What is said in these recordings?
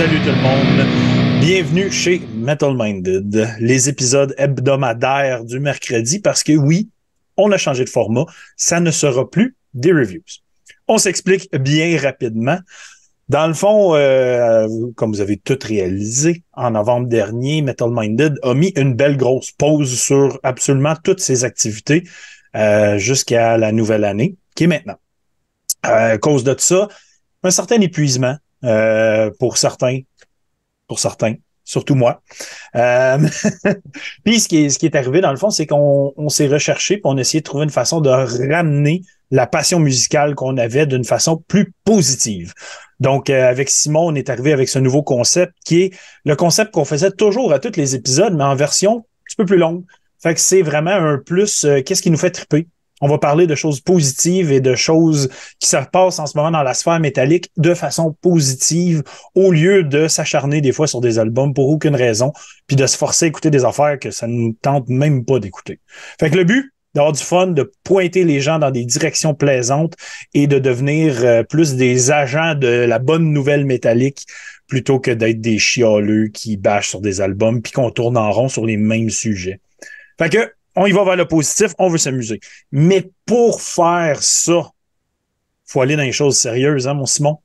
Salut tout le monde. Bienvenue chez Metal Minded, les épisodes hebdomadaires du mercredi, parce que oui, on a changé de format. Ça ne sera plus des reviews. On s'explique bien rapidement. Dans le fond, euh, comme vous avez tout réalisé, en novembre dernier, Metal Minded a mis une belle grosse pause sur absolument toutes ses activités euh, jusqu'à la nouvelle année, qui est maintenant. Euh, à cause de ça, un certain épuisement euh, pour certains, pour certains, surtout moi. Euh, puis ce qui, est, ce qui est arrivé, dans le fond, c'est qu'on on, s'est recherché, puis on a essayé de trouver une façon de ramener la passion musicale qu'on avait d'une façon plus positive. Donc, euh, avec Simon, on est arrivé avec ce nouveau concept qui est le concept qu'on faisait toujours à tous les épisodes, mais en version un petit peu plus longue. Fait que c'est vraiment un plus, qu'est-ce qui nous fait triper? On va parler de choses positives et de choses qui se passent en ce moment dans la sphère métallique de façon positive au lieu de s'acharner des fois sur des albums pour aucune raison, puis de se forcer à écouter des affaires que ça ne tente même pas d'écouter. Fait que le but, d'avoir du fun, de pointer les gens dans des directions plaisantes et de devenir euh, plus des agents de la bonne nouvelle métallique plutôt que d'être des chialeux qui bâchent sur des albums puis qu'on tourne en rond sur les mêmes sujets. Fait que on y va vers le positif, on veut s'amuser. Mais pour faire ça, faut aller dans les choses sérieuses, hein, mon Simon?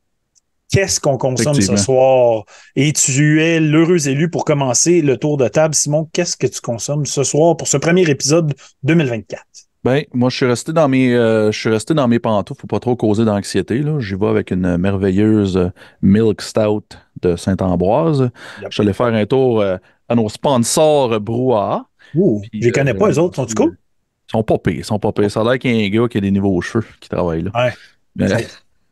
Qu'est-ce qu'on consomme ce soir? Et tu es l'heureux élu pour commencer le tour de table. Simon, qu'est-ce que tu consommes ce soir pour ce premier épisode 2024? Ben, moi, je suis resté dans mes, euh, je suis resté dans mes pantoufles. Faut pas trop causer d'anxiété, là. J'y vais avec une merveilleuse Milk Stout de Saint-Ambroise. Je suis allé faire un tour euh, à nos sponsors Brouhaha. Ouh, je les connais pas, les autres. Sont-tu cool? Ils sont pas pires, ils sont pas pires. Ça a l'air qu'il y a un gars qui a des nouveaux cheveux qui travaille là. Ouais.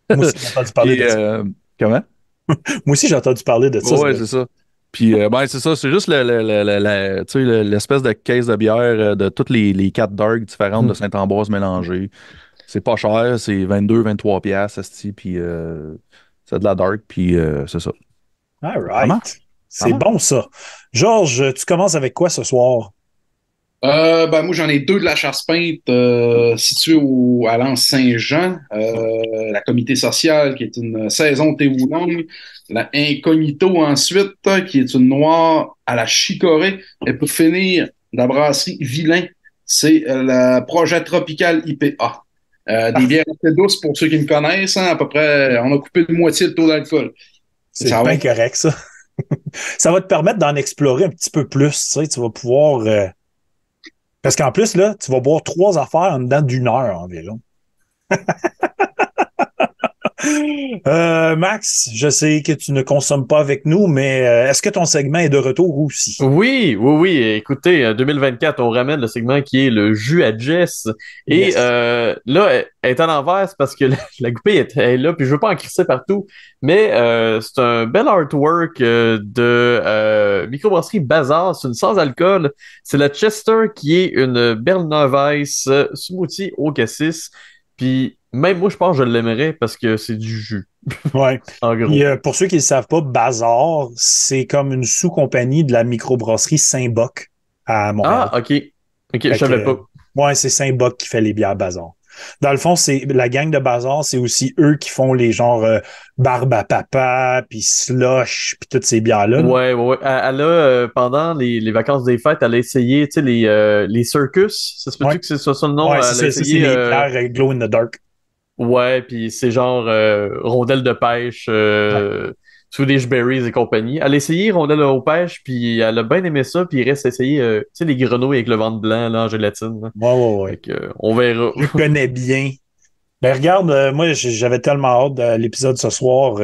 Moi aussi, j'ai entendu parler de ça. Euh, comment? Moi aussi, j'ai entendu parler de ça. Ouais, c'est ça. Puis, euh, ben, c'est ça, c'est juste l'espèce de caisse de bière euh, de toutes les, les quatre darks différentes de hmm. Saint-Ambroise mélangées. C'est pas cher, c'est 22, 23 piastres, puis c'est de la dark, puis c'est ça. All right. C'est bon, ça. Georges, tu commences avec quoi ce soir? Euh, ben, moi, j'en ai deux de la chasse peinte euh, située au, à l'Anse Saint-Jean. Euh, la comité sociale, qui est une saison théoulongue. La incognito, ensuite, qui est une noire à la chicorée. Et pour finir, la brasserie Vilain, c'est le projet tropical IPA. Des bières assez douces pour ceux qui me connaissent. Hein, à peu près, on a coupé de moitié le taux d'alcool. C'est bien correct, ça. ça va te permettre d'en explorer un petit peu plus. Tu, sais, tu vas pouvoir parce qu'en plus, là, tu vas boire trois affaires en dedans d'une heure environ. Euh, Max, je sais que tu ne consommes pas avec nous, mais euh, est-ce que ton segment est de retour aussi? Oui, oui, oui. Écoutez, 2024, on ramène le segment qui est le jus à Jess. Et euh, là, elle est à l'envers, parce que la, la goupille est, là, puis je veux pas en crisser partout, mais c'est un bel artwork de microbrasserie Bazar. C'est une sans alcool. C'est la Chester qui est une Berliner Weiss smoothie au cassis. Puis même moi, je pense que je l'aimerais parce que c'est du jus. Ouais. en gros. Euh, pour ceux qui ne savent pas, Bazar, c'est comme une sous-compagnie de la microbrasserie Saint-Boc à Montréal. Ah, OK. OK, je savais pas. Ouais, c'est Saint-Boc qui fait les bières Bazar. Dans le fond, c'est la gang de Bazar, c'est aussi eux qui font les genres euh, barbe à papa, puis slush, puis toutes ces bières-là. Ouais, ouais, Elle a, euh, pendant les, les, vacances des fêtes, elle a essayé, tu sais, les, les circus. Ça se peut-tu que c'est ça, le nom? Ouais, c'est les bières glow in the dark. Ouais, puis c'est genre euh, rondelle de pêche, euh, Swedish Berries et compagnie. Elle a essayé rondelle de pêche, puis elle a bien aimé ça, puis il reste à essayer, euh, tu sais, les grenouilles avec le ventre blanc, là, en gélatine. Ouais, ouais, ouais. on verra. Je connais bien. Ben regarde, moi j'avais tellement hâte de l'épisode ce soir.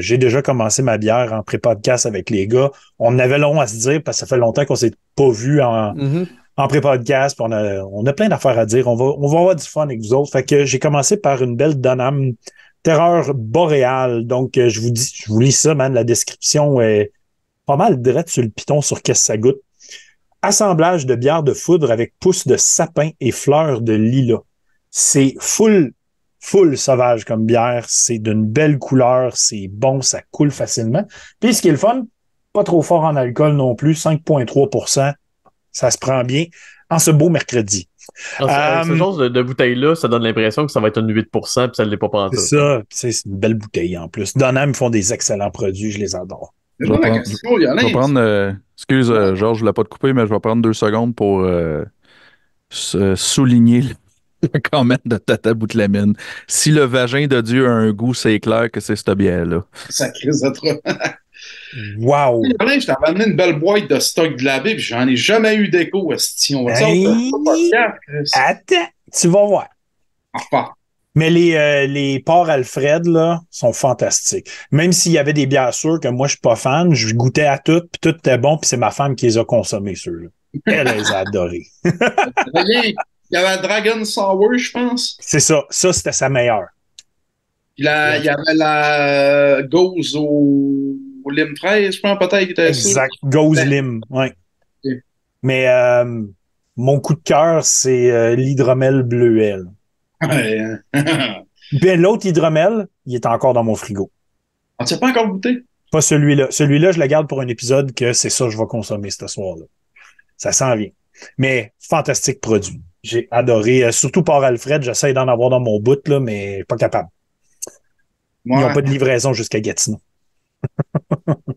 J'ai déjà commencé ma bière en pré-podcast avec les gars. On avait long à se dire parce que ça fait longtemps qu'on s'est pas vu en, mm-hmm en pré-podcast, on a, on a plein d'affaires à dire. On va, on va avoir du fun avec vous autres. Fait que j'ai commencé par une belle Donham Terreur boréale. Donc, euh, je vous dis, je vous lis ça, man. La description est pas mal direct sur le piton sur qu'est-ce que ça goûte. Assemblage de bière de foudre avec pousses de sapin et fleurs de lilas. C'est full, full sauvage comme bière. C'est d'une belle couleur. C'est bon. Ça coule facilement. Puis, ce qui est le fun, pas trop fort en alcool non plus. 5,3 ça se prend bien en ce beau mercredi. Ce euh, genre de, bouteille-là, ça donne l'impression que ça va être un 8% puis ça ne l'est pas C'est ça, c'est une belle bouteille en plus. Donham font des excellents produits, je les adore. Je vais prendre, je vais prendre euh, excuse, euh, Georges, je ne voulais pas te couper, mais je vais prendre deux secondes pour euh, souligner le comment de Tata Boutlamine. Si le vagin de Dieu a un goût, c'est clair que c'est ce bière-là. Ça crise de trop. Wow! Je t'avais amené une belle boîte de stock de la Bible, j'en ai jamais eu d'écho. On va Attends, tu vas voir. Enfin. Mais les, euh, les ports Alfred là, sont fantastiques. Même s'il y avait des bières sûres que moi je suis pas fan, je goûtais à toutes, puis tout était bon, puis c'est ma femme qui les a consommées, ceux-là. Elle les a adorés. Il y avait Dragon Sour, je pense. C'est ça. Ça, c'était sa meilleure. Il y avait la Gose au, au lime fraise, je pense, peut-être. Exact. Gose lime, oui. Mais euh, mon coup de cœur, c'est euh, l'hydromel bleuet. Ouais. ben, l'autre hydromel, il est encore dans mon frigo. Ah, tu n'as pas encore goûté? Pas celui-là. Celui-là, je le garde pour un épisode que c'est ça que je vais consommer ce soir-là. Ça s'en vient. Mais fantastique produit. J'ai adoré. Euh, surtout par Alfred, j'essaie d'en avoir dans mon bout, là, mais pas capable. Ils n'ont pas de livraison jusqu'à Gatineau.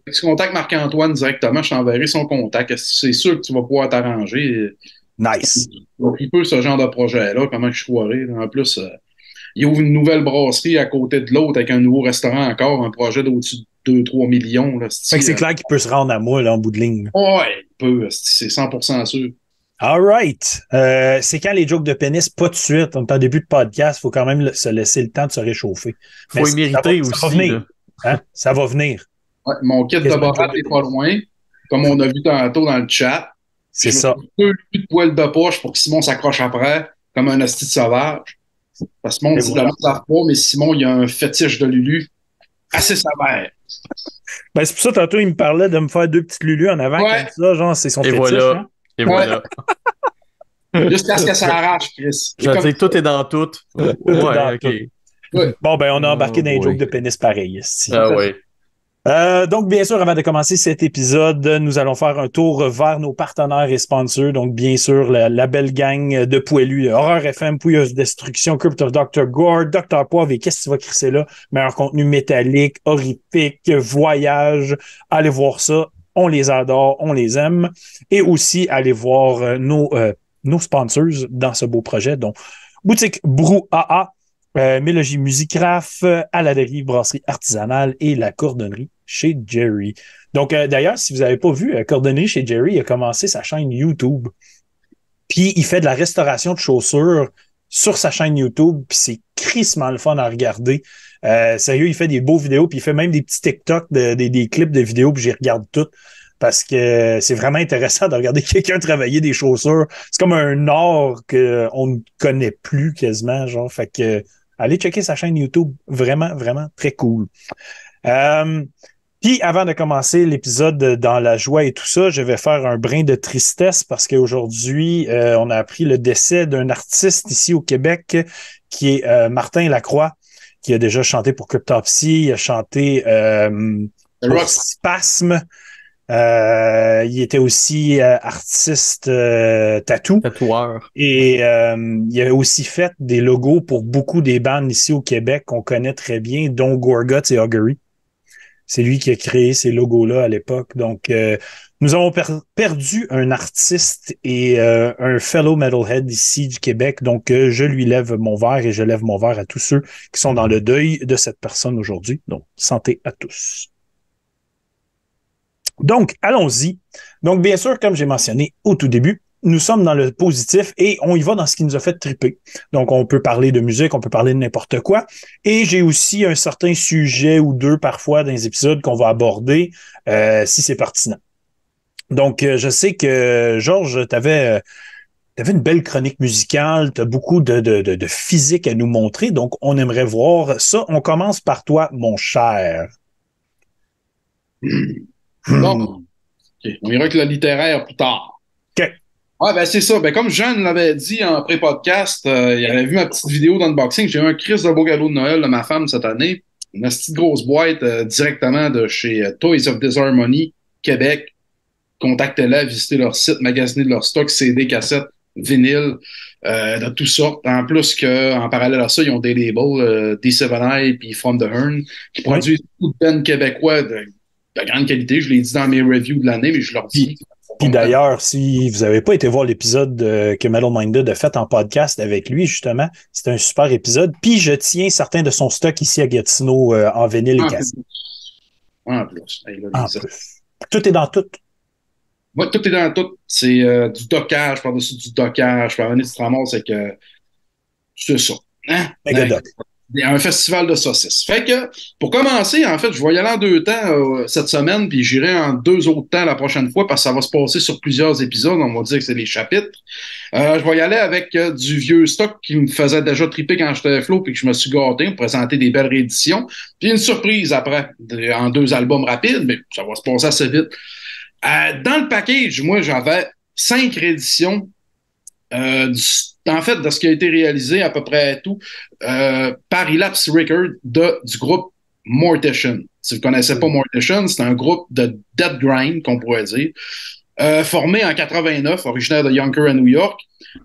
Si tu contactes Marc-Antoine directement, je t'enverrai son contact. C'est sûr que tu vas pouvoir t'arranger. Nice. Il peut ce genre de projet-là, comment je choirais. En plus, euh, il ouvre une nouvelle brasserie à côté de l'autre avec un nouveau restaurant encore, un projet d'au-dessus de 2-3 millions. Là, fait que c'est clair qu'il peut se rendre à moi là, en bout de ligne. Ouais, il peut, c'est 100% sûr. All right. Euh, c'est quand les jokes de pénis? Pas de suite. On est en début de podcast. Il faut quand même se laisser le temps de se réchauffer. Il faut y mériter aussi. Ça va venir. Hein? Ça va venir. Ouais, mon kit de barat est pas loin. Comme on a vu tantôt dans le chat. C'est ça. Deux de poils de poche pour que Simon s'accroche après, comme un hostie de sauvage. Parce que Simon dit voilà. pas, mais Simon, il a un fétiche de Lulu assez sévère. Ben, c'est pour ça, tantôt, il me parlait de me faire deux petites Lulu en avant, ouais. comme ça, genre, c'est son Et fétiche. voilà. Hein? Et voilà. Jusqu'à ce que ça arrache, Chris. Je comme... sais que tout est dans tout. Ouais, dans ok. Bon, ben, on a embarqué Oh, dans les oui. jokes de pénis pareil. ici. Ah ouais. Euh, donc, bien sûr, avant de commencer cet épisode, nous allons faire un tour vers nos partenaires et sponsors. Donc, bien sûr, la, la belle gang de poilus, Horreur FM, Pouilleuse Destruction, Crypt of Dr. Gore, Dr. Poivre et qu'est-ce que tu vas crisser là? Meilleur contenu métallique, horrifique, voyage. Allez voir ça. On les adore, on les aime. Et aussi, allez voir euh, nos, euh, nos sponsors dans ce beau projet. Donc, Boutique Brouhaha, euh, Mélogie Musicraft, euh, à brasserie artisanale et la cordonnerie chez Jerry. Donc, euh, d'ailleurs, si vous n'avez pas vu, euh, cordonnerie chez Jerry il a commencé sa chaîne YouTube. Puis, il fait de la restauration de chaussures sur sa chaîne YouTube. Puis, c'est crissement le fun à regarder. Euh, sérieux, il fait des beaux vidéos. Puis, il fait même des petits TikTok, de, des, des clips de vidéos. Puis, j'y regarde toutes parce que c'est vraiment intéressant de regarder quelqu'un travailler des chaussures. C'est comme un art qu'on ne connaît plus quasiment, genre. Fait que allez checker sa chaîne YouTube. Vraiment, vraiment très cool. Euh, puis avant de commencer l'épisode dans la joie et tout ça, je vais faire un brin de tristesse parce qu'aujourd'hui, euh, on a appris le décès d'un artiste ici au Québec qui est euh, Martin Lacroix, qui a déjà chanté pour Cryptopsy, il a chanté euh, pour Spasme. Euh, il était aussi euh, artiste euh, tatou. Tatoueur. Et euh, il a aussi fait des logos pour beaucoup des bandes ici au Québec qu'on connaît très bien, dont Gorguts et Augury. C'est lui qui a créé ces logos-là à l'époque. Donc, euh, nous avons per perdu un artiste et euh, un fellow metalhead ici du Québec. Donc, euh, je lui lève mon verre et je lève mon verre à tous ceux qui sont dans le deuil de cette personne aujourd'hui. Donc, santé à tous. Donc, allons-y. Donc, bien sûr, comme j'ai mentionné au tout début, nous sommes dans le positif et on y va dans ce qui nous a fait triper. Donc, on peut parler de musique, on peut parler de n'importe quoi. Et j'ai aussi un certain sujet ou deux parfois dans les épisodes qu'on va aborder euh, si c'est pertinent. Donc, euh, je sais que, Georges, tu avais, avais, une belle chronique musicale, tu as beaucoup de, de physique à nous montrer, donc on aimerait voir ça. On commence par toi, mon cher. Bon. Okay. On ira avec le littéraire plus tard. OK. Ouais, ben c'est ça. Ben, comme Jeanne l'avait dit en pré-podcast, euh, il avait vu ma petite vidéo d'unboxing. J'ai eu un crise de beau cadeau de Noël de ma femme cette année. Une petite grosse boîte euh, directement de chez euh, Toys of Disharmony, Québec. Contactez-la, visitez leur site, magasinez leur stock, CD, cassettes, vinyle, euh, de toutes sortes. En plus que, en parallèle à ça, ils ont des labels, euh, D7i puis From the Hearn, qui produisent tout de ben québécois de de grande qualité. Je l'ai dit dans mes reviews de l'année, mais je leur dis. Puis d'ailleurs, si vous n'avez pas été voir l'épisode que Metal Minded a fait en podcast avec lui, justement, c'est un super épisode. Puis je tiens certains de son stock ici à Gatineau euh, en vinyle et cassette. En plus. en plus. Tout est dans tout. Oui, tout est dans tout. C'est euh, du dockage, par-dessus du dockage. Par tu te ramasses avec. Euh, c'est ça. Hein? Un festival de saucisses. Fait que, pour commencer, en fait, je vais y aller en deux temps euh, cette semaine, puis j'irai en deux autres temps la prochaine fois, parce que ça va se passer sur plusieurs épisodes. On va dire que c'est les chapitres. Euh, je vais y aller avec euh, du vieux stock qui me faisait déjà triper quand j'étais flow, puis que je me suis gâté pour présenter des belles rééditions. Puis une surprise après, en deux albums rapides, mais ça va se passer assez vite. dans le package, moi, j'avais cinq rééditions du en fait, de ce qui a été réalisé, à peu près tout, euh, par Elapse Record de, du groupe Mortician. Si vous ne connaissez pas Mortician, c'est un groupe de dead grind, qu'on pourrait dire, euh, formé en 89, originaire de Yonkers à New York,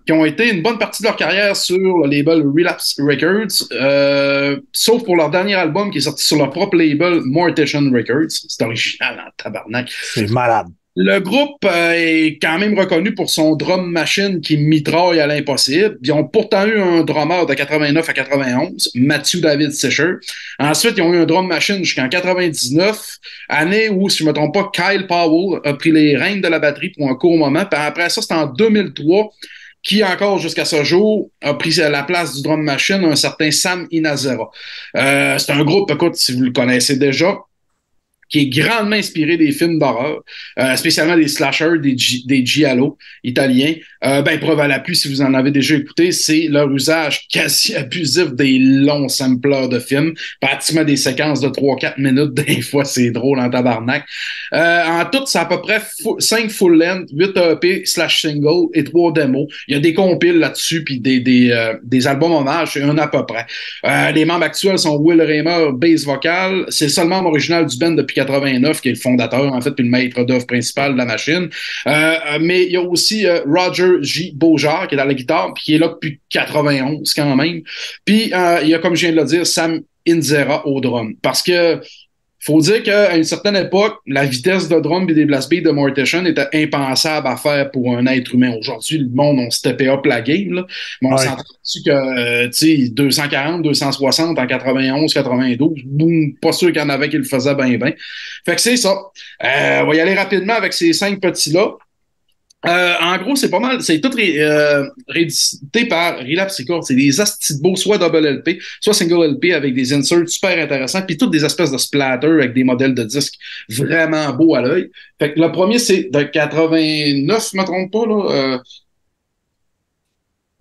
qui ont été une bonne partie de leur carrière sur le label Relapse Records, euh, sauf pour leur dernier album qui est sorti sur leur propre label Mortician Records. C'est original en tabarnak. C'est malade. Le groupe euh, est quand même reconnu pour son drum machine qui mitraille à l'impossible. Ils ont pourtant eu un drummer de 89 à 91, Matthew David Sisher. Ensuite, ils ont eu un drum machine jusqu'en 99, année où, si je ne me trompe pas, Kyle Powell a pris les rênes de la batterie pour un court moment. Puis après ça, c'est en 2003 qui encore jusqu'à ce jour a pris la place du drum machine un certain Sam Inazera. Euh, c'est un groupe, écoute, si vous le connaissez déjà, qui est grandement inspiré des films d'horreur, euh, spécialement des slashers, des, giallo italiens. Euh, ben, preuve à l'appui, si vous en avez déjà écouté, c'est leur usage quasi abusif des longs samplers de films, pratiquement des séquences de 3-4 minutes, des fois c'est drôle en tabarnak. Euh, en tout, c'est à peu près 5 full length, 8 EP slash single et 3 démos. Il y a des compiles là-dessus, puis des, des, des albums hommages, c'est un à peu près. Les membres actuels sont Will Raymer, bass vocal, c'est le membre original du band depuis 89, qui est le fondateur, en fait, puis le maître d'œuvre principal de la machine. Euh, euh, mais il y a aussi euh, Roger J. Beaujard, qui est dans la guitare, puis qui est là depuis 91 quand même. Puis il y a, comme je viens de le dire, Sam Inzera au drum. Parce que faut dire qu'à une certaine époque, la vitesse de drum et des blast beats de Mortician était impensable à faire pour un être humain. Aujourd'hui, le monde, on steppé up la game, là. Mais on s'entend que, euh, tu sais, 240, 260 en 91, 92, boum, pas sûr qu'il y en avait qui le faisaient bien, bien. Fait que c'est ça. Euh, on va y aller rapidement avec ces cinq petits-là. Euh, en gros, c'est pas mal. C'est tout euh, réédité par Relapse Records. C'est des astis beaux, soit double LP, soit single LP avec des inserts super intéressants, puis toutes des espèces de splatter avec des modèles de disques vraiment beaux à l'œil. Fait que le premier, c'est de 89, je me trompe pas, là. Euh,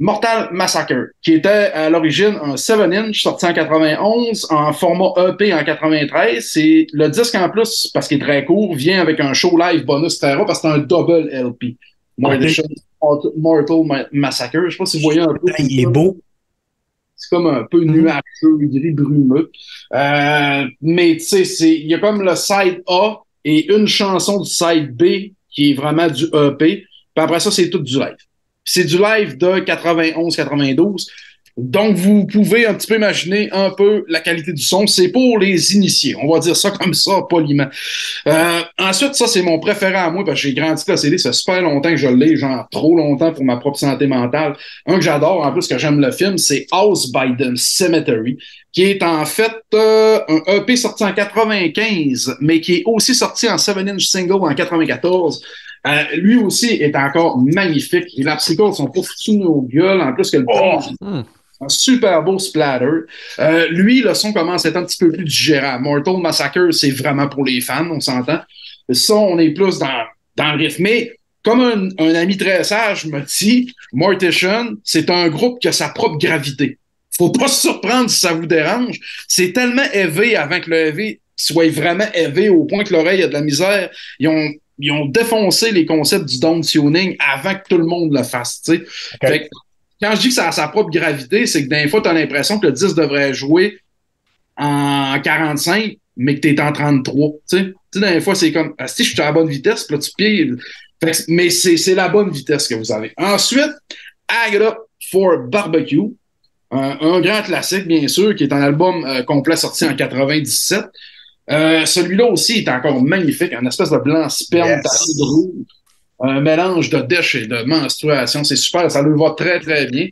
Mortal Massacre, qui était à l'origine un 7-inch sorti en 91 en format EP en 93. C'est le disque en plus, parce qu'il est très court, vient avec un show live bonus terra parce que c'est un double LP. Mortal Massacre. Je sais pas si vous voyez un peu. Il est beau. C'est comme un peu nuageux, gris brumeux. Euh, mais tu sais, il y a comme le side A et une chanson du side B qui est vraiment du EP. Puis après ça, c'est tout du live. C'est du live de 91-92. Donc, vous pouvez un petit peu imaginer un peu la qualité du son. C'est pour les initiés. On va dire ça comme ça, poliment. Euh, ensuite, ça, c'est mon préféré à moi parce que j'ai grandi la CD. Ça fait super longtemps que je l'ai, genre trop longtemps pour ma propre santé mentale. Un que j'adore, en plus, que j'aime le film, c'est House by the Cemetery, qui est en fait euh, un EP sorti en 95, mais qui est aussi sorti en 7-inch single en 94. Euh, lui aussi est encore magnifique. Et la psychose sont pas foutus nos gueules, en plus que le oh! Un super beau splatter. Euh, lui, le son commence à être un petit peu plus digérable. Mortal Massacre, c'est vraiment pour les fans, on s'entend. Le son, on est plus dans, dans le rythme. Mais comme un, un ami très sage me dit, Mortician, c'est un groupe qui a sa propre gravité. Faut pas se surprendre si ça vous dérange. C'est tellement élevé avant que le élevé soit vraiment élevé au point que l'oreille a de la misère. Ils ont, ils ont défoncé les concepts du down tuning avant que tout le monde le fasse. Fait quand je dis que ça a sa propre gravité, c'est que d'un fois, tu as l'impression que le 10 devrait jouer en 45, mais que tu es en 33. Tu sais, d'un fois, c'est comme, ah, si je suis à la bonne vitesse, puis là, tu pieds. mais c'est la bonne vitesse que vous avez. Ensuite, Agra for Barbecue, un, grand classique, bien sûr, qui est un album euh, complet sorti en 97. Euh, celui-là aussi est encore magnifique, un espèce de blanc sperme Yes. de rouge. Un mélange de dèche et de menstruation. C'est super, ça lui va très, très bien.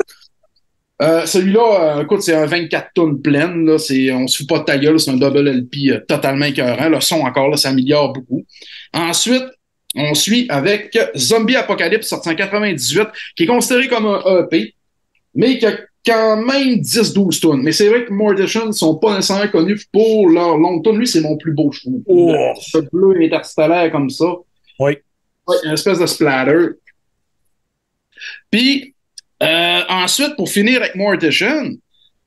Euh, celui-là, euh, écoute, c'est un 24 tonnes pleine. Là, on se fout pas de ta gueule, c'est un double LP euh, totalement écœurant. Le son, encore, là, s'améliore beaucoup. Ensuite, on suit avec Zombie Apocalypse, sorti en 98, qui est considéré comme un EP, mais qui a quand même 10-12 tonnes. Mais c'est vrai que Mortician ne sont pas nécessairement connus pour leur longue tonne. Lui, c'est mon plus beau, je trouve. Oh. Ce bleu interstellaire comme ça. Oui. Une espèce de splatter. Puis, euh, ensuite, pour finir avec Mortician,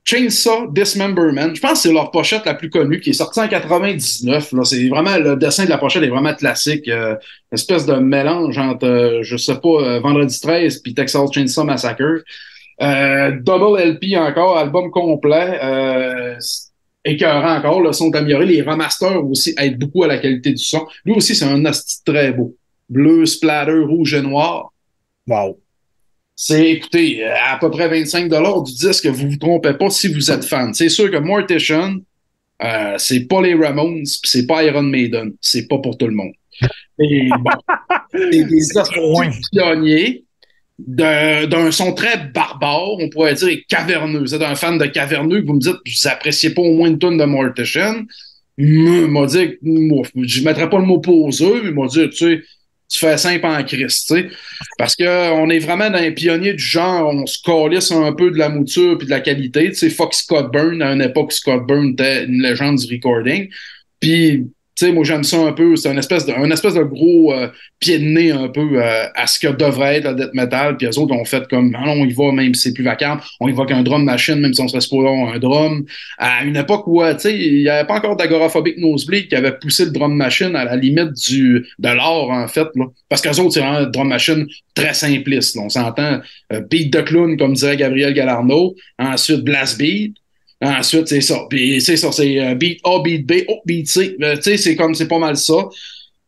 Chainsaw Dismemberment, je pense que c'est leur pochette la plus connue, qui est sortie en 99. Là. C'est vraiment, le dessin de la pochette est vraiment classique. Euh, une espèce de mélange entre, euh, je sais pas, euh, Vendredi 13 puis Texas Chainsaw Massacre. Double LP encore, album complet. Écœurant encore, le son est amélioré. Les remasters aussi aident beaucoup à la qualité du son. Lui aussi, c'est un asti très beau. Bleu, splatter, rouge et noir. Wow. C'est, écoutez, euh, à peu près 25 du disque, vous vous trompez pas si vous êtes fan. C'est sûr que Mortician, euh, c'est pas les Ramones, c'est pas Iron Maiden. C'est pas pour tout le monde. Et bon, c'est des pionniers d'un son très barbare, on pourrait dire, caverneux. Vous êtes un fan de caverneux que vous me dites vous appréciez pas au moins une tonne de Mortician. Il m'a dit, moi, je mettrais pas le mot poseux, mais il m'a dit, tu sais, tu fais simple en Christ, tu sais. Parce que on est vraiment dans les pionniers du genre, on se calisse un peu de la mouture puis de la qualité. Tu sais, fuck Scott Byrne, à une époque, Scott Byrne était une légende du recording. Puis, sais, moi, j'aime ça un peu. C'est un espèce de, espèce de gros euh, pied de nez un peu euh, à ce que devrait être la death metal. Puis eux autres ont fait comme, non, on y va même si c'est plus vacant. On y va qu'un drum machine, même si on supposé avoir un drum. À une époque où, euh, tu sais, il n'y avait pas encore d'agoraphobique nosebleed qui avait poussé le drum machine à la limite du, de l'art, en fait. Parce qu'eux autres, c'est vraiment un drum machine très simpliste. On s'entend beat de clown, comme dirait Gabriel Galarno. Ensuite, blast beat. Ensuite, c'est ça. Puis c'est ça, c'est euh, beat A, beat B, oh, beat C. Euh, tu sais, c'est comme, c'est pas mal ça.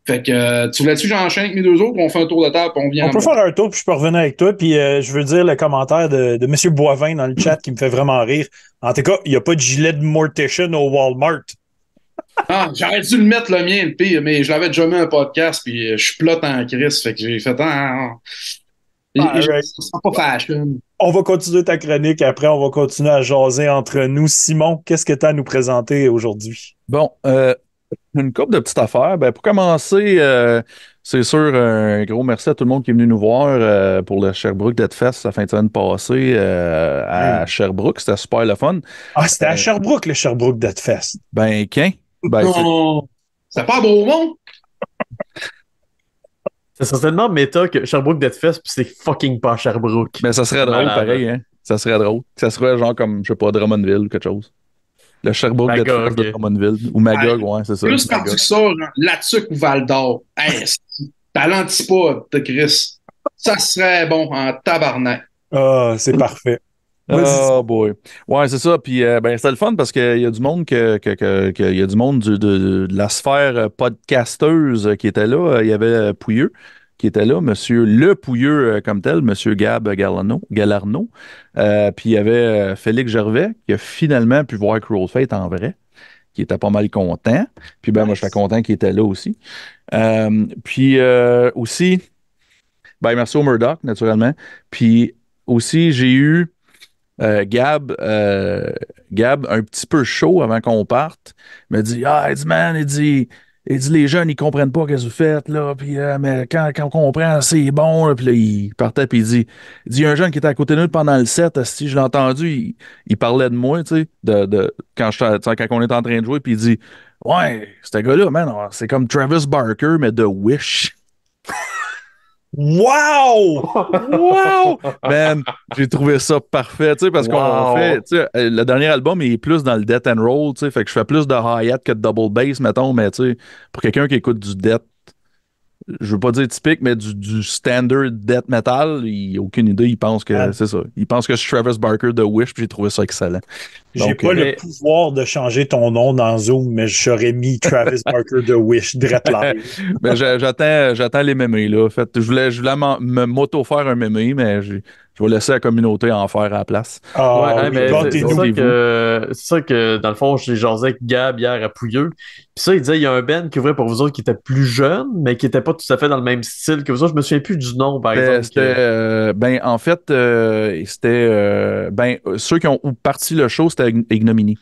Fait que, euh, tu voulais-tu que j'enchaîne avec mes deux autres, on fait un tour de table, on vient. On peut faire un tour, puis je peux revenir avec toi. Puis euh, je veux dire le commentaire de, de M. Boivin dans le chat qui me fait vraiment rire. En tout cas, il n'y a pas de gilet de Mortician au Walmart. Ah, j'aurais dû le mettre le mien, le pire, mais je l'avais déjà mis un podcast, puis je suis plot en crise. Fait que j'ai fait, ah, ah. Ah, et je- pas fashion. On va continuer ta chronique. Après, on va continuer à jaser entre nous. Simon, qu'est-ce que tu as à nous présenter aujourd'hui? Bon, euh, une couple de petites affaires. Ben, pour commencer, euh, c'est sûr, un gros merci à tout le monde qui est venu nous voir euh, pour le Sherbrooke Dead Fest la fin de semaine passée euh, à Sherbrooke. C'était super le fun. Ah, c'était à Sherbrooke, le Sherbrooke Death Fest. Ben, qu'un? Ben, c'est- Non. C'est pas beau monde? C'est certainement méta que Sherbrooke Death Fest, puis c'est fucking pas Sherbrooke. mais ça serait drôle, Malade. pareil, hein? Ça serait drôle. Ça serait genre comme, je sais pas, Drummondville ou quelque chose. Le Sherbrooke Magog. Fest de Drummondville. Ou Magog, ouais, c'est ça. Plus que ça, genre, là-dessus ou Val d'Or. Hey, t'as l'antipode de Chris. Ça serait bon en tabarnak. Ah, c'est parfait. Vas-y. Oh boy. Ouais, c'est ça. Puis euh, ben, c'était le fun parce qu'il y a du monde que, que, que- y a du monde du- de, de la sphère euh, podcasteuse euh, qui était là. Il y avait Pouilleux qui était là, monsieur le Pouilleux comme tel, monsieur Gab Galarno. Galarno. Euh, puis il y avait Félix Gervais qui a finalement pu voir Cruel Fate en vrai, qui était pas mal content. Puis ben moi, je suis content qu'il était là aussi. Euh, puis aussi, ben merci au Murdoch, naturellement. Puis aussi, j'ai eu euh, Gab, euh, Gab, un petit peu chaud avant qu'on parte, me dit Ah, il dit, man, il dit, il dit les jeunes, ils comprennent pas ce que vous faites, là, puis, euh, mais quand, quand on comprend, c'est bon, là. puis là, il partait, puis il dit Il dit, un jeune qui était à côté de nous pendant le set, si je l'ai entendu, il, parlait de moi, tu sais, de, de, quand, quand on est en train de jouer, puis il dit Ouais, ce gars-là, man, c'est comme Travis Barker, mais de Wish. Wow! Wow! Man, j'ai trouvé ça parfait, tu sais, parce qu'on Wow. fait, tu sais, euh, le dernier album est plus dans le death and roll, tu sais, fait que je fais plus de hi-hat que de double bass, mettons, mais tu sais, pour quelqu'un qui écoute du death, je veux pas dire typique, mais du, du standard death metal, il a aucune idée, il pense que, Ah. c'est ça, il pense que je suis Travis Barker de Wish, puis j'ai trouvé ça excellent. J'ai pas euh, le mais- pouvoir de changer ton nom dans Zoom, mais j'aurais mis Travis Barker de Wish direct là. Ben, j'a- j'attends, j'attends les mémés, là. En fait, je voulais, je voulais m'auto-faire un mémé, mais j'ai je vais laisser la communauté en faire à la place. Ah, ouais, oui, mais c'est- ça, que, c'est ça que, dans le fond, j'ai jasé avec Gab hier à Pouilleux. Puis ça, il disait, il y a un band qui ouvrait pour vous autres qui était plus jeune, mais qui était pas tout à fait dans le même style que vous autres. Je me souviens plus du nom, par exemple. c'était, que- euh, ben, en fait, euh, c'était. euh, ben, ceux qui ont parti le show, c'était Ign- Ignominy.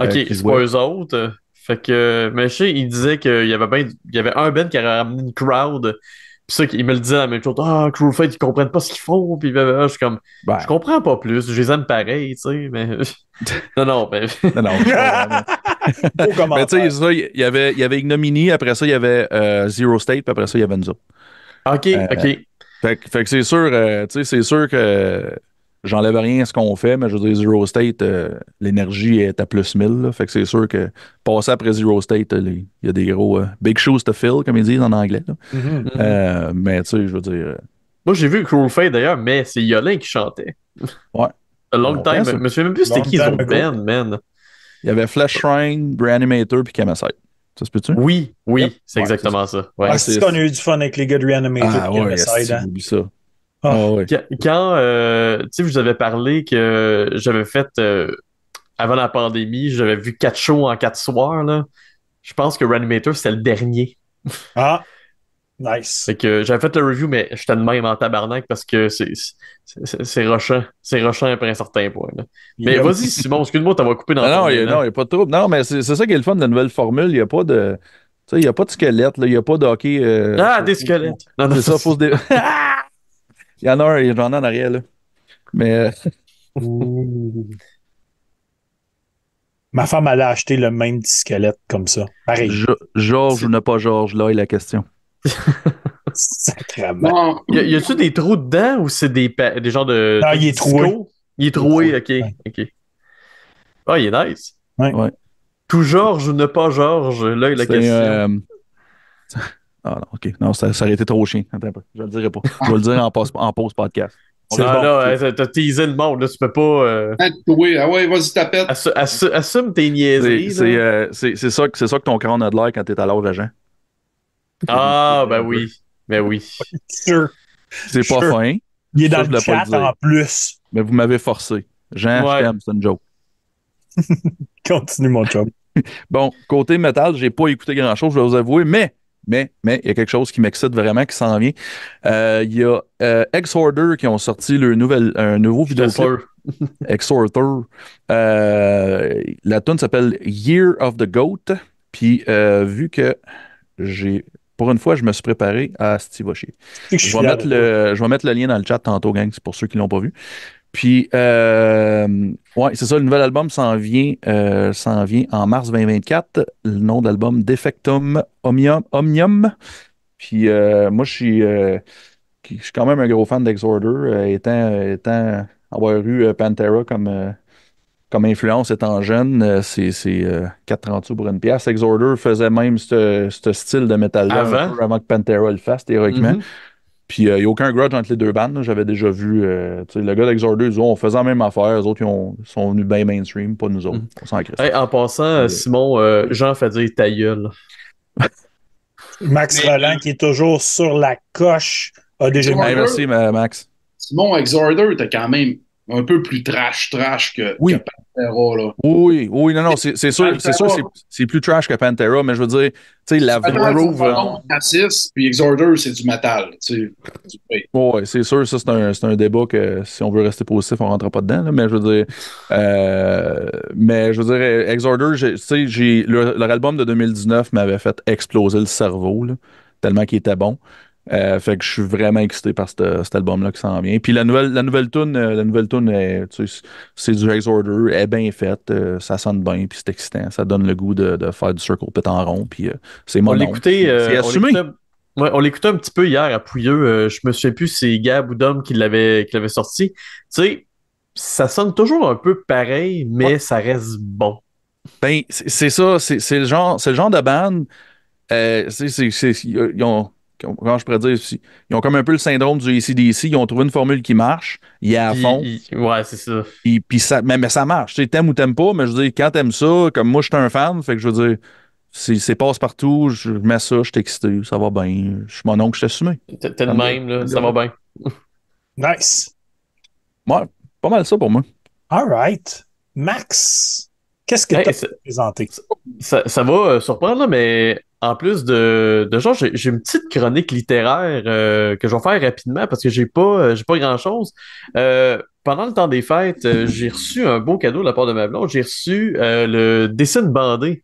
Ok, euh, c'est pas eux autres. Fait que, mais je sais, il disait qu'il y avait ben, il y avait un band qui avait ramené une crowd. Ça, il me le disait la même chose. Ah, Crew Fate, ils comprennent pas ce qu'ils font. Puis blablabla. je suis comme, Ben, je comprends pas plus. Je les aime pareil, tu sais, mais. non, non, mais. non, non, mais- tu sais, ça, il y avait, il y avait Ignominy, après ça, il y avait euh, Zero State, puis après ça, il y avait nous autres. ok, Euh, ok. Fait, que- fait que c'est sûr, euh, tu sais, c'est sûr que j'enlève rien à ce qu'on fait, mais je veux dire, Zero State, euh, l'énergie est à plus 1000. là. fait que c'est sûr que passer après Zero State, il y a des gros euh, big shoes to fill, comme ils disent en anglais. là. Mhm. Mhm. Euh, mais tu sais, je veux dire, Moi, j'ai vu Cruel Fate d'ailleurs, mais c'est Yolin qui chantait. Ouais. A long Longtemps, time. ça. Je me souviens même plus c'était qui autres ago. bands, man. il y avait Flash Shrine, Reanimator, puis Camasite. Ça se peut-tu? Oui, oui, Yep. c'est Ouais, exactement ça. Ouais. Ah, c'est- c'est qu'on a eu du fun avec les gars de Reanimator. Ah ouais, hein. ça. Ah. Ah. Quand, euh, tu sais, je vous avais parlé que j'avais fait, euh, avant la pandémie, j'avais vu quatre shows en quatre soirs, là. Je pense que Reanimator, c'était le dernier. Ah, nice. Fait que j'avais fait le review, mais j'étais de même en tabarnak parce que c'est, c'est, c'est- c'est rushant. C'est rushant après un certain point, là. Mais vas-y, Simon, excuse-moi, t'as coupé dans Non, non, il n'y a, pas de trouble. Non, mais c'est ça qui est le fun de la nouvelle formule. Il n'y a pas de. Tu sais, il n'y a pas de squelette, là. il n'y a pas de hockey. euh, Ah, des squelettes. Non, non, C'est ça, faut se dé- Il y en a un, il y en a en arrière, là. Mais euh. Ma femme allait acheter le même petit squelette comme ça. Pareil. Georges ou ne pas Georges, là est la question. Sacrément. Bon, Y, a- y a-tu des trous dedans ou c'est des, pa- des genres de. Non, il est troué. Il est troué, ok. Ah, il est nice. Ouais. Ouais. Tout Georges ou ne pas Georges, là est la C'est, question. euh, Ah non, ok. Non, ça, ça aurait été trop chien. Attends un peu. Je le dirai pas. Je vais le dire en pause, en pause podcast. C'est ah bon. là, hein, t'as- teasé le monde, là, tu peux pas. euh, oui, ah ouais, vas-y, tapette. assu- assu- assume tes niaiseries. c'est, euh, c'est- c'est ça, que- c'est ça que ton crâne a de l'air quand t'es à l'âge d'agent. Ah, ben oui. Ben oui. Sûr. C'est pas Sure. fin, Il est Ça, dans le chat en plus. mais vous m'avez forcé. Jean, Ouais. je t'aime, c'est une joke. Continue, mon chum. Bon, côté métal, j'ai pas écouté grand chose, je vais vous avouer, mais, mais, mais, il y a quelque chose qui m'excite vraiment, qui s'en vient. Euh, Il y a euh, Exorder qui ont sorti le nouvel, un nouveau vidéoclip. Exhorter. Euh, la tune s'appelle Year of the Goat. Puis, euh, vu que j'ai, pour une fois, je me suis préparé à Steve. Je Je vais, mettre le, je vais mettre le lien dans le chat tantôt, gang, c'est pour ceux qui l'ont pas vu. Puis, euh, ouais, c'est ça, le nouvel album s'en vient, euh, s'en vient en mars 2024. Le nom d'album Defectum Omnium. Omnium. Puis, euh, moi, je suis, je suis quand même un gros fan d'Exorder, étant, étant avoir eu Pantera comme, comme influence étant jeune, c'est c'est, euh, 4,30 sous pour une pièce. Exorder faisait même ce style de métal-là Avant? que Pantera le fasse, théoriquement. Mhm. Puis il n'y a aucun grudge entre les deux bandes. J'avais déjà vu euh, tu sais, le gars d'Exorder, ils disent, on faisait la même affaire. Les autres, ils, ont- sont venus bien mainstream, pas nous autres. Mhm. On s'en crisse. Hey, en passant, euh, Simon, euh, Jean fait dire ta gueule. Max Mais- Roland, qui est toujours sur la coche, a déjà. Hey, merci, ma- Max. Simon Exorder, t'es quand même un peu plus trash, trash que, Oui. que Pantera, là. Oui, oui, non, non, c'est sûr, c'est sûr, c'est- plus trash que Pantera, mais je veux dire, tu sais, la un raciste, puis Exorder, c'est du métal, tu sais. Oui. Ouais, c'est sûr, ça, c'est un, un débat que si on veut rester positif, on ne rentrera pas dedans, là, mais je veux dire, euh, mais je veux dire, Exorder, tu sais, leur, leur album de 2019 m'avait fait exploser le cerveau, là, tellement qu'il était bon. Euh, fait que je suis vraiment excité par cet, cet album-là qui s'en vient. Puis la nouvelle, la nouvelle tune, euh, la nouvelle tune, est, tu sais, c'est du Exorder, elle est bien faite, euh, ça sonne bien, puis c'est excitant, ça donne le goût de, de faire du circle pit en rond, puis euh, c'est mon On l'écoutait, on l'écoutait- ouais, on l'écoutait un petit peu hier à Pouilleux. je me souviens plus si c'est Gab ou Dom qui l'avait qui l'avait sorti. Tu sais, ça sonne toujours un peu pareil, mais ça reste bon. Ben, c'est ça, c'est le genre, c'est le genre de band. c'est- c'est- c'est- ils ont, comment je pourrais dire, ils ont comme un peu le syndrome du ACDC. Ils ont trouvé une formule qui marche, il est à Puis- fond, il- ouais, c'est ça. puis, puis ça, mais, mais ça marche. Tu sais, t'aimes ou t'aimes pas, mais je veux dire, quand t'aimes ça, comme moi, je suis un fan, fait que je veux dire, c'est passe-partout, je mets ça, je suis excité, ça va bien. Je suis mon oncle, je suis assumé. T'es le même, là, ça va bien. Nice. Ouais, pas mal ça pour moi. All right. Max, qu'est-ce que Hey, tu as présenté? Ça, ça va euh, surprendre, là, mais en plus de, de genre, j'ai une petite chronique littéraire euh, que je vais faire rapidement parce que j'ai pas, euh, j'ai pas grand-chose. Euh, pendant le temps des fêtes, j'ai reçu un beau cadeau de la part de ma blonde. J'ai reçu le dessin bandé.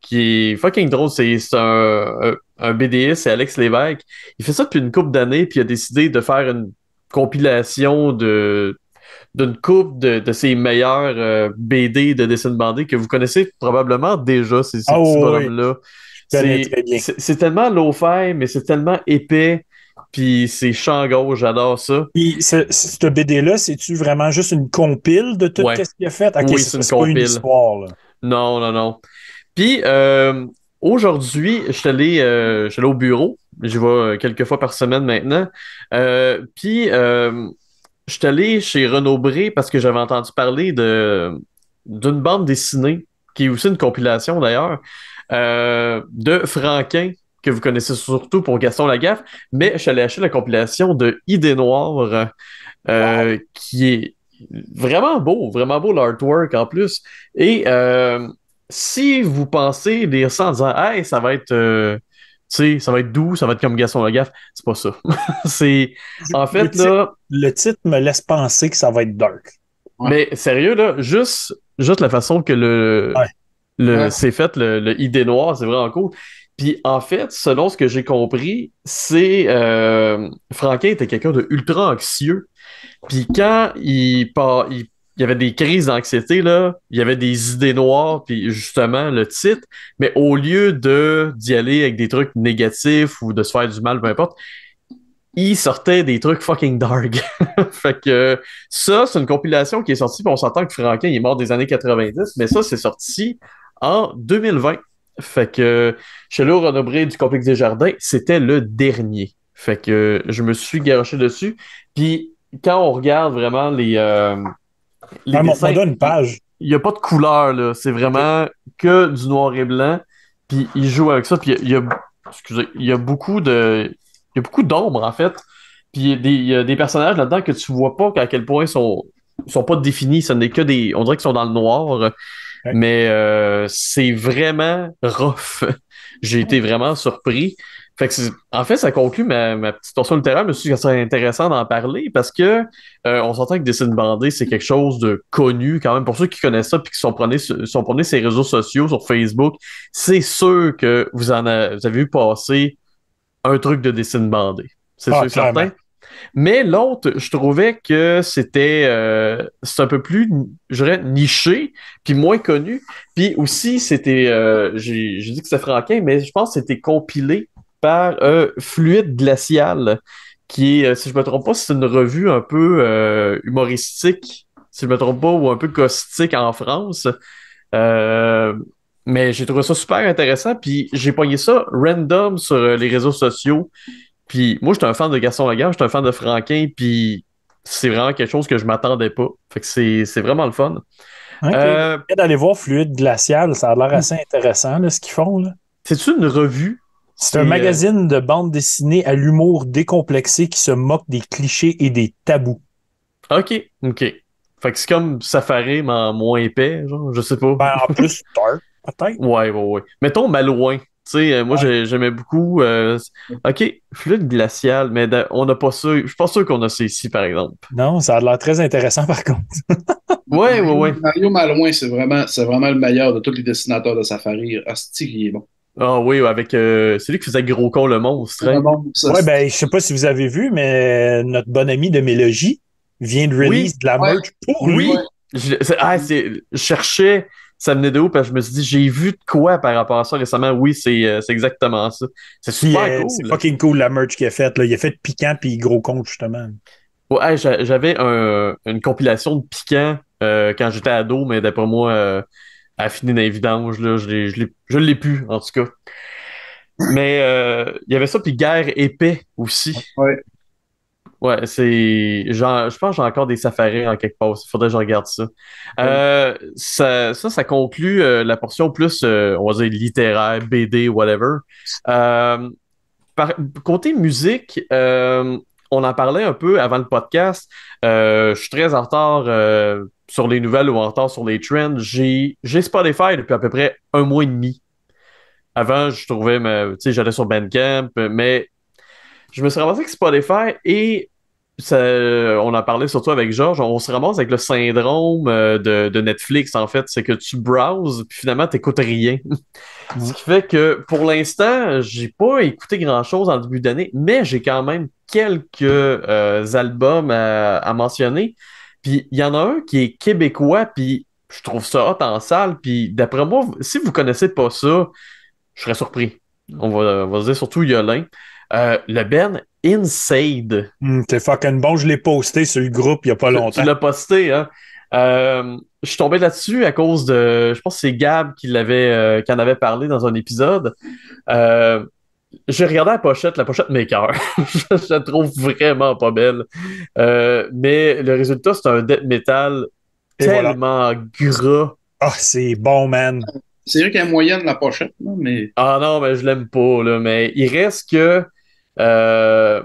qui est fucking drôle. C'est un, un BDS, c'est Alex Lévesque. Il fait ça depuis une couple d'années, puis il a décidé de faire une compilation de d'une coupe de, de ses meilleurs euh, BD de dessin bandé que vous connaissez probablement déjà, ces, ces Ah petits oui, bonhommes-là. Je connais C'est- tellement low-fi, mais c'est tellement épais, puis c'est champ gauche, j'adore ça. Puis, ce, ce BD-là, c'est-tu vraiment juste une compile de tout Ouais. ce qu'il a fait? Ok, Oui, c'est une pas une compile. histoire. Là. Non, non, non. Puis euh, aujourd'hui, je suis allé, euh, allé au bureau. J'y vais quelques fois par semaine maintenant. Euh, puis je suis allé chez Renaud Bré parce que j'avais entendu parler de d'une bande dessinée, qui est aussi une compilation d'ailleurs, euh, de Franquin, que vous connaissez surtout pour Gaston Lagaffe, mais je suis allé acheter la compilation de Idées Noires, euh, qui est vraiment beau, vraiment beau l'artwork en plus. Et euh, si vous pensez lire ça en disant Hey, ça va être sais, ça va être doux, ça va être comme Gaston Lagaffe, c'est pas ça. c'est en Le fait titre- là, Le titre me laisse penser que ça va être dark. Ouais. mais sérieux là, juste juste la façon que le Ouais. le Ouais. c'est fait le, le idée noire, c'est vraiment cool. Puis en fait, selon ce que j'ai compris, c'est euh, Franquin était quelqu'un de ultra anxieux. Puis quand il, part, il, il y avait des crises d'anxiété, là, il y avait des idées noires, puis justement le titre, mais au lieu de d'y aller avec des trucs négatifs ou de se faire du mal, peu importe, il sortait des trucs fucking dark. fait que ça, c'est une compilation qui est sortie, puis on s'entend que Franquin est mort des années 90, mais ça, c'est sorti en 2020. Fait que chez le Renaud du complexe des jardins, c'était le dernier. Fait que je me suis garoché dessus. Puis quand on regarde vraiment les, euh, les Ah, dessins, Montre-moi une page. il n'y a pas de couleur, là. C'est vraiment que du noir et blanc. Puis il joue avec ça. Puis il y a, il y a- excusez, il y a beaucoup de, il y a beaucoup d'ombre, en fait. Puis il y a des, il y a des personnages là-dedans que tu vois pas à quel point ils sont, ils sont pas définis. Ce n'est que des, on dirait qu'ils sont dans le noir. Mais euh, c'est vraiment rough. J'ai été vraiment surpris. Fait que c'est- en fait, ça conclut ma, ma petite torsion littéraire. Je me suis dit que serait intéressant d'en parler parce que euh, on s'entend que Dessin bandé, c'est quelque chose de connu quand même. Pour ceux qui connaissent ça puis qui sont prenés, sont prenés ses réseaux sociaux, sur Facebook, c'est sûr que vous en a- vous avez vu passer un truc de dessin bandé. C'est Ah, sûr et certain. Mais l'autre, je trouvais que c'était euh, c'est un peu plus, je dirais, niché, puis moins connu. Puis aussi, c'était, euh, j'ai j'ai dit que c'était Franquin, mais je pense que c'était compilé par euh, Fluide Glacial, qui est, euh, si je me trompe pas, c'est une revue un peu euh, humoristique, si je me trompe pas, ou un peu caustique en France. Euh, mais j'ai trouvé ça super intéressant, puis j'ai pogné ça random sur les réseaux sociaux. Puis moi, j'étais un fan de Gaston Lagaffe, j'étais un fan de Franquin, puis c'est vraiment quelque chose que je m'attendais pas. Fait que c'est vraiment le fun. Euh, d'aller voir Fluide Glacial, ça a l'air assez intéressant là, ce qu'ils font. là. C'est-tu une revue? C'est un euh, magazine de bande dessinée à l'humour décomplexé qui se moque des clichés et des tabous. Ok, ok. Fait que c'est comme Safari, mais en moins épais, genre, je sais pas. Ben, en plus, dark, peut-être. Ouais, ouais, ouais. Mettons Malouin. Tu sais, euh, moi, j'ai- j'aimais beaucoup. euh, ok, fluide glacial, mais on n'a pas ça. Je suis pas sûr qu'on a ça ici, par exemple. Non, ça a l'air très intéressant par contre. Ouais, ouais, ouais. Mario Malouin, c'est vraiment, c'est vraiment le meilleur de tous les dessinateurs de Safari. Il est bon. Ah oui, avec. euh, c'est lui qui faisait Gros Con le monstre. hein? Ouais, ben, je sais pas si vous avez vu, mais notre bon ami de Mélogie vient de release Oui. de la Ouais. merch pour Oui, lui. je, c'est- ah, c'est- je cherchais ça venait de où, parce que je me suis dit, j'ai vu de quoi par rapport à ça récemment. Oui, c'est euh, c'est exactement ça. C'est super euh, cool. C'est fucking cool la merch qu'il a faite. là. Il a fait piquant puis gros compte, justement. Ouais, j'a- j'avais un- une compilation de piquants euh, quand j'étais ado, mais d'après moi, euh, à finir dans les vidanges, là, je l'ai- plus, en tout cas. Mais euh, il y avait ça, puis guerre épais aussi. Ouais. Ouais, c'est. Je pense que j'ai encore des safaris en quelque part. Il faudrait que je regarde ça. Euh, ça, ça, ça conclut euh, la portion plus, on va dire, littéraire, BD, whatever. Par, côté musique, on en parlait un peu avant le podcast. Je suis très en retard sur les nouvelles ou en retard sur les trends. J'ai Spotify depuis à peu près un mois et demi. Avant, je trouvais, tu sais, j'allais sur Bandcamp, mais je me suis ramassé avec Spotify et ça, on a parlé surtout avec Georges, on se ramasse avec le syndrome euh, de, Netflix, en fait. C'est que tu browses, puis finalement, tu n'écoutes rien. Ce qui fait que pour l'instant, j'ai pas écouté grand-chose en début d'année, mais j'ai quand même quelques euh, albums à, mentionner. Puis il y en a un qui est québécois, puis je trouve ça hot en salle. Puis d'après moi, si vous connaissez pas ça, je serais surpris. On va, on va dire surtout Yolin. Euh, le Ben Inside. Hmm, t'es fucking bon, je l'ai posté sur le groupe il n'y a pas longtemps. Tu l'as posté, hein? Euh, je suis tombé là-dessus à cause de. Je pense que c'est Gab qui l'avait euh, qui en avait parlé dans un épisode. J'ai regardé la pochette, la pochette Maker. je la trouve vraiment pas belle. mais le résultat, c'est un death metal tellement gras. Ah, c'est bon, man. C'est vrai qu'il y a moyen de la pochette, mais. Ah non, mais je l'aime pas, là. Mais il reste que euh,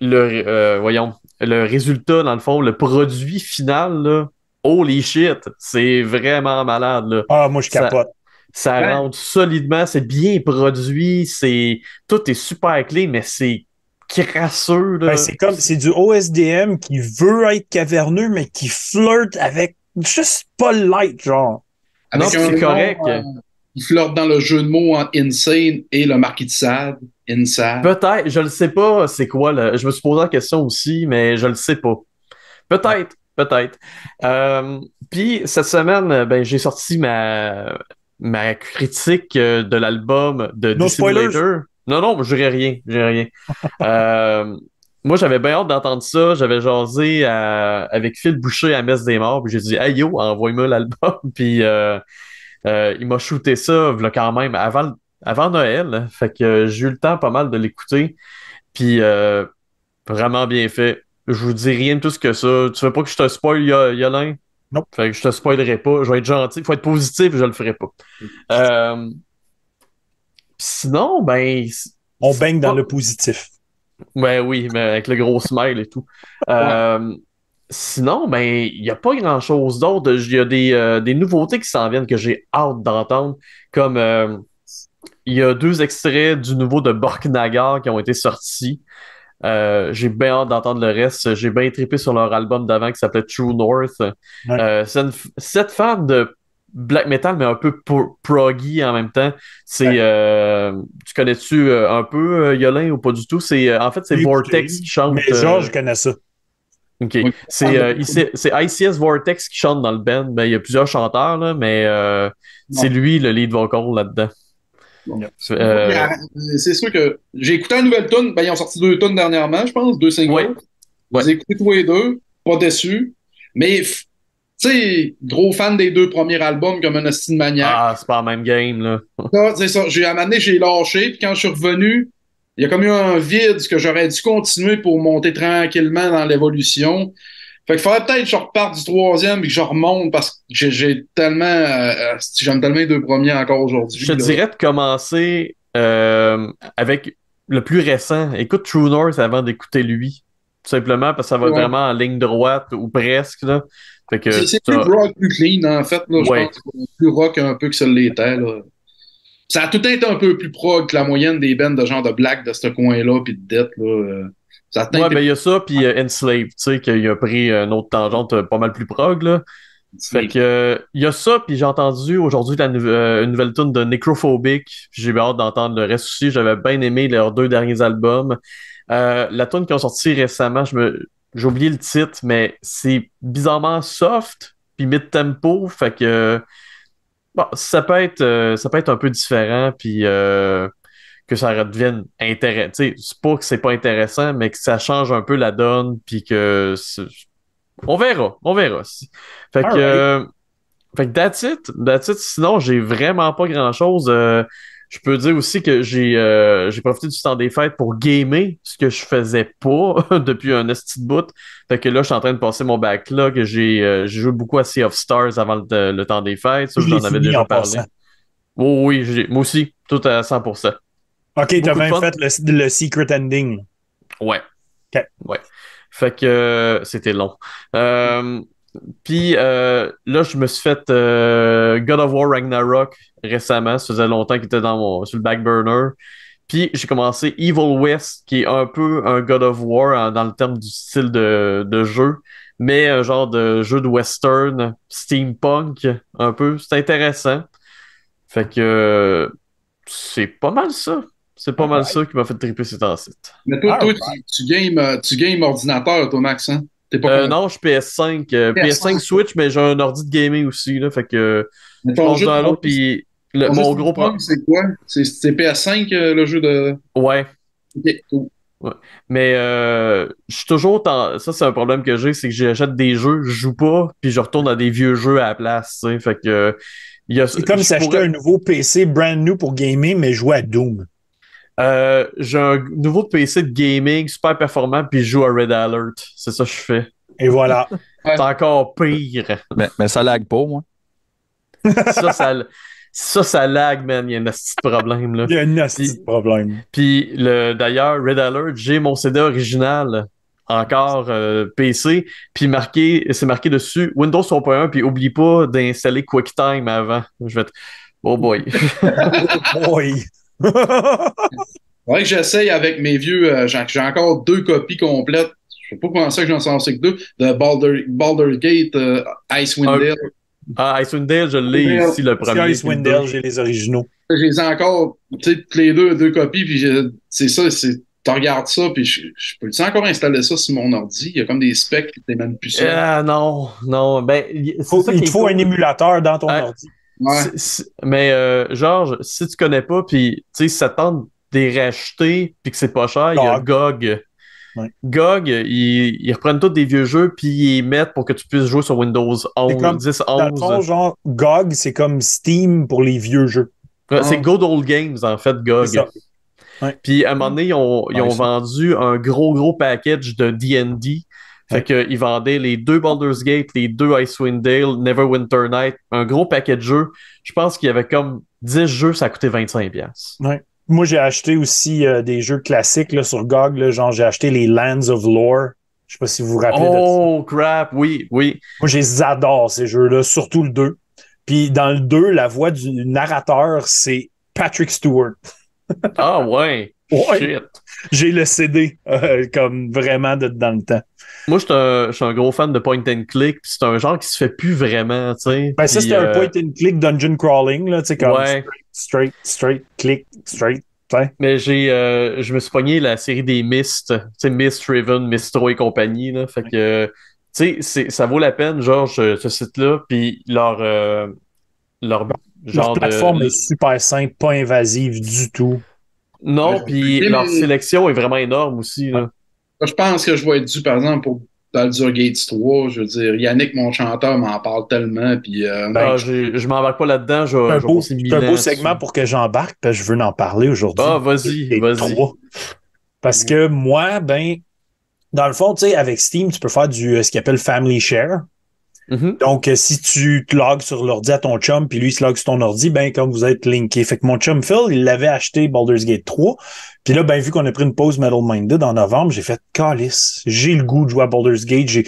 le, euh, voyons, le résultat, dans le fond, le produit final, là, holy shit, c'est vraiment malade. Là. Ah, moi, je capote. Ça, rentre solidement, c'est bien produit, c'est tout est super clean, mais c'est crasseux. Ben, c'est comme, c'est du OSDM qui veut être caverneux, mais qui flirte avec juste pas light, genre. non, c'est correct. Euh, il flirte dans le jeu de mots en insane et le marquis de Sade. Inside. Peut-être, je ne sais pas c'est quoi. Le... Je me suis posé la question aussi, mais je ne le sais pas. Peut-être, peut-être. Euh, puis cette semaine, ben, j'ai sorti ma, ma critique euh, de l'album de no. Non, non, je dirais rien. Je rien. euh, moi, j'avais bien hâte d'entendre ça. J'avais jasé avec Phil Boucher à Messe des Morts. Puis j'ai dit, hey yo, envoie-moi l'album. puis euh, il m'a shooté ça quand même avant, avant Noël. Fait que j'ai eu le temps pas mal de l'écouter. Puis vraiment bien fait. Je vous dis rien de tout ce que ça. Tu veux pas que je te spoil, Yolin? Non. Fait que je te spoilerai pas. Je vais être gentil. Faut être positif, je le ferai pas. Euh, sinon, ben. On baigne dans le positif. Ben oui, mais avec le gros smile et tout. Euh, sinon, ben, il n'y a pas grand chose d'autre. Il y a des, des nouveautés qui s'en viennent que j'ai hâte d'entendre, comme il y a deux extraits du nouveau de Borknagar qui ont été sortis. Euh, j'ai bien hâte d'entendre le reste. J'ai bien trippé sur leur album d'avant qui s'appelait True North. Euh, cette fan de black metal, mais un peu proggy en même temps. C'est, euh, tu connais-tu un peu Yolin ou pas du tout? C'est, en fait, c'est Vortex qui chante. Mais genre, je connais ça. OK. C'est, ICS Vortex qui chante dans le band. Ben, il y a plusieurs chanteurs, là, mais c'est lui le lead vocal là-dedans. Euh, c'est sûr que j'ai écouté la nouvelle tune. Ben, ils ont sorti deux tunes dernièrement, je pense, deux singles. J'ai écouté tous les deux, pas déçu. Mais, tu sais, gros fan des deux premiers albums comme un Austin Maniac. Ah, c'est pas le même game, là. c'est ça. J'ai, à un j'ai lâché, puis quand je suis revenu, il y a comme eu un vide que j'aurais dû continuer pour monter tranquillement dans l'évolution. Fait qu'il faudrait peut-être que je reparte du troisième et que je remonte parce que j'ai tellement. Euh, euh, j'aime tellement les deux premiers encore aujourd'hui. Je te dirais de commencer euh, avec le plus récent. Écoute True North avant d'écouter lui. Tout simplement parce que ça va vraiment en ligne droite ou presque. Là. Fait que c'est plus rock, plus clean en fait. Là, Je pense plus rock un peu que ça l'était. Ça a tout été un peu plus prog que la moyenne des bands de genre de black de ce coin-là puis de death. Là. Ouais, ben il y a ça, puis euh, Enslave, tu sais, qu'il a pris une autre tangente euh, pas mal plus prog, là. Fait que, euh, il y a ça, puis j'ai entendu aujourd'hui une nouvelle tune de Necrophobic. J'ai hâte d'entendre le reste aussi. J'avais bien aimé leurs deux derniers albums. la tune qui ont sorti récemment, je me, j'ai oublié le titre, mais c'est bizarrement soft, puis mid-tempo. Fait que, bon, ça peut être, ça peut être un peu différent, puis que ça redevienne intéressant. C'est pas que c'est pas intéressant, mais que ça change un peu la donne, puis que on verra, on verra. Fait que, euh, fait que that's it, that's it. Sinon, j'ai vraiment pas grand chose. Euh, je peux dire aussi que j'ai euh, j'ai profité du temps des fêtes pour gamer, ce que je faisais pas depuis un de bout. Fait que là, je suis en train de passer mon backlog. J'ai joué beaucoup à Sea of Stars avant le, temps des fêtes. Ça, j'en avais déjà parlé. Oh, oui, moi aussi, tout à 100%. Ok, t'as même fait le, le, secret ending. Ouais. Ok. Ouais. Fait que euh, c'était long. Euh, puis euh, là, je me suis fait God of War Ragnarok récemment. Ça faisait longtemps qu'il était dans mon, sur le back burner. Puis j'ai commencé Evil West, qui est un peu un God of War dans le terme du style de, de jeu, mais un genre de jeu de western, steampunk, un peu. C'est intéressant. Fait que c'est pas mal ça. C'est pas mal ça qui m'a fait triper ces temps-ci. Mais toi, toi Alright. tu, tu games, euh, tu games ordinateur, toi, Max, hein? T'es pas Euh, comme- non, je suis PS5. euh, PS5 Switch, mais j'ai un ordi de gaming aussi. Là, fait que Mais je ton pense jeu dans l'autre, puis le- mon gros pro- punk, c'est quoi? C'est c'est PS5, euh, le jeu de. Ouais. Ok, cool. Mais euh, je suis toujours. ten- Ça, c'est un problème que j'ai, c'est que j'achète des jeux, je joue pas, puis je retourne à des vieux jeux à la place. tu sais. Fait que. il y a, C'est comme s'acheter pourrais- un nouveau PC brand new pour gamer, mais jouer à Doom. Euh, j'ai un nouveau PC de gaming super performant, puis je joue à Red Alert. C'est ça que je fais. Et voilà. C'est encore pire. Mais, mais ça lag pas, moi. ça, ça, ça, ça lag, man. Il y a un petit problème, là. Il y a un petit problème. Puis le d'ailleurs, Red Alert, j'ai mon CD original encore euh, PC, puis marqué, c'est marqué dessus Windows 3.1, puis oublie pas d'installer QuickTime avant. Je vais être Oh boy. Faudrait que j'essaye avec mes vieux. euh, j'ai j'ai encore deux copies complètes. Je sais pas comment ça que j'en sors que deux. De Baldur, Baldur Gate, euh, Icewind Dale. ah, Icewind Dale, je l'ai ici le premier. Icewind Dale, j'ai les originaux. Je les ai encore, tu sais, toutes les deux, deux copies, puis c'est ça, c'est. Tu regardes ça, puis je, je peux-tu encore installer ça sur mon ordi? Il y a comme des specs qui t'es même plus ça. Ah non, non, ben y- c'est Faut- ça il te faut cool. un émulateur dans ton Ouais. ordi. Ouais. Mais euh, Georges, si tu connais pas, puis tu sais, si ça te tente de les racheter, puis que c'est pas cher, il y a GOG. Ouais. GOG, ils, ils reprennent tous des vieux jeux, puis ils mettent pour que tu puisses jouer sur Windows 11, comme- 10, Dans le fond, 11. genre, GOG, c'est comme Steam pour les vieux jeux. Ouais, C'est Ah. Good Old Games, en fait, GOG. Puis à un moment donné, ils ont, ils ont vendu un gros, gros package de D&D. Fait Ouais. qu'ils vendaient les deux Baldur's Gate, les deux Icewind Dale, Neverwinter Night, un gros paquet de jeux. Je pense qu'il y avait comme 10 jeux, ça coûté 25$. piastres. Moi, j'ai acheté aussi euh, des jeux classiques là, sur GOG. là, genre, j'ai acheté les Lands of Lore. Je sais pas si vous vous rappelez de ça. Oh, crap, oui, oui. Moi, je les adore, ces jeux-là, surtout le 2. Puis dans le 2, la voix du narrateur, c'est Patrick Stewart. Ah, ouais. Ouais. J'ai le CD, euh, comme vraiment de, dans le temps. Moi, je suis un, un gros fan de point and click, puis c'est un genre qui se fait plus vraiment, tu sais. Ben, ça, Puis, c'était un euh, point and click dungeon crawling, là, tu sais, comme Ouais. straight, straight, straight, click, straight. Mais j'ai, euh, je me suis pogné la série des Mist, tu sais, Mist Riven, Mistro et compagnie, là. Fait que, euh, tu sais, c'est- ça vaut la peine, genre, ce, ce site-là, puis leur, euh, leur, genre Leur plateforme de... est super simple, pas invasive du tout. Non, puis mais- leur sélection est vraiment énorme aussi, là. Je pense que je vais être dû, par exemple, pour Baldur Gates 3. Je veux dire, Yannick, mon chanteur, m'en parle tellement. Puis, euh, Ben, Ah, j'ai- je m'embarque pas là-dedans, je, C'est un je vais beau, un segment pour que j'embarque, parce que je veux en parler aujourd'hui. Ah, vas-y, vas-y. Parce que moi, ben, dans le fond, tu sais, avec Steam, tu peux faire du euh, ce qu'ils appelle Family Share. Mhm. Donc, euh, si tu te logs sur l'ordi à ton chum, puis lui, il se log sur ton ordi, ben, comme vous êtes linké. Fait que mon chum Phil, il l'avait acheté Baldur's Gate 3. Puis là, ben, vu qu'on a pris une pause Metal Minded en novembre, j'ai fait calice. J'ai le goût de jouer à Baldur's Gate. J'ai,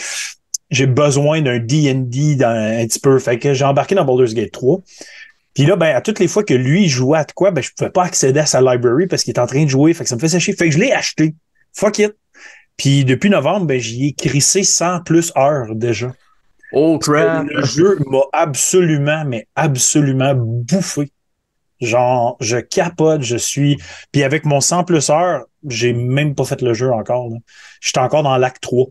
j'ai besoin d'un D&D dans, un petit peu. Fait que j'ai embarqué dans Baldur's Gate 3. Puis là, ben, à toutes les fois que lui jouait à de quoi, ben, je pouvais pas accéder à sa library parce qu'il est en train de jouer. Fait que ça me fait sécher. Fait que je l'ai acheté. Fuck it. Puis depuis novembre, ben, j'y ai crissé 100 plus heures déjà. Oh, crap. Le jeu m'a absolument, mais absolument bouffé. Genre, je capote, je suis. Puis avec mon 100 plus heures, j'ai même pas fait le jeu encore. là. J'étais encore dans l'acte 3.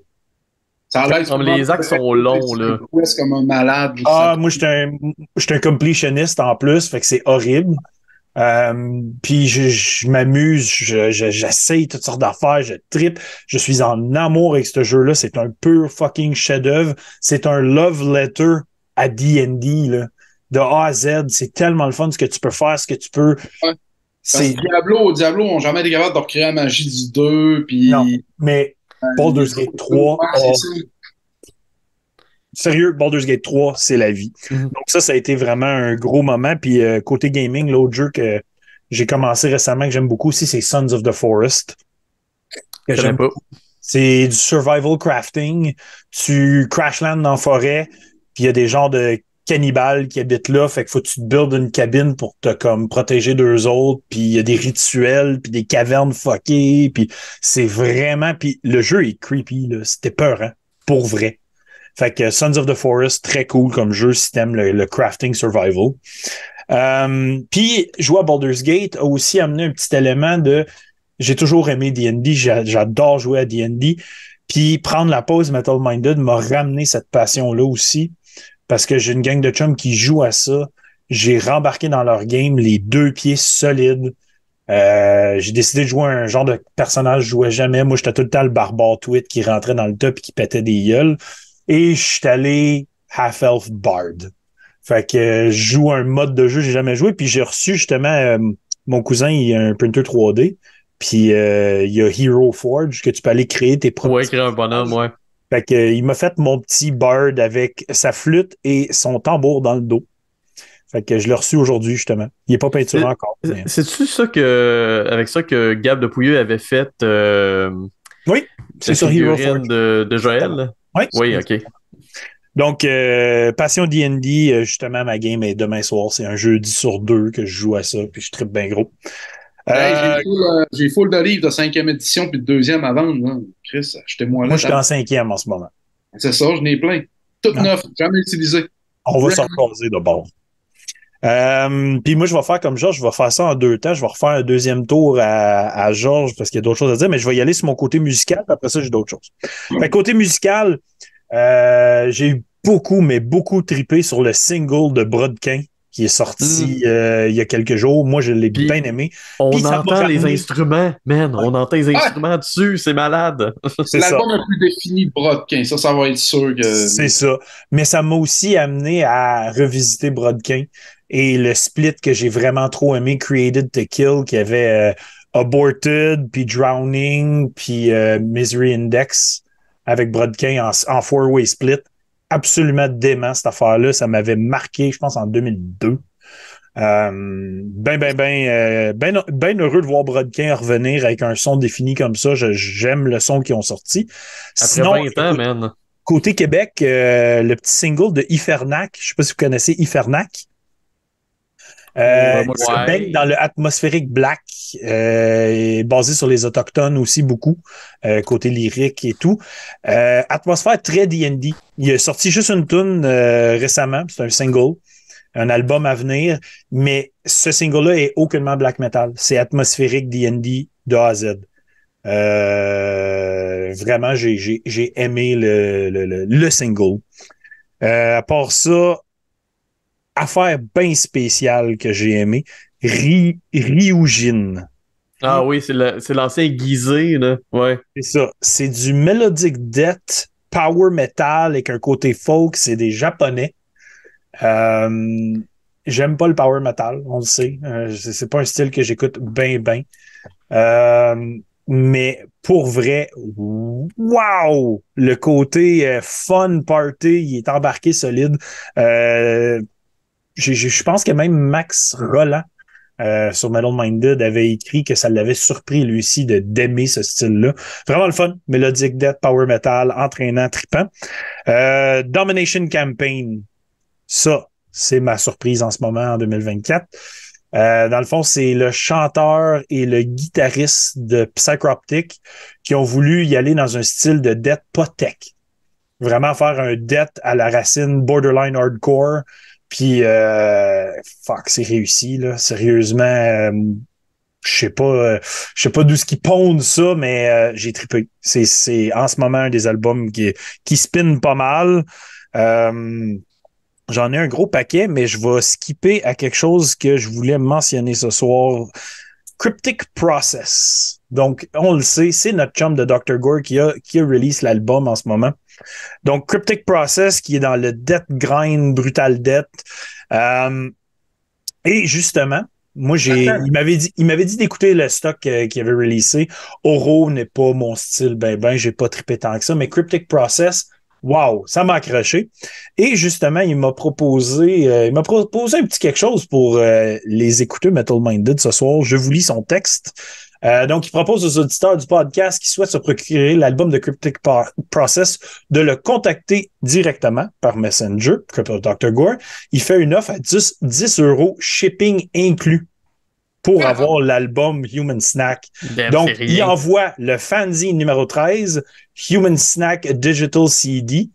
ça a l'air Non, mais les actes sont longs, là. Comme un malade. Ah, moi, j'étais un, j'étais un completioniste en plus, fait que c'est horrible. Euh, puis je, je m'amuse, je, je- j'essaye toutes sortes d'affaires, je tripe, je suis en amour avec ce jeu-là. C'est un pur fucking chef-d'œuvre. C'est un love letter à D&D, là. De A à Z. C'est tellement le fun ce que tu peux faire, ce que tu peux. Ouais. C'est, Diablo, Diablo ont jamais été capables de recréer la magie du 2. Puis, Non. mais Baldur's Gate 3 Ouais, c'est a- ça. Sérieux, Baldur's Gate 3, c'est la vie. Mhm. Donc ça, ça a été vraiment un gros moment. Puis euh, côté gaming, l'autre jeu que j'ai commencé récemment, que j'aime beaucoup aussi, c'est Sons of the Forest. Que j'aime pas. C'est du survival crafting. Tu crashland dans la forêt, puis il y a des genres de cannibales qui habitent là, fait qu'il faut que tu te builds une cabine pour te comme protéger d'eux autres, puis il y a des rituels, puis des cavernes fuckées, puis c'est vraiment puis le jeu est creepy là, c'était peur hein, pour vrai. Fait que Sons of the Forest très cool comme jeu si le, le crafting survival. Euh, puis jouer à Baldur's Gate a aussi amené un petit élément de j'ai toujours aimé D&D, j'adore jouer à D&D. Puis prendre la pause Metal Minded m'a ramené cette passion-là aussi parce que j'ai une gang de chums qui jouent à ça. J'ai rembarqué dans leur game les deux pieds solides. Euh, j'ai décidé de jouer un genre de personnage que je jouais jamais. Moi, j'étais tout le temps le barbare tweet qui rentrait dans le top et qui pétait des gueules. Et je suis allé Half-Elf Bard. Fait que je joue un mode de jeu que j'ai jamais joué. Puis j'ai reçu justement euh, mon cousin, il a un printer 3D. Puis euh, il y a Hero Forge que tu peux aller créer tes propres. Ouais, créer un bonhomme, ouais. Fait que, euh, il m'a fait mon petit bird avec sa flûte et son tambour dans le dos. Fait que je l'ai reçu aujourd'hui, justement. Il n'est pas peinturé encore. mais- C'est-tu ça que, avec ça que Gab de Pouilleux avait fait euh, Oui, c'est sur Hero Forge. de, de Joël? Oui, Oui, ok. Donc, euh, Passion D&D, euh, justement, ma game est demain soir. C'est un jeudi sur deux que je joue à ça, puis je tripe bien gros. Hey, Euh, j'ai full, euh, de livres de cinquième édition puis de deuxième à vendre. Là. Chris, achetez-moi là. moi, je suis en cinquième en ce moment. C'est ça, j'en ai plein. Tout Ah. neuf, jamais utilisé. On va Ouais. se reposer de bord. Euh, puis moi, je vais faire comme Georges, je vais faire ça en deux temps. Je vais refaire un deuxième tour à, à Georges parce qu'il y a d'autres choses à dire, mais je vais y aller sur mon côté musical, puis après ça, j'ai d'autres choses. Fait côté musical, euh, j'ai eu beaucoup, mais beaucoup tripé sur le single de Brodkin qui est sorti euh, il y a quelques jours. Moi, je l'ai bien aimé. On Puis entend les instruments, man. On entend les instruments dessus, c'est malade. C'est. L'album le plus défini de Brodkin. Ça, ça va être sûr que. C'est ça. Mais ça m'a aussi amené à revisiter Brodkin et le split que j'ai vraiment trop aimé, Created to Kill, qui avait euh, Aborted, puis Drowning, puis euh, Misery Index avec Brodkin en, en four-way split. Absolument dément, cette affaire-là. Ça m'avait marqué, je pense, en 2002. Euh, ben, ben, ben, euh, ben, ben heureux de voir Brodkin revenir avec un son défini comme ça. J'aime le son qu'ils ont sorti. Après Sinon, 20 ans, écoute, man. Côté Québec, euh, le petit single de Ifernac, je sais pas si vous connaissez Ifernac. Euh, Ouais, se baigne dans le atmosphérique black, euh, basé sur les autochtones aussi beaucoup, euh, côté lyrique et tout. Euh, atmosphère très D&D. Il a sorti juste une tune euh, récemment, c'est un single, un album à venir, mais ce single-là est aucunement black metal. C'est atmosphérique D&D de A à Z. Euh, vraiment, j'ai, aimé le, le, le, le single. Euh, à part ça, affaire bien spéciale que j'ai aimé, Ry, Ryujin. Ah oui, c'est l'ancien Guisé, là. Ouais. C'est ça. C'est du melodic death, power metal avec un côté folk. C'est des japonais. Euh, J'aime pas le power metal, on le sait. Euh, c'est pas un style que j'écoute bien, bien. Euh, mais pour vrai, wow! Le côté fun party, il est embarqué solide. Je pense que même Max Roland euh, sur Metal Minded avait écrit que ça l'avait surpris lui aussi de d'aimer ce style-là. Vraiment le fun, mélodique death, power metal, entraînant, trippant. Euh, Domination Campaign, ça, c'est ma surprise en ce moment en 2024. Euh, dans le fond, c'est le chanteur et le guitariste de Psychroptic qui ont voulu y aller dans un style de death pas tech. Vraiment faire un death à la racine borderline hardcore. Puis, euh, fuck, c'est réussi, là. Sérieusement, euh, je sais pas, euh, je sais pas d'où ce qui pondent ça, mais j'ai trippé. C'est, c'est en ce moment un des albums qui, qui spin pas mal. J'en ai un gros paquet, mais je vais skipper à quelque chose que je voulais mentionner ce soir. Cryptic Process. Donc, on le sait, c'est notre chum de Dr. Gore qui a, qui a release l'album en ce moment. Donc, Cryptic Process qui est dans le Death Grind, Brutal Death. Euh, et justement, moi, j'ai, il m'avait dit, il m'avait dit d'écouter le stock euh, qu'il avait releasé. Oro n'est pas mon style, ben, ben, j'ai pas trippé tant que ça, mais Cryptic Process, wow, ça m'a accroché. Et justement, il m'a proposé, euh, il m'a proposé un petit quelque chose pour euh, les écouteurs Metal Minded ce soir. Je vous lis son texte. Euh, donc, il propose aux auditeurs du podcast qui souhaitent se procurer l'album de Cryptic Process de le contacter directement par Messenger, Crypto Dr. Gore. Il fait une offre à 10, 10 euros, shipping inclus pour Ah. avoir l'album Human Snack. Damn, Donc, il envoie le fanzine numéro 13, Human Snack Digital CD,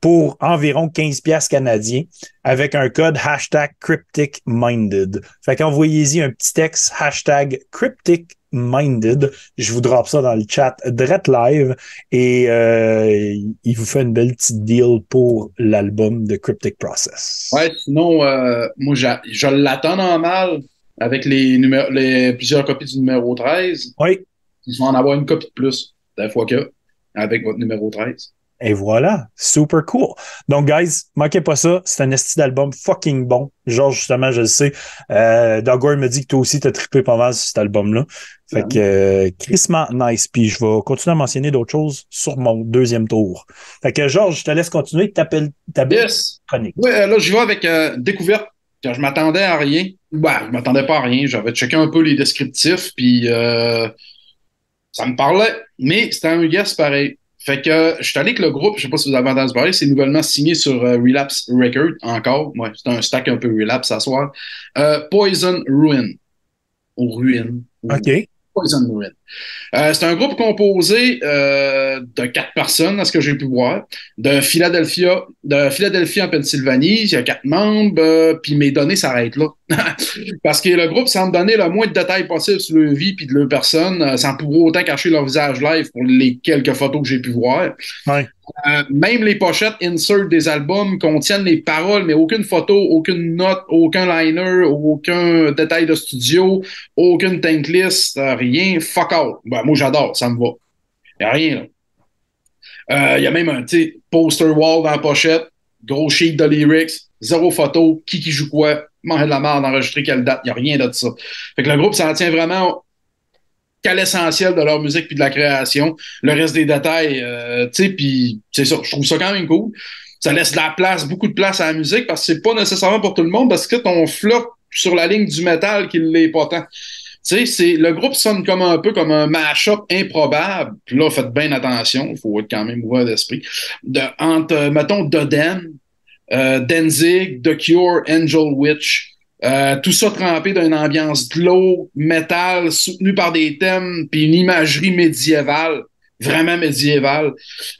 pour environ 15 pièces canadiens avec un code hashtag Cryptic Minded. Fait qu'envoyez-y un petit texte hashtag Cryptic Minded. Je vous drop ça dans le chat direct live et euh, il vous fait une belle petite deal pour l'album de Cryptic Process. Ouais, sinon, euh, moi, je l'attends en mal avec les, plusieurs copies du numéro 13. Oui. Ils vont en avoir une copie de plus, des fois que, avec votre numéro 13. Et voilà, super cool. Donc, guys, manquez pas ça. C'est un esti d'album fucking bon. Genre, justement, je le sais. Euh, Doug Gore me dit que toi aussi, t'as trippé pas mal sur cet album-là. Fait que, euh, crissement nice. Puis, je vais continuer à mentionner d'autres choses sur mon deuxième tour. Fait que, Georges, je te laisse continuer. T'appelles ta Yes! chronique. Ouais, euh, là, j'y vais avec euh, découverte. Quand je m'attendais à rien. Ben, je m'attendais pas à rien. J'avais checké un peu les descriptifs, puis euh, ça me parlait. Mais c'était un guess pareil. Fait que euh, je suis allé avec le groupe, je sais pas si vous avez entendu parler, c'est nouvellement signé sur euh, Relapse Record, encore. Ouais, c'est un stack un peu Relapse à soir. Euh, Poison Ruin. Ou Ruin. OK. Poison. Euh, c'est un groupe composé euh, de quatre personnes, à ce que j'ai pu voir, de Philadelphia, de Philadelphie en Pennsylvanie. Il y a quatre membres, euh, puis mes données s'arrêtent là. Parce que le groupe semble donner le moins de détails possible sur leur vie puis de leur personne, euh, sans pour autant cacher leur visage live pour les quelques photos que j'ai pu voir. Euh, même les pochettes insert des albums contiennent les paroles, mais aucune photo, aucune note, aucun liner, aucun détail de studio, aucune tank list, euh, rien. Fuck all. Ben, moi, j'adore, ça me va. Y a rien, là. Euh, Il y a même un poster wall dans la pochette, gros sheet de lyrics, zéro photo, qui qui joue quoi, manger de la merde, enregistrer quelle date, il n'y a rien de ça. Fait que le groupe s'en tient vraiment qu'à l'essentiel de leur musique puis de la création. Le reste des détails, euh, tu sais, puis c'est ça, je trouve ça quand même cool. Ça laisse de la place, beaucoup de place à la musique parce que c'est pas nécessairement pour tout le monde parce que ton flop sur la ligne du métal qui l'est pas tant. Tu sais, le groupe sonne comme un peu comme un mash-up improbable. Puis là, faites bien attention, il faut être quand même ouvert d'esprit. De, entre, mettons, Dodem, euh, The Cure, Angel Witch, euh, tout ça trempé d'une ambiance glow, métal, soutenu par des thèmes, puis une imagerie médiévale, vraiment médiévale.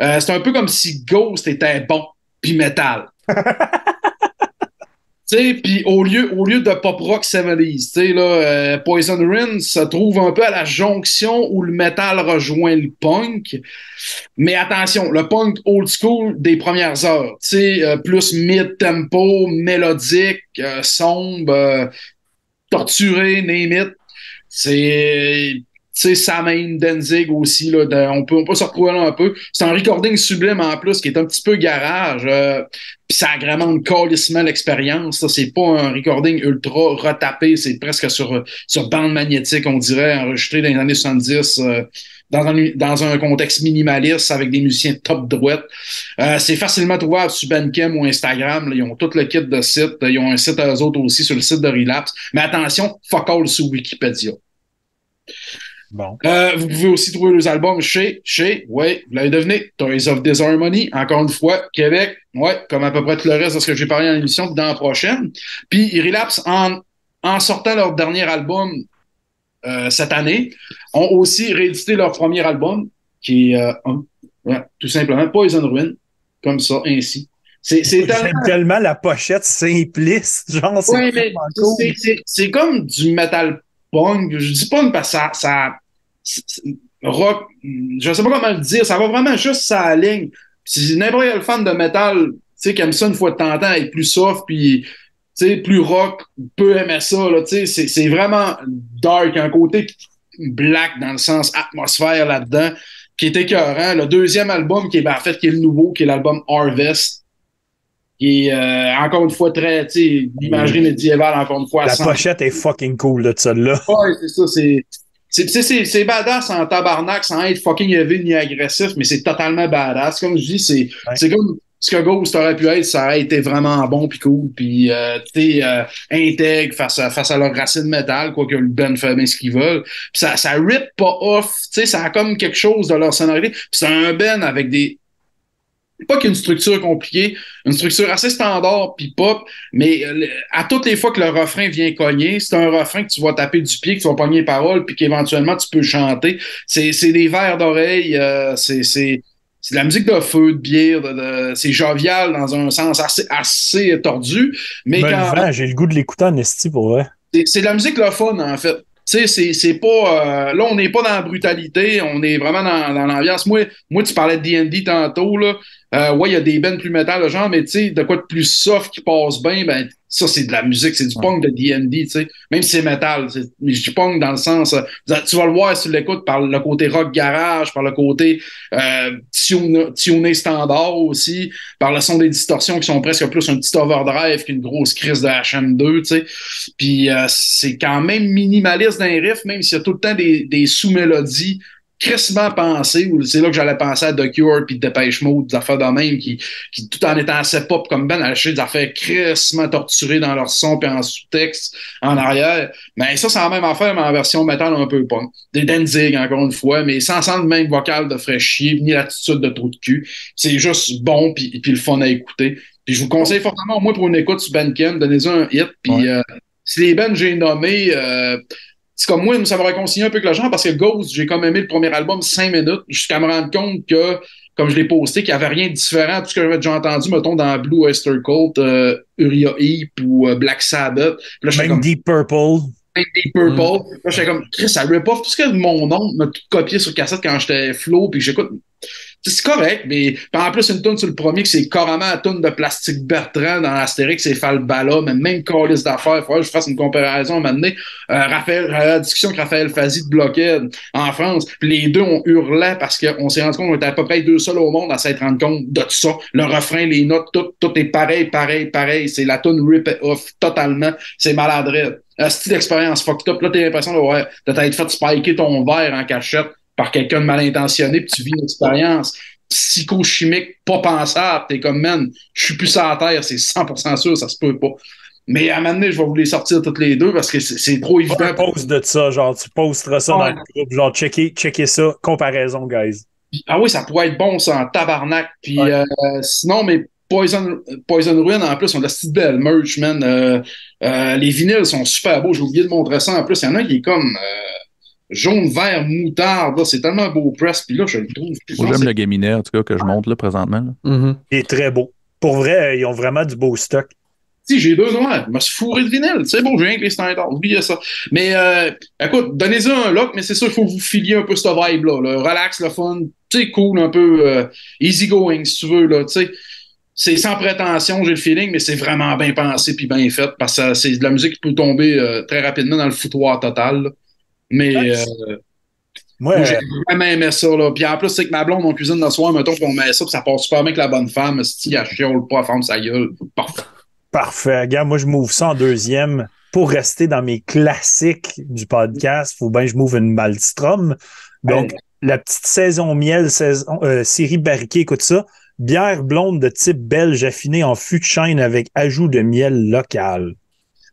Euh, c'est un peu comme si Ghost était bon, puis métal. Puis au lieu, au lieu de pop rock 70s, tu sais, là, euh, Poison Ruin se trouve un peu à la jonction où le métal rejoint le punk. Mais attention, le punk old school des premières heures, tu sais, euh, plus mid-tempo, mélodique, euh, sombre, torturé, name it. C'est, sais, Samhain, Denzig aussi, là, on, peut, on peut se retrouver là un peu. C'est un recording sublime en plus, qui est un petit peu garage. euh, puis ça agrémente calissement l'expérience. C'est pas un recording ultra retapé, c'est presque sur, sur bande magnétique, on dirait, enregistré dans les années 70. euh, dans un, dans un contexte minimaliste avec des musiciens top droite. Euh, c'est facilement trouvable sur Bandcamp ou Instagram. ils ont tout le kit de site. Ils ont un site à eux autres aussi sur le site de Relapse. Mais attention, fuck all sur Wikipédia. Bon. Euh, vous pouvez aussi trouver les albums chez, chez, ouais, vous l'avez deviné, Toys of Disharmony, encore une fois, Québec, ouais, comme à peu près tout le reste de ce que j'ai parlé dans l'émission, dans la prochaine. Puis ils relapsent en, en sortant leur dernier album euh, cette année, ont aussi réédité leur premier album, qui est euh, un, ouais, tout simplement Poison Ruin, comme ça, ainsi. C'est tellement tellement la pochette simpliste. Genre, oui, cool. c'est comme du metal punk. Je dis punk parce que ça, ça rock, je sais pas comment le dire, ça va vraiment juste sa ligne. Si n'importe quel fan de metal, tu sais, qui aime ça une fois de temps en temps, être plus soft, puis tu sais, plus rock, peut aimer ça, là, tu sais, c'est vraiment dark, un côté black dans le sens atmosphère là-dedans, qui est écœurant. Le deuxième album, qui est, ben, en fait, qui est le nouveau, qui est l'album Harvest, est, euh, encore une fois, très, tu sais, l'imagerie médiévale, encore une fois, La 100%. pochette est fucking cool de celle-là. Ouais, c'est ça, c'est. C'est, c'est, c'est, c'est badass en tabarnak sans être fucking heavy ni agressif, mais c'est totalement badass. Comme je dis, c'est, Ouais. c'est comme ce que Ghost aurait pu être, ça aurait été vraiment bon puis cool, puis euh, tu sais, euh, intègre face à, face à leur racine métal, quoi que le Ben fait bien ce qu'ils veulent. Puis ça, ça rip pas off, tu sais, ça a comme quelque chose de leur sonorité. C'est un Ben avec des pas qu'une structure compliquée, une structure assez standard puis pop, mais euh, à toutes les fois que le refrain vient cogner, c'est un refrain que tu vas taper du pied, que tu vas pogner les paroles, puis qu'éventuellement tu peux chanter. C'est, des vers d'oreille, euh, c'est, de la musique de feu, de bière, de, de- c'est jovial dans un sens assez, assez tordu, mais quand, levant, j'ai le goût de l'écouter en esti pour vrai. c'est de la musique le fun, en fait. Tu sais, c'est- c'est pas. euh, là, on n'est pas dans la brutalité, on est vraiment dans, dans l'ambiance. Moi, moi, tu parlais de DD tantôt, là. Euh, ouais, il y a des bands plus métal, genre, mais tu sais, de quoi de plus soft qui passe bien, ben, ça, c'est de la musique, c'est du punk de DD, tu sais. Même si c'est métal, c'est- mais je dis punk dans le sens. euh, tu vas le voir si tu l'écoutes par le côté rock garage, par le côté euh, tuné tuné standard aussi, par le son des distorsions qui sont presque plus un petit overdrive qu'une grosse crise de HM2, tu sais. Puis euh, c'est quand même minimaliste dans les riffs, même s'il y a tout le temps des, des sous-mélodies crissement pensées, ou c'est là que j'allais penser à The Cure puis Dépêche Mode, des affaires de même, qui, qui tout en étant assez pop comme Ben, acheter des affaires crissement torturées dans leur son puis en sous-texte en arrière. Mais ça, c'est la même affaire, mais en version métal un peu punk. Des Danzig, encore une fois, mais sans, sans le même vocal de frais chier, ni l'attitude de trou de cul. C'est juste bon puis, puis le fun à écouter. Puis je vous conseille fortement, au moins pour une écoute sur Bandcamp, donnez-en un hit. Puis Ouais. euh, si les bands que j'ai nommés, euh, c'est comme moi, ça va réconcilier un peu avec le genre parce que Ghost, j'ai comme aimé le premier album cinq minutes jusqu'à me rendre compte que, comme je l'ai posté, qu'il n'y avait rien de différent de tout ce que j'avais déjà entendu, mettons, dans Blue Oyster Cult, euh, Uriah Heep ou euh, Black Sabbath. Là, Même comme Deep Purple. Deep Purple. Là, j'étais comme, Chris, ça rip off tout ce que mon nom m'a tout copié sur cassette quand j'étais flow, puis j'écoute. C'est correct, mais en plus, une tune sur le premier, que c'est carrément la tune de Plastique Bertrand dans Astérix et Falbala, mais même calice d'affaires, il faudrait que je fasse une comparaison maintenant. Euh, Raphaël, à la discussion que Raphaël Fazi de Blockhead en France, les deux ont hurlé parce qu'on s'est rendu compte qu'on était à peu près deux seuls au monde à s'être rendu compte de tout ça. Le refrain, les notes, tout, tout est pareil, pareil, pareil. C'est la tune rip off totalement. C'est maladrette. Un style d'expérience fucked up. Là, t'as l'impression ouais, de t'être fait spiker ton verre en cachette par quelqu'un de mal intentionné, puis tu vis une expérience psychochimique pas pensable. T'es comme, man, je suis plus à la terre, c'est 100% sûr, ça se peut pas. Mais à un moment donné, je vais vous les sortir toutes les deux parce que c'est trop évident. Un post de ça, genre, tu posteras ça dans le groupe, genre, checker, checker ça, comparaison, guys. Ah oui, ça pourrait être bon, ça, en tabarnak. Puis Ouais. euh, sinon, mais Poison, Poison Ruin, en plus, on a la petite belle merch, man. Euh, euh, les vinyles sont super beaux. J'ai oublié de montrer ça en plus. Il y en a qui est comme euh, jaune, vert, moutarde. là. C'est tellement beau press. Puis là, je le trouve. J'aime le Gaminet, en tout cas, que je monte là, présentement. là. Mhm. Il est très beau. Pour vrai, ils ont vraiment du beau stock. Si, j'ai deux noirs. Je me suis fourré de vinyle. C'est bon, j'ai rien que les standards. Oubliez ça. Mais euh, écoute, donnez-y un look, mais c'est sûr, il faut vous filier un peu cette vibe-là. là. Relax, le fun. Tu sais, cool, un peu euh, easy going, si tu veux. Là, tu sais. C'est sans prétention, j'ai le feeling, mais c'est vraiment bien pensé puis bien fait parce que c'est de la musique qui peut tomber euh, très rapidement dans le foutoir total. Mais euh, Moi, moi, j'ai euh, vraiment aimé ça. Là. Puis en plus, c'est que ma blonde, on cuisine le soir, mettons, puis on met ça, puis ça passe super bien avec la bonne femme. Si elle chiole pas, elle ferme sa gueule. Parfait. parfait. Regarde, moi, je m'ouvre ça en deuxième. Pour rester dans mes classiques du podcast, faut bien que je m'ouvre une Malstrom. Donc, la petite saison miel, saison, euh, série barriquée, écoute ça. Bière blonde de type belge affinée en fût de chêne avec ajout de miel local.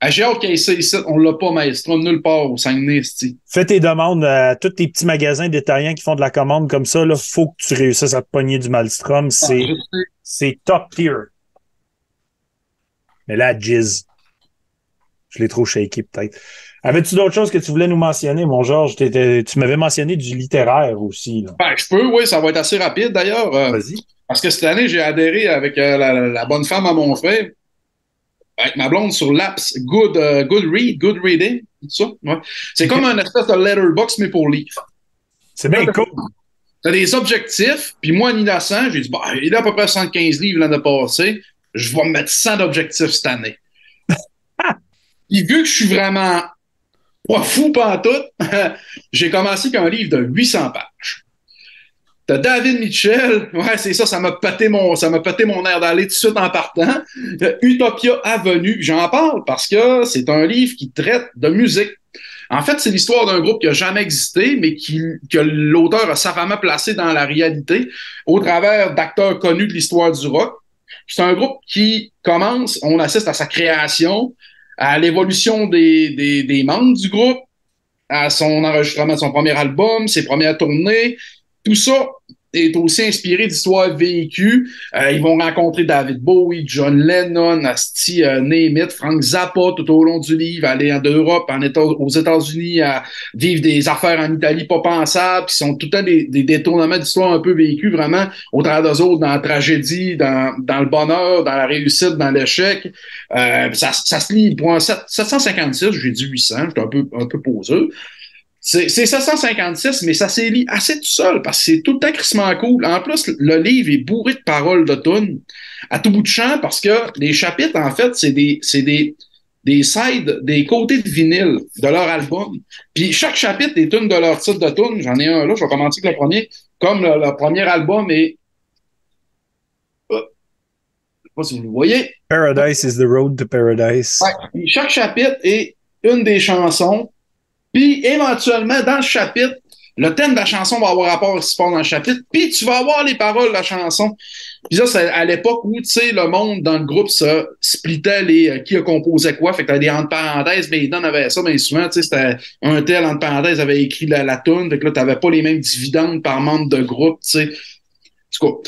Ah, J'ai hâte qu'il ici. On l'a pas, maestro, nulle part au Saguenay. Fais tes demandes à tous tes petits magasins détaillants qui font de la commande comme ça. Là, faut que tu réussisses à te pogner du Malstrom. C'est, Ah, c'est top tier. Mais là, Jizz. Je l'ai trop shaké, peut-être. Avais-tu d'autres choses que tu voulais nous mentionner, mon Georges? Tu m'avais mentionné du littéraire aussi. Là. Ben, je peux, oui, ça va être assez rapide d'ailleurs. euh, Vas-y. parce que cette année, j'ai adhéré avec euh, la, la bonne femme à mon frère, avec ma blonde sur l'apps Good, euh, Good Read, Good Reading, tout ça? ouais. C'est comme un espèce de letterbox, mais pour livres. C'est bien cool. T'as des objectifs, puis moi, en innocent, j'ai dit, bah, il a à peu près 75 livres l'année passée, je vais me mettre 100 d'objectifs cette année. puis vu que je suis vraiment pas fou pantoute, j'ai commencé avec un livre de 800 pages. T'as David Mitchell, ouais, c'est ça, ça m'a pété mon, ça m'a mon air d'aller tout de suite en partant. Euh, Utopia Avenue, j'en parle parce que c'est un livre qui traite de musique. En fait, c'est l'histoire d'un groupe qui n'a jamais existé, mais qui, que l'auteur a savamment placé dans la réalité au travers d'acteurs connus de l'histoire du rock. C'est un groupe qui commence, on assiste à sa création, à l'évolution des, des, des membres du groupe, à son enregistrement de son premier album, ses premières tournées. Tout ça est aussi inspiré d'histoires vécues. Euh, ils vont rencontrer David Bowie, John Lennon, Asti, euh, Frank Zappa tout au long du livre, aller en Europe, aux États-Unis, à vivre des affaires en Italie pas pensables, qui sont tout le temps des, des détournements d'histoires un peu vécues, vraiment, au travers d'eux autres, dans la tragédie, dans, le bonheur, dans la réussite, dans l'échec. Euh, ça, ça se lit pour un 756, j'ai dit 800, j'étais un peu, un peu poseux. C'est 756, mais ça s'est lu assez tout seul parce que c'est tout le temps crissement cool. En plus, le livre est bourré de paroles d'automne à tout bout de champ parce que les chapitres, en fait, c'est des, des, des sides, des côtés de vinyle de leur album. Puis chaque chapitre est une de leurs titres d'automne. J'en ai un là, je vais commencer avec le premier. Comme le, le premier album est. Euh, je sais pas si vous le voyez. Paradise is the road to paradise. Ouais. Chaque chapitre est une des chansons puis éventuellement, dans le chapitre, le thème de la chanson va avoir rapport à ce qui se passe dans le chapitre, puis tu vas avoir les paroles de la chanson. Puis ça, c'est à l'époque où, tu sais, le monde dans le groupe, ça splitait les euh, qui a composé quoi. Fait que t'as des entre parenthèses, mais ben, avait ça, mais souvent, tu sais, c'était un tel entre parenthèses avait écrit la, la tune, fait que là, t'avais pas les mêmes dividendes par membre de groupe, tu sais. En tout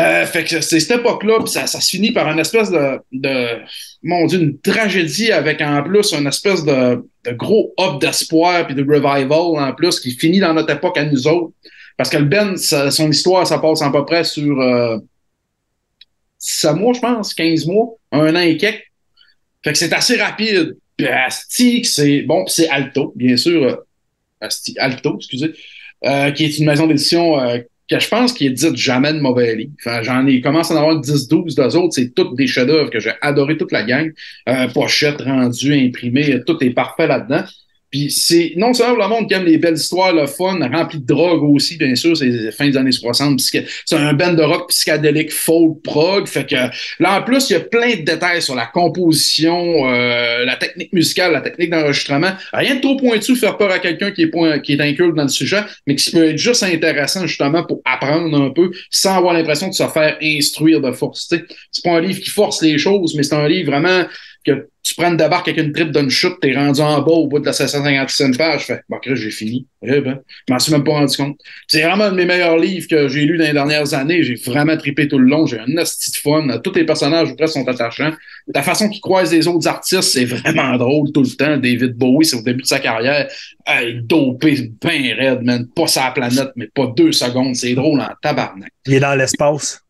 euh, fait que c'est cette époque-là, ça, ça se finit par une espèce de, mon Dieu, une tragédie avec en plus une espèce de, gros hop d'espoir puis de revival en plus qui finit dans notre époque à nous autres. Parce que le Ben, son histoire, ça passe à peu près sur euh, 6 mois, je pense, 15 mois, un an et quelques. Fait que c'est assez rapide. Puis Asti, c'est bon, c'est Alto, bien sûr. Euh, Asti, Alto, excusez, euh, qui est une maison d'édition que je pense qu'il est dit jamais de mauvais livre. Enfin, j'en ai commencé à en avoir 10-12 d'eux autres. C'est toutes des chefs-d'œuvre que j'ai adoré toute la gang. Euh, pochette rendue, imprimée, tout est parfait là-dedans. Puis c'est non seulement le monde qui aime les belles histoires, le fun, rempli de drogue aussi, bien sûr, c'est fin des années 60. C'est un band de rock psychédélique folk prog. Fait que là, en plus, il y a plein de détails sur la composition, euh, la technique musicale, la technique d'enregistrement. Rien de trop pointu, faire peur à quelqu'un qui est point, qui est inculte dans le sujet, mais qui peut être juste intéressant justement pour apprendre un peu sans avoir l'impression de se faire instruire de force. C'est pas un livre qui force les choses, mais c'est un livre vraiment que tu prends une débarque avec une trip d'une chute, t'es rendu en bas au bout de la 757 page, je fais, bon, j'ai fini. Ben, je m'en suis même pas rendu compte. C'est vraiment un de mes meilleurs livres que j'ai lu dans les dernières années. J'ai vraiment trippé tout le long. J'ai un asti de fun. Tous les personnages, presque, sont attachants. La façon qu'ils croisent les autres artistes, c'est vraiment drôle tout le temps. David Bowie, c'est au début de sa carrière. Hey, dopé, ben raide, man. Pas sa planète, mais pas deux secondes. C'est drôle en tabarnak. Il est dans l'espace.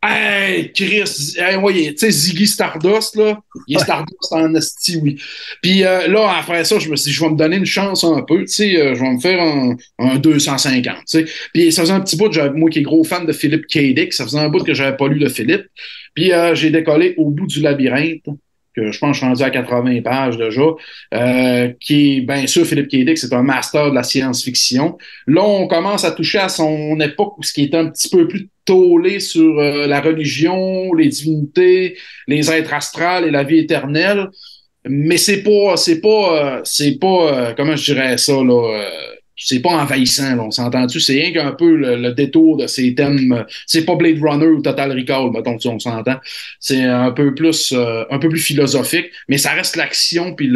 Hey, Chris, hey, ouais, tu sais, Ziggy Stardust, là, il est Stardust en esti, oui. Puis euh, là, après ça, je me suis dit, je vais me donner une chance un peu, tu sais, euh, je vais me faire un, un 250, tu sais. Puis ça faisait un petit bout, moi qui est gros fan de Philippe K. Dick, ça faisait un bout que j'avais pas lu de Philippe. Puis euh, j'ai décollé au bout du labyrinthe, je pense que je suis rendu à 80 pages déjà, euh, qui bien sûr, Philippe K. Dick, c'est un master de la science-fiction. Là, on commence à toucher à son époque où ce qui est un petit peu plus tôlé sur euh, la religion, les divinités, les êtres astrales et la vie éternelle. Mais c'est pas, c'est pas, euh, c'est pas, comment je dirais ça, là, c'est pas envahissant, là, on s'entend-tu? C'est rien qu'un peu le, le, détour de ces thèmes. C'est pas Blade Runner ou Total Recall, mettons, on s'entend. C'est un peu plus un peu plus philosophique, mais ça reste l'action, puis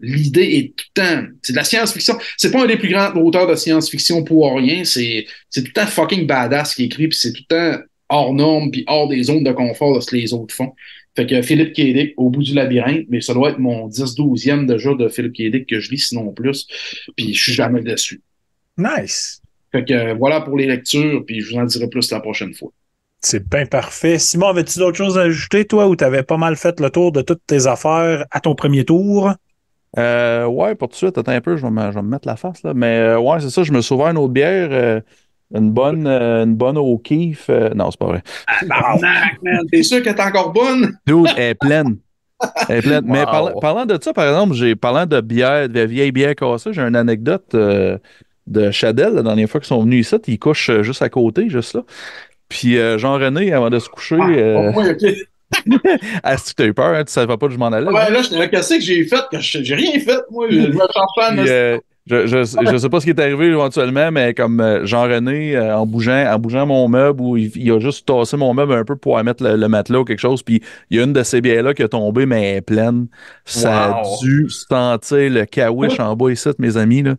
l'idée est tout le temps. C'est de la science-fiction. C'est pas un des plus grands auteurs de science-fiction pour rien. C'est tout le temps fucking badass qui écrit, puis c'est tout le temps hors norme, puis hors des zones de confort de ce que les autres font. Fait que Philippe Kédic, au bout du labyrinthe, mais ça doit être mon 10-12e déjà de Philippe Kédic que je lis, sinon plus. Puis je suis jamais déçu. Nice. Fait que voilà pour les lectures, puis je vous en dirai plus la prochaine fois. C'est bien parfait. Simon, avais-tu d'autres choses à ajouter, toi, ou tu avais pas mal fait le tour de toutes tes affaires à ton premier tour? Euh, ouais, pour tout de suite, attends un peu, je vais me, je vais me mettre la face, là. Mais euh, ouais, c'est ça, je me suis ouvert une autre bière. Euh, une bonne, euh, une bonne O'Keeffe. Euh, non, c'est pas vrai. Ah, man. T'es sûr qu'elle est encore bonne? Dude, elle est pleine. Elle est pleine. Mais par, parlant de ça, par exemple, j'ai parlant de bière, de vieille bière cassée, j'ai une anecdote euh, de Chadel, la dernière fois qu'ils sont venus ici, ils couchent juste à côté, juste là. Puis Jean-René, avant de se coucher. Ah, oh, oui, OK. ah, si tu as eu peur, hein, tu savais pas que je m'en allais. Ouais, là, je qu'est-ce que j'ai fait? Que j'ai rien fait, moi. Je me cherchais euh, Je, je, je sais pas ce qui est arrivé éventuellement, mais comme euh, Jean-René, euh, en bougeant, en bougeant mon meuble, où il, il a juste tassé mon meuble un peu pour mettre le, le matelas ou quelque chose, puis il y a une de ces bières-là qui a tombé, mais elle est pleine. Ça Wow. a dû sentir le caouche en bas ici, mes amis. Là.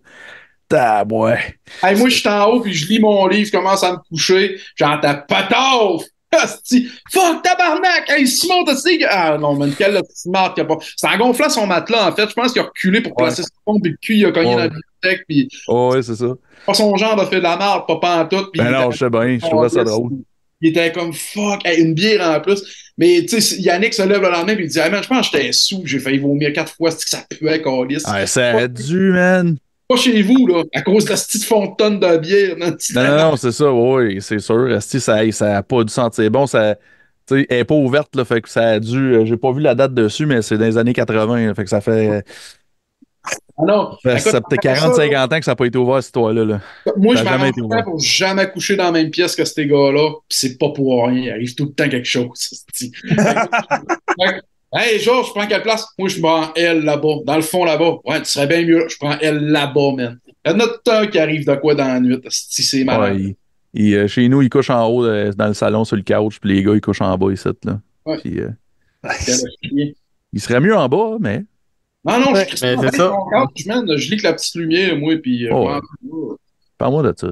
Tabouais. Hey, moi, je suis en haut, puis je lis mon livre, je commence à me coucher, j'entends patauf! Asti! Fuck, tabarnak! Hey, Simon, t'as que... Ah non, man, quelle smart qu'il a pas. C'est en gonflant son matelas, en fait. Je pense qu'il a reculé pour placer son pompe, puis le cul, il a cogné Ouais. dans la bibliothèque, puis Oh, ouais, c'est ça. pas son genre a fait de la merde, pas pantoute. Puis Ben non, je sais bien, je trouvais ça drôle. Il était comme fuck, hey, une bière en plus. Mais tu sais, Yannick se lève le lendemain et il dit hey, man, je pense que j'étais sous, j'ai failli vomir quatre fois, c'est que ça puait, câlisse. Ah, ça a dû, man. Pas chez vous, là, à cause de la petite fontaine de bière. Non, non, non, c'est ça, oui, c'est sûr. Esti, ça, ça a pas dû sentir bon. Ça, tu sais, elle est pas ouverte, là, fait que ça a dû. euh, J'ai pas vu la date dessus, mais c'est dans les années 80, là, fait que ça fait. Ah non, Ça, ça peut-être après ça, 40-50 ans que ça n'a pas été ouvert, cette histoire-là. Là. Moi, Ça je jamais été ouvert. pour jamais coucher dans la même pièce que ces gars-là. C'est pas pour rien. Il arrive tout le temps quelque chose. hey, Georges, je prends quelle place? Moi, je prends L là-bas. Dans le fond, là-bas. Ouais, tu serais bien mieux. Je prends L là-bas, man. Il y en a un qui arrive de quoi dans la nuit. Si c'est malade. Ouais, il- il, euh, chez nous, ils couchent en haut euh, dans le salon sur le couch, puis les gars, ils couchent en bas ici. Là. Ouais. Puis, euh, il serait mieux en bas, mais. Non, non, je suis mon couch, man. Je lis que la petite lumière, moi, puis. euh, Oh. ouais. Parle-moi de ça.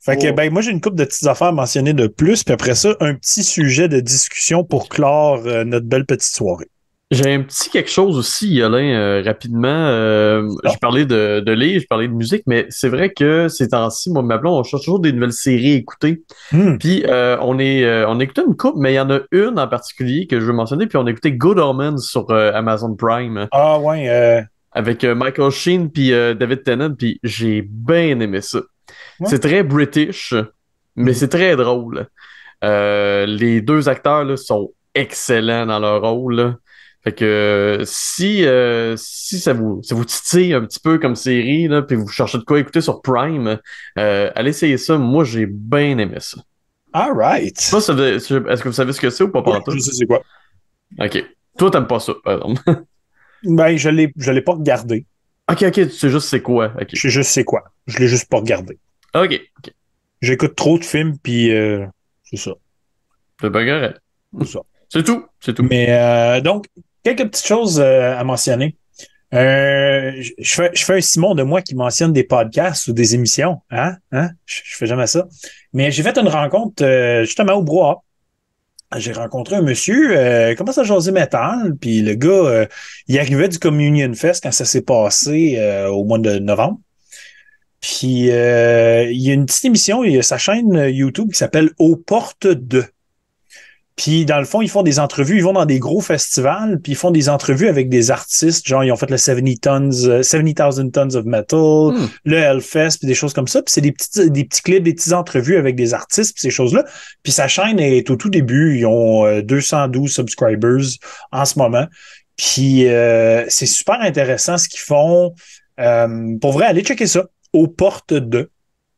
Fait que, Oh. ben, moi, j'ai une couple de petites affaires mentionnées de plus, puis après ça, un petit sujet de discussion pour clore euh, notre belle petite soirée. J'ai un petit quelque chose aussi, Alain, euh, rapidement. Euh, Ah. J'ai parlé de, de livres, j'ai parlé de musique, mais c'est vrai que ces temps-ci, moi, ma blonde, on cherche toujours des nouvelles séries à écouter. Hmm. Puis euh, on est euh, on a écouté une coupe, mais il y en a une en particulier que je veux mentionner. Puis on a écouté Good Omens sur Amazon Prime Ah, ouais, euh, avec Michael Sheen puis David Tennant. Puis j'ai bien aimé ça. Ouais. C'est très British, mais Mhm. c'est très drôle. Les deux acteurs là, sont excellents dans leur rôle. là. Fait que euh, si euh, si ça vous ça vous titille un petit peu comme série là, puis vous cherchez de quoi écouter sur Prime, euh, allez essayer ça. Moi j'ai bien aimé ça. all right. Pas ça veut- Est-ce que vous savez ce que c'est ou pas Ouais, je sais c'est quoi. Ok. Toi, t'aimes pas ça, par exemple. Ben, je l'ai, je l'ai pas regardé. ok, ok, tu sais juste c'est quoi. Ok. Je sais juste c'est quoi. Je l'ai juste pas regardé. Ok. J'écoute trop de films, puis euh, c'est ça. C'est bien correct. C'est ça. C'est tout. C'est tout. Mais euh, donc, quelques petites choses euh, à mentionner. Euh, je fais, fais un Simon de moi qui mentionne des podcasts ou des émissions. Hein? Hein? Je, je fais jamais ça. Mais j'ai fait une rencontre euh, justement au brouhaha. J'ai rencontré un monsieur, euh, commence à jaser métal, puis le gars, euh, il arrivait du Communion Fest quand ça s'est passé euh, au mois de novembre. Puis euh, il y a une petite émission, il y a sa chaîne YouTube qui s'appelle Aux portes de. Puis dans le fond, ils font des entrevues, ils vont dans des gros festivals, puis ils font des entrevues avec des artistes, genre ils ont fait le 70 tons, euh, 70,000 tons of metal, Hmm. le Hellfest, puis des choses comme ça. Puis c'est des petits, des petits clips, des petites entrevues avec des artistes, puis ces choses-là. Puis sa chaîne est au tout début, ils ont euh, 212 subscribers en ce moment. Puis euh, c'est super intéressant ce qu'ils font. Euh, pour vrai, allez checker ça. Aux portes de.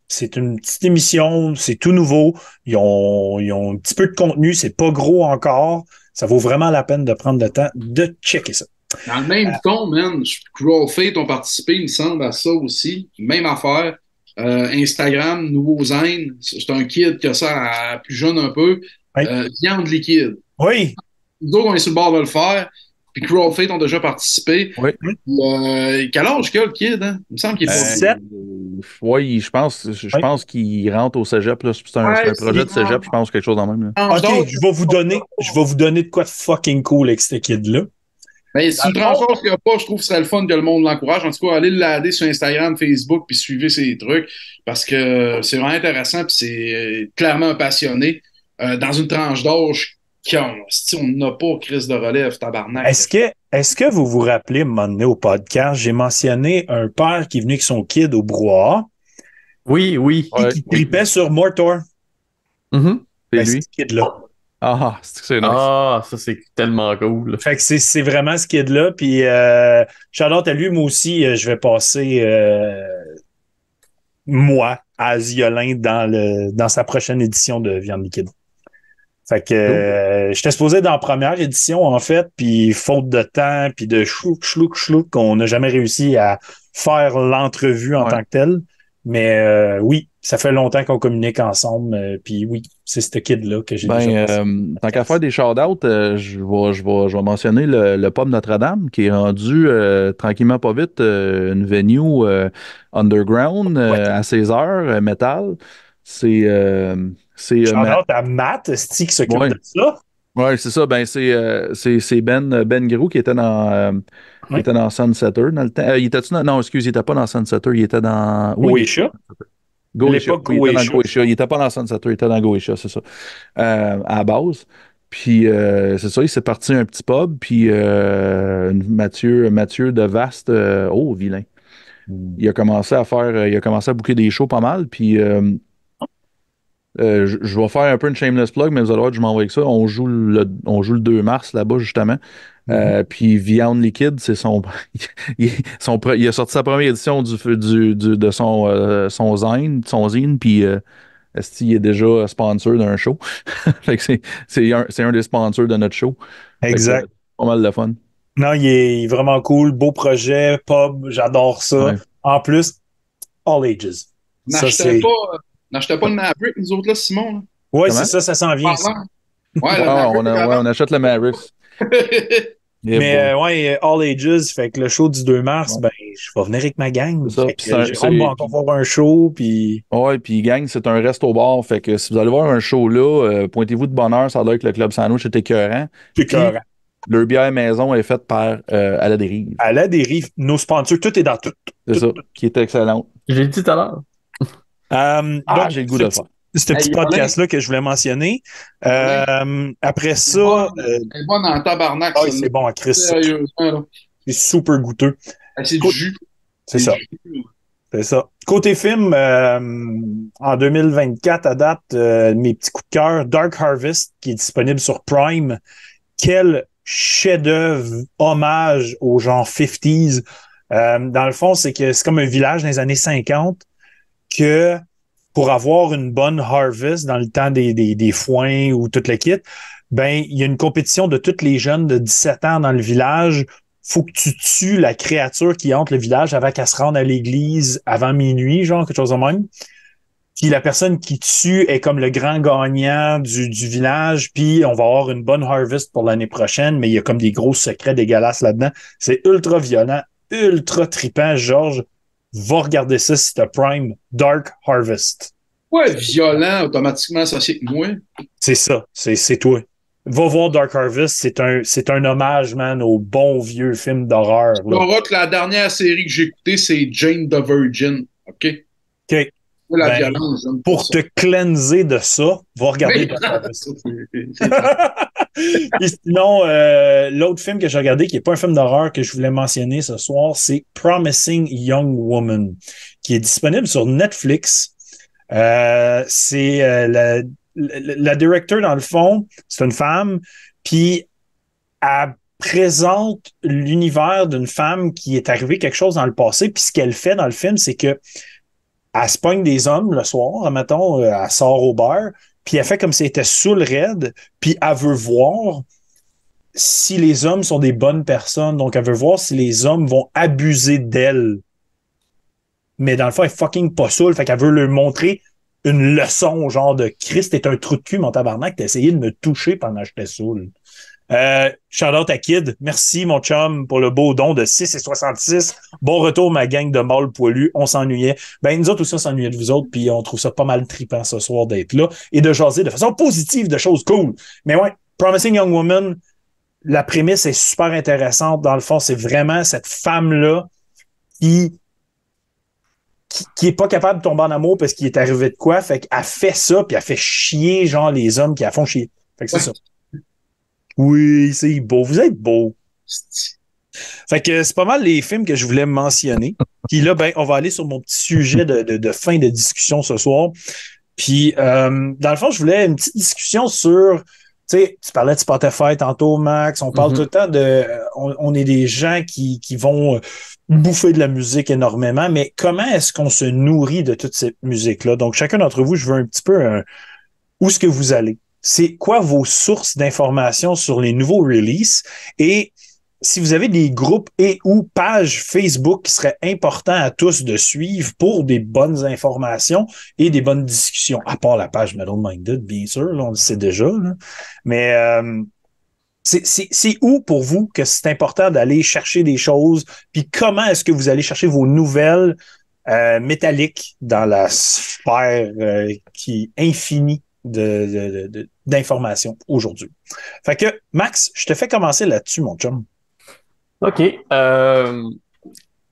C'est une petite émission, c'est tout nouveau. Ils ont, ils ont un petit peu de contenu, c'est pas gros encore. Ça vaut vraiment la peine de prendre le temps de checker ça. Dans le même ton, man, Crawl Fate ont participé, il me semble, à ça aussi. Même affaire. Euh, Instagram, Nouveau Zen, c'est un kid qui a ça à plus jeune un peu. Oui. Euh, viande liquide. Oui, Nous autres, on est sur le bord de le faire. Puis Crawl Fate ont déjà participé. Oui. Euh, quel âge qu'il a, le kid? Hein? Il me semble qu'il est pas Euh, vieux. Sept. oui, je pense, je, Oui. pense qu'il rentre au cégep. C'est un, Ouais, c'est un projet de cégep, je pense, quelque chose dans le même. là. OK, je vais vous donner, je vais vous donner de quoi de fucking cool avec ce kid-là. Ben, c'est une tranche d'âge qu'il n'y a pas, je trouve que ce serait le fun que le monde l'encourage. En tout cas, allez le lader sur Instagram, Facebook, puis suivez ses trucs, parce que c'est vraiment intéressant, puis c'est euh, clairement un passionné. Euh, dans une tranche d'âge qu'on si on n'a pas crise de relève, tabarnak. Est-ce que, est-ce que vous vous rappelez, à un moment donné, au podcast, j'ai mentionné un père qui est venu avec son kid au brouhaha? Oui, oui. et Ouais. qui tripait sur Mortor. Mhm. C'est Ben, lui. ce kid-là. Ah, c'est que c'est nice. Ah, ça c'est tellement cool. Fait que c'est, c'est vraiment ce kid-là. Puis, euh, shout-out à lui, moi aussi, euh, je vais passer, euh, moi, à Ziolin dans le, dans sa prochaine édition de Viande liquide. Fait que, euh, j'étais supposé dans la première édition, en fait, puis faute de temps, puis de chlouk, chlouk, chlouk, on n'a jamais réussi à faire l'entrevue en Ouais. tant que telle. Mais euh, oui, ça fait longtemps qu'on communique ensemble. euh, Puis oui, c'est ce kid-là que j'ai Ben, déjà euh, tant qu'à faire des shout-outs, je vais, je vais, je vais mentionner le, le pub Notre-Dame qui est rendu tranquillement pas vite une venue underground Ouais. à 16 heures, métal. C'est. Euh, c'est euh, ma- Shout-out à Matt, qui s'occupe Ouais. de ça. Ouais, c'est ça. Ben, c'est euh, c'est Ben, Ben Grou qui était dans, euh, était dans Sunsetter dans le temps. Euh, il était dans, non, excuse, il était pas dans Sunsetter, il était dans. Oui, il était dans Goetia. Goetia. Il était pas dans Sunsetter, il était dans Goetia, c'est ça. Euh, à la base. Puis euh, c'est ça, il s'est parti un petit pub, puis euh, Mathieu, Mathieu de Vaste, euh, oh, vilain. Il a commencé à faire, euh, il a commencé à bouquer des shows pas mal, puis euh, je, je vais faire un peu une shameless plug, mais vous allez voir que je m'envoie avec ça. On joue le, on joue le 2 mars là-bas, justement. Euh, puis Viande Liquide, c'est son, il, son. il a sorti sa première édition du, du, du- de son, euh, son zine, son zine, puis euh, esti, il est déjà sponsor d'un show? c'est, c'est, un, c'est un des sponsors de notre show. Exact. pas mal de fun. Non, il est vraiment cool. Beau projet, pub, j'adore ça. Ouais. En plus, all ages. Ça, N'achetez c'est. pas, n'achetez pas le Maverick, nous autres, là, Simon. là. Ouais, c'est ça, ça s'en vient. ça. Pardon. Ouais, le Maverick, on, a- ouais, avant. on achète le Mavericks. Yeah, Mais euh, ouais, All Ages, fait que le show du 2 mars, Ouais. ben, je vais venir avec ma gang. C'est ça, Fait que c'est- va encore voir un show, puis Ouais, puis gang, c'est un resto bar. Fait que si vous allez voir un show là, euh, pointez-vous de bonne heure, ça a l'air que le Club Sandwich est écœurant. c'est écœurant. Leur bière maison est faite par euh, À la dérive. À la dérive, nos sponsors, tout est dans tout. C'est ça, qui est excellent. J'ai dit tout à l'heure. Euh, Ah, donc, j'ai le goût de faire. Ce petit podcast-là que je voulais mentionner. Euh, après ça, euh, Elle est bonne en tabarnak, ah, c'est bon à Chris. C'est super goûteux. Ah, C'est du jus. C'est ça. C'est ça. Côté film, euh, en 2024, à date, euh, mes petits coups de cœur, Dark Harvest, qui est disponible sur Prime. Quel chef-d'œuvre, hommage au genre 50s. Euh, dans le fond, c'est que c'est comme un village dans les années 50 que pour avoir une bonne harvest dans le temps des, des, des foins ou toute le kit, ben, il y a une compétition de tous les jeunes de 17 ans dans le village faut que tu tues la créature qui hante le village avant qu'elle se rende à l'église avant minuit, genre quelque chose de même. Puis la personne qui tue est comme le grand gagnant du, du village, puis on va avoir une bonne harvest pour l'année prochaine, mais il y a comme des gros secrets dégueulasses là-dedans. C'est ultra violent, ultra trippant. Georges, va regarder ça si t'as Prime Dark Harvest. Ouais, violent, automatiquement associé avec moi. C'est ça, c'est c'est toi. Va voir Dark Harvest, c'est un, c'est un hommage, man, au bon vieux film d'horreur. Que la dernière série que j'ai écoutée, c'est Jane the Virgin. OK? OK. La Ben, violence, pour te cleanser de ça, va regarder Oui. Dark Harvest. Sinon, euh, l'autre film que j'ai regardé, qui n'est pas un film d'horreur que je voulais mentionner ce soir, c'est Promising Young Woman, qui est disponible sur Netflix. Euh, c'est euh, la, directeur, dans le fond, c'est une femme, puis elle présente l'univers d'une femme qui est arrivé quelque chose dans le passé, puis ce qu'elle fait dans le film, c'est que elle se pogne des hommes le soir, mettons, elle sort au bar, puis elle fait comme si elle était sous le raid, puis elle veut voir si les hommes sont des bonnes personnes. Donc, elle veut voir si les hommes vont abuser d'elle. Mais dans le fond, elle est fucking pas saoule. Fait qu'elle veut leur montrer une leçon, genre de Christ est un trou de cul, mon tabarnak, t'as essayé de me toucher pendant que j'étais saoul. Euh, shout out à Kid. Merci, mon chum, pour le beau don de 6 et 66. Bon retour, ma gang de mâles poilus. On s'ennuyait. Ben, nous autres aussi, on s'ennuyait de vous autres, puis on trouve ça pas mal trippant ce soir d'être là et de jaser de façon positive de choses cool. Mais ouais, Promising Young Woman, la prémisse est super intéressante. Dans le fond, c'est vraiment cette femme-là qui, qui, qui est pas capable de tomber en amour parce qu'il est arrivé de quoi. Fait qu'elle fait ça, puis elle fait chier, genre, les hommes qui la font chier. Fait que c'est Ouais. ça. Oui, c'est beau. Vous êtes beau. Fait que c'est pas mal les films que je voulais mentionner. Puis là, ben, on va aller sur mon petit sujet de, de, de fin de discussion ce soir. Puis, euh, dans le fond, je voulais une petite discussion sur, tu sais, tu parlais de Spotify tantôt, Max. On parle Mhm. tout le temps de, euh, on, on est des gens qui, qui vont euh, bouffer de la musique énormément, mais comment est-ce qu'on se nourrit de toute cette musique-là? Donc, chacun d'entre vous, je veux un petit peu un, où est-ce que vous allez? C'est quoi vos sources d'informations sur les nouveaux releases? Et si vous avez des groupes et ou pages Facebook qui seraient importants à tous de suivre pour des bonnes informations et des bonnes discussions, à part la page Metal Minded, bien sûr, on le sait déjà. Mais euh, c'est où pour vous que c'est important d'aller chercher des choses? Puis comment est-ce que vous allez chercher vos nouvelles euh, métalliques dans la sphère euh, qui est infinie? D'informations de, aujourd'hui? Fait que, Max, je te fais commencer là-dessus, mon chum. OK. Euh,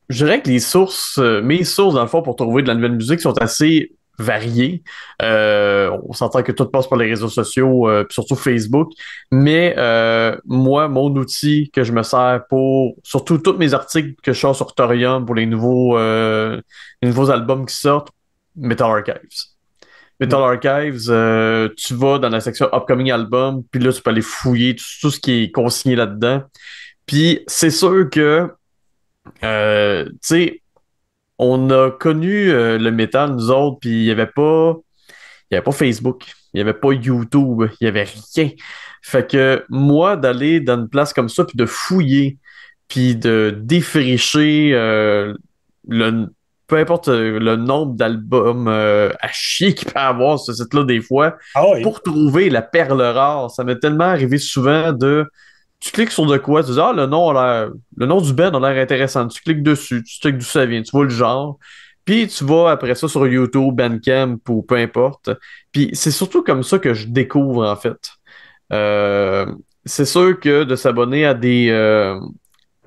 je dirais que les sources, mes sources, dans le fond, pour trouver de la nouvelle musique sont assez varié. Euh, on s'entend que tout passe par les réseaux sociaux, euh, surtout Facebook. Mais euh, moi, mon outil que je me sers pour surtout tous mes articles que je sors sur Torium pour les nouveaux, les nouveaux albums qui sortent, Metal Archives. Metal. Archives, tu vas dans la section Upcoming Album, puis là, tu peux aller fouiller tout, tout ce qui est consigné là-dedans. Puis c'est sûr que, tu sais, on a connu euh, le métal, nous autres, puis il n'y avait pas. Il y avait pas Facebook, il n'y avait pas YouTube, il n'y avait rien. Fait que moi, d'aller dans une place comme ça, puis de fouiller, puis de défricher euh, le, peu importe euh, le nombre d'albums à chier qu'il peut avoir ce site-là des fois, ah pour trouver la perle rare. Ça m'est tellement arrivé souvent de tu cliques sur de quoi, tu dis Ah, le nom, le nom du band a l'air intéressant. Tu cliques dessus, tu cliques d'où ça vient, tu vois le genre. Puis tu vas après ça sur YouTube, Bandcamp ou peu importe. Puis c'est surtout comme ça que je découvre en fait. Euh, c'est sûr que de s'abonner à des, euh,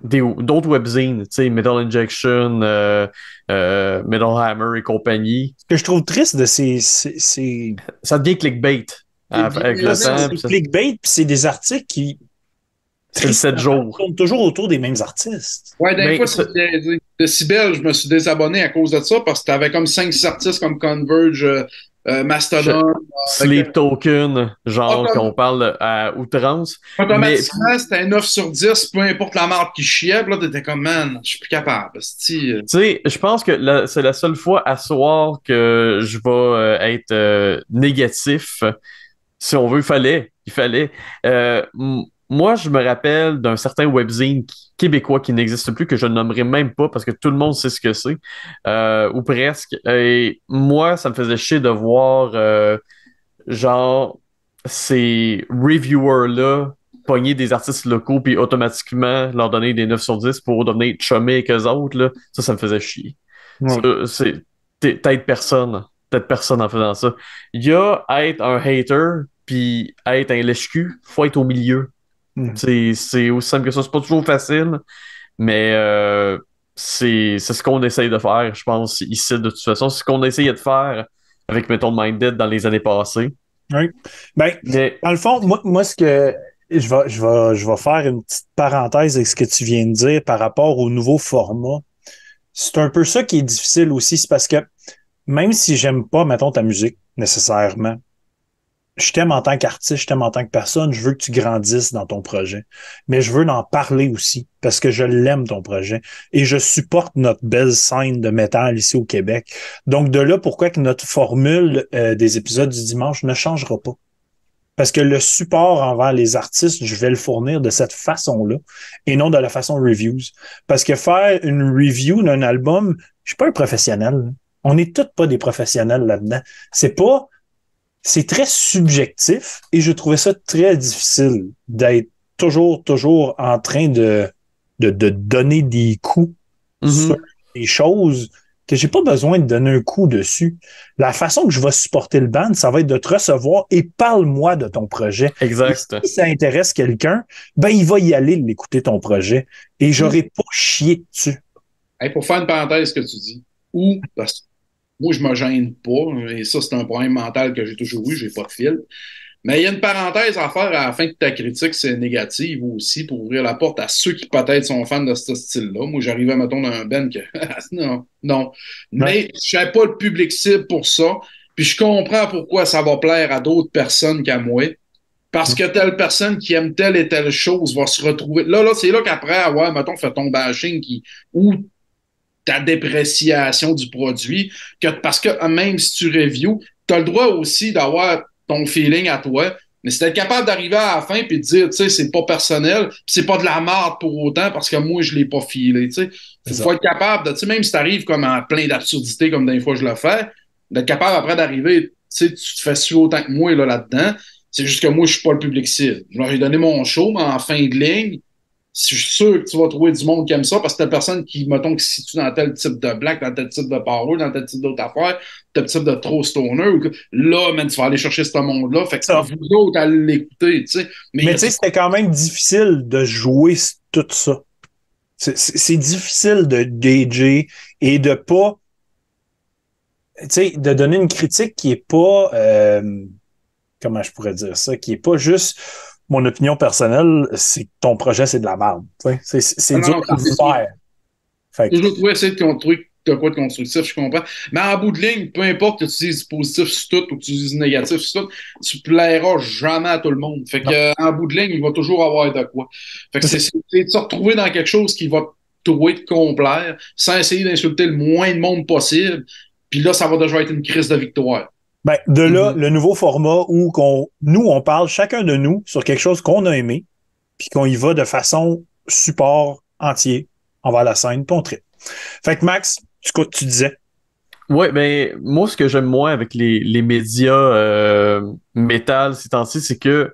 d'autres webzines, tu sais, Metal Injection, euh, Metal Hammer et compagnie. Ce que je trouve triste de ces. Ça devient clickbait. Avec le temps. C'est clickbait, puis c'est des articles qui c'est le 7 jours. tourne toujours autour des mêmes artistes. Ouais, d'un fois, c'est De Cybelle, je me suis désabonné à cause de ça parce que t'avais comme 5 artistes comme Converge, euh, euh, Mastodon. Euh, Sleep Token, genre qu'on parle à outrance. Automatiquement, c'était 9 sur 10, peu importe la marque qui chiait. Là, t'étais comme, man, je suis plus capable. Tu sais, je pense que c'est la seule fois à soir que je vais être négatif. Si on veut, il fallait. Il fallait moi, je me rappelle d'un certain webzine québécois qui n'existe plus, que je ne nommerai même pas parce que tout le monde sait ce que c'est, euh, ou presque. Et moi, ça me faisait chier de voir, euh, genre, ces reviewers-là pogner des artistes locaux puis automatiquement leur donner des 9 sur 10 pour devenir chumé avec eux autres. Là. Ça, ça me faisait chier. C'est peut-être personne. Peut-être personne en faisant ça. Il y a être un hater puis être un lèche-cul, faut être au milieu. Mm. C'est aussi simple que ça. C'est pas toujours facile, mais euh, c'est ce qu'on essaye de faire, je pense, ici, de toute façon. C'est ce qu'on essayait de faire avec Metal Minded dans les années passées. Oui. Ben, dans le fond, moi, moi ce que je vais, je, vais, je vais faire une petite parenthèse avec ce que tu viens de dire par rapport au nouveau format. C'est un peu ça qui est difficile aussi, c'est parce que même si j'aime pas, mettons, ta musique nécessairement, je t'aime en tant qu'artiste, je t'aime en tant que personne, je veux que tu grandisses dans ton projet. Mais je veux en parler aussi parce que je l'aime ton projet et je supporte notre belle scène de métal ici au Québec. Donc de là pourquoi que notre formule euh, des épisodes du dimanche ne changera pas? Parce que le support envers les artistes, je vais le fournir de cette façon-là et non de la façon reviews. Parce que faire une review d'un album, je suis pas un professionnel. On n'est tous pas des professionnels là-dedans. C'est pas c'est très subjectif et je trouvais ça très difficile d'être toujours, toujours en train de, de, donner des coups mm-hmm. sur des choses que j'ai pas besoin de donner un coup dessus. La façon que je vais supporter le band, ça va être de te recevoir et parle-moi de ton projet. Exact. si ça intéresse quelqu'un, ben il va y aller l'écouter ton projet et j'aurai mm. pas chié dessus. pour faire une parenthèse ce que tu dis, ou moi, je me gêne pas. Et ça, c'est un problème mental que j'ai toujours eu. J'ai pas de fil. Mais il y a une parenthèse à faire à la fin de ta critique, c'est négative aussi, pour ouvrir la porte à ceux qui peut-être sont fans de ce style-là. Moi, j'arrivais, mettons, dans un ben que non, non. Mais je ne pas le public cible pour ça. Puis je comprends pourquoi ça va plaire à d'autres personnes qu'à moi. Parce que telle personne qui aime telle et telle chose va se retrouver. Là, là, c'est là qu'après, ouais, mettons, fait ton bashing qui, ou ta dépréciation du produit, que, parce que même si tu reviews, tu as le droit aussi d'avoir ton feeling à toi, Mais c'est d'être capable d'arriver à la fin et de dire, tu sais, c'est pas personnel, puis c'est pas de la merde pour autant parce que moi, je l'ai pas filé, tu sais. Il faut être capable de, tu sais, même si t'arrives comme en plein d'absurdités comme des fois je le fais, d'être capable après d'arriver, tu sais, tu te fais suivre autant que moi là, là-dedans. C'est juste que moi, je suis pas le public cible. Je leur ai donné mon show, mais en fin de ligne, je suis sûr que tu vas trouver du monde qui aime ça parce que t'as personne qui, mettons, qui se situe dans tel type de black, dans tel type de power, dans tel type d'autre affaire, tel type de trop stoner. Ou que, là, man, tu vas aller chercher ce monde-là. Fait que c'est vous autres à l'écouter, tu sais. Mais, tu sais, c'était quand même difficile de jouer tout ça. C'est difficile de gager et de pas. Tu sais, de donner une critique qui est pas. Euh, comment je pourrais dire ça? Qui est pas juste mon opinion personnelle, c'est que ton projet, c'est de la merde. C'est Ah, dur non, à c'est faire. Fait que- Toujours trouver essayer de construire de quoi de constructif, je comprends. Mais en bout de ligne, peu importe que tu dises positif sur tout ou que tu dises négatif sur tout, tu plairas jamais à tout le monde. Fait que, euh, en bout de ligne, il va toujours avoir de quoi. Fait que c'est c'est de se retrouver dans quelque chose qui va trouver de complaire sans essayer d'insulter le moins de monde possible. Puis là, ça va déjà être une crise de victoire. Ben, de là, Mhm. le nouveau format où qu'on, nous, on parle chacun de nous sur quelque chose qu'on a aimé, puis qu'on y va de façon support entier envers la scène, puis on traite. Fait que Max, tu, tu disais. Ouais, mais moi, ce que j'aime moins avec les, les médias euh, métal ces temps-ci, c'est que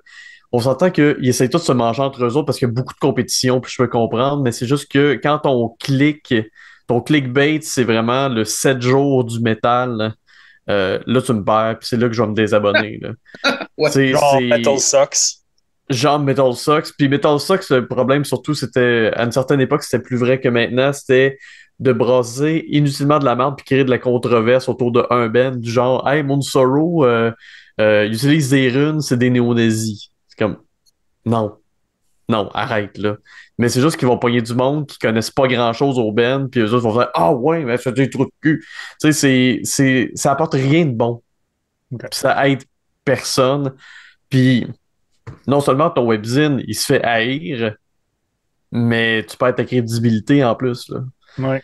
on s'entend qu'ils essayent tous de se manger entre eux autres parce qu'il y a beaucoup de compétition, puis je peux comprendre, mais c'est juste que quand on clique, ton clickbait, c'est vraiment le 7 jours du métal. Euh, là, tu me perds, puis c'est là que je vais me désabonner. Là. Ouais, C'est- Genre Metal Sucks. genre Metal Sucks. Puis Metal Sucks, le problème surtout, c'était à une certaine époque, c'était plus vrai que maintenant, c'était de brasser inutilement de la merde puis créer de la controverse autour de un band du genre Hey, Moon Sorrow euh, euh, utilise des runes, c'est des néo-nazis. C'est comme non. Non, arrête là. Mais c'est juste qu'ils vont pogner du monde qui connaissent pas grand chose au band, puis eux autres vont faire Ah ouais, mais c'est des trous de cul. Tu sais, c'est, c'est, ça apporte rien de bon. Ça aide personne. Puis non seulement ton webzine, il se fait haïr, mais tu perds ta crédibilité en plus. Là. Ouais.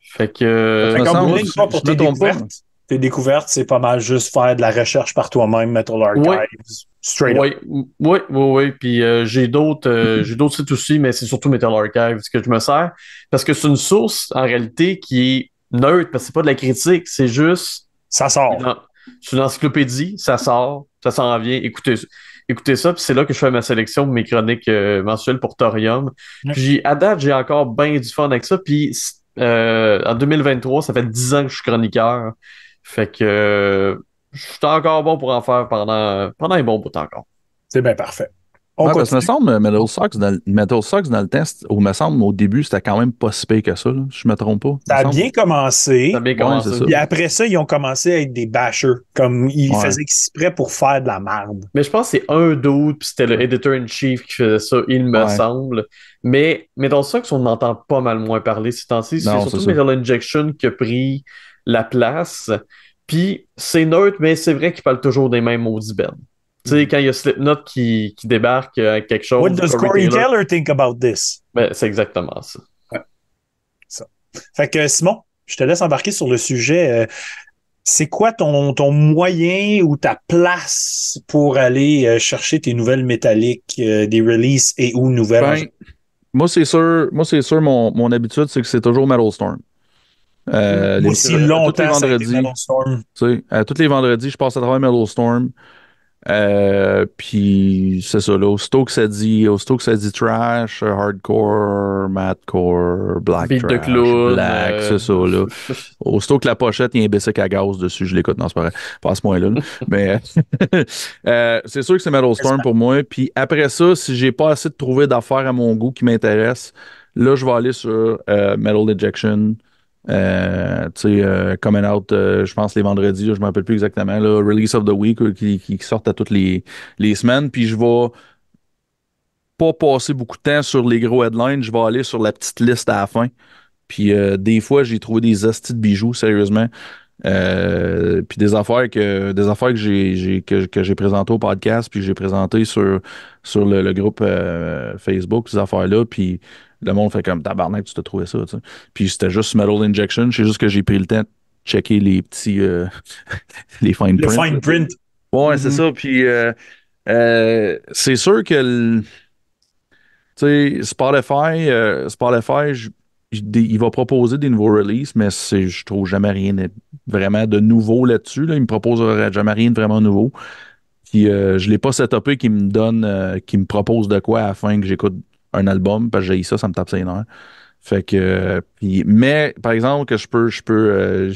Fait que. Fait bout de ligne, toi, pour je tes découvertes, tes découvertes, c'est pas mal juste faire de la recherche par toi-même, Metal Archives, Ouais. straight up. Oui, oui, oui, oui. Puis euh, j'ai d'autres euh, j'ai d'autres sites aussi, mais c'est surtout Metal Archive que je me sers. Parce que c'est une source, en réalité, qui est neutre, parce que c'est pas de la critique, c'est juste Ça sort. C'est une encyclopédie, ça sort, ça s'en vient. Écoutez, écoutez ça, puis c'est là que je fais ma sélection de mes chroniques euh, mensuelles pour Thorium. Puis à date, j'ai encore bien du fun avec ça. Puis euh, en 2023, ça fait 10 ans que je suis chroniqueur. Fait que euh, je suis encore bon pour en faire pendant, pendant un bon bout encore. C'est bien parfait. On Ouais, parce que me semble, Metal Sox, dans, le- Metal Sox, dans le test, ou me semble, au début, c'était quand même pas si pire que ça. Là. Je me trompe pas. Ça a bien commencé. Ça a bien commencé. ça. Puis après ça, ils ont commencé à être des bashers. Comme ils Ouais. faisaient exprès pour faire de la merde. Mais je pense que c'est un d'autres, puis c'était le editor-in-chief qui faisait ça, il me Ouais. semble. Mais Metal Sucks, on entend pas mal moins parler ces temps-ci. C'est surtout. Metal Injection qui a pris la place. Puis c'est neutre, mais c'est vrai qu'il parle toujours des mêmes maudits bands. Tu sais, quand il y a Slipknot qui, qui débarque euh, avec quelque chose. What does Corey Taylor, Taylor think about this? ben, c'est exactement ça. Fait que Simon, je te laisse embarquer sur le sujet. Euh, C'est quoi ton, ton moyen ou ta place pour aller euh, chercher tes nouvelles métalliques, euh, des releases et ou nouvelles? en Ben, moi, c'est sûr, moi, c'est sûr, mon, mon habitude, c'est que c'est toujours Metal Storm. Euh, les- aussi les ça a été vendredis, Storm. tu sais, euh, tous les vendredis, je passe à travers Metal Storm. Euh, puis c'est ça, là. Aussitôt que ça dit, aussitôt que ça dit trash, euh, hardcore, madcore, black Beat de trash, clown. black, euh, c'est ça, là. Aussitôt que la pochette, il y a un basic à gaz dessus, je l'écoute. Non, c'est pas vrai. Pas à ce point-là. là. Mais euh, c'est sûr que c'est Metal Storm pour moi. Puis après ça, si j'ai pas assez de trouver d'affaires à mon goût qui m'intéressent, là, je vais aller sur euh, Metal Ejection. Euh, tu euh, Coming Out, euh, je pense les vendredis, là, je me rappelle plus exactement, là, Release of the Week qui, sortent à toutes les, les semaines. Puis je vais pas passer beaucoup de temps sur les gros headlines, je vais aller sur la petite liste à la fin. Puis des fois, j'ai trouvé des hosties de bijoux, sérieusement. Puis des affaires que des affaires que j'ai, que, j'ai présentées au podcast, puis j'ai présenté sur, sur le, groupe Facebook, ces affaires-là, puis le monde fait comme tabarnak, tu t'as trouvé ça. Puis c'était juste Metal Injection, c'est juste que j'ai pris le temps de checker les petits euh, les fine Le print. fine print. Ouais, c'est ça. Puis, euh, Euh, c'est sûr que le- tu sais, Spotify, Spotify je- je- des- il va proposer des nouveaux releases, mais c'est, je trouve jamais rien de- vraiment de nouveau là-dessus. Là. Il me propose jamais rien de vraiment nouveau. Puis je l'ai pas setupé qui me donne, qui me propose de quoi afin que j'écoute un album, parce que j'ai ça, ça me tape ses nerfs. Fait que, euh, puis- mais par exemple, que je peux, je peux euh,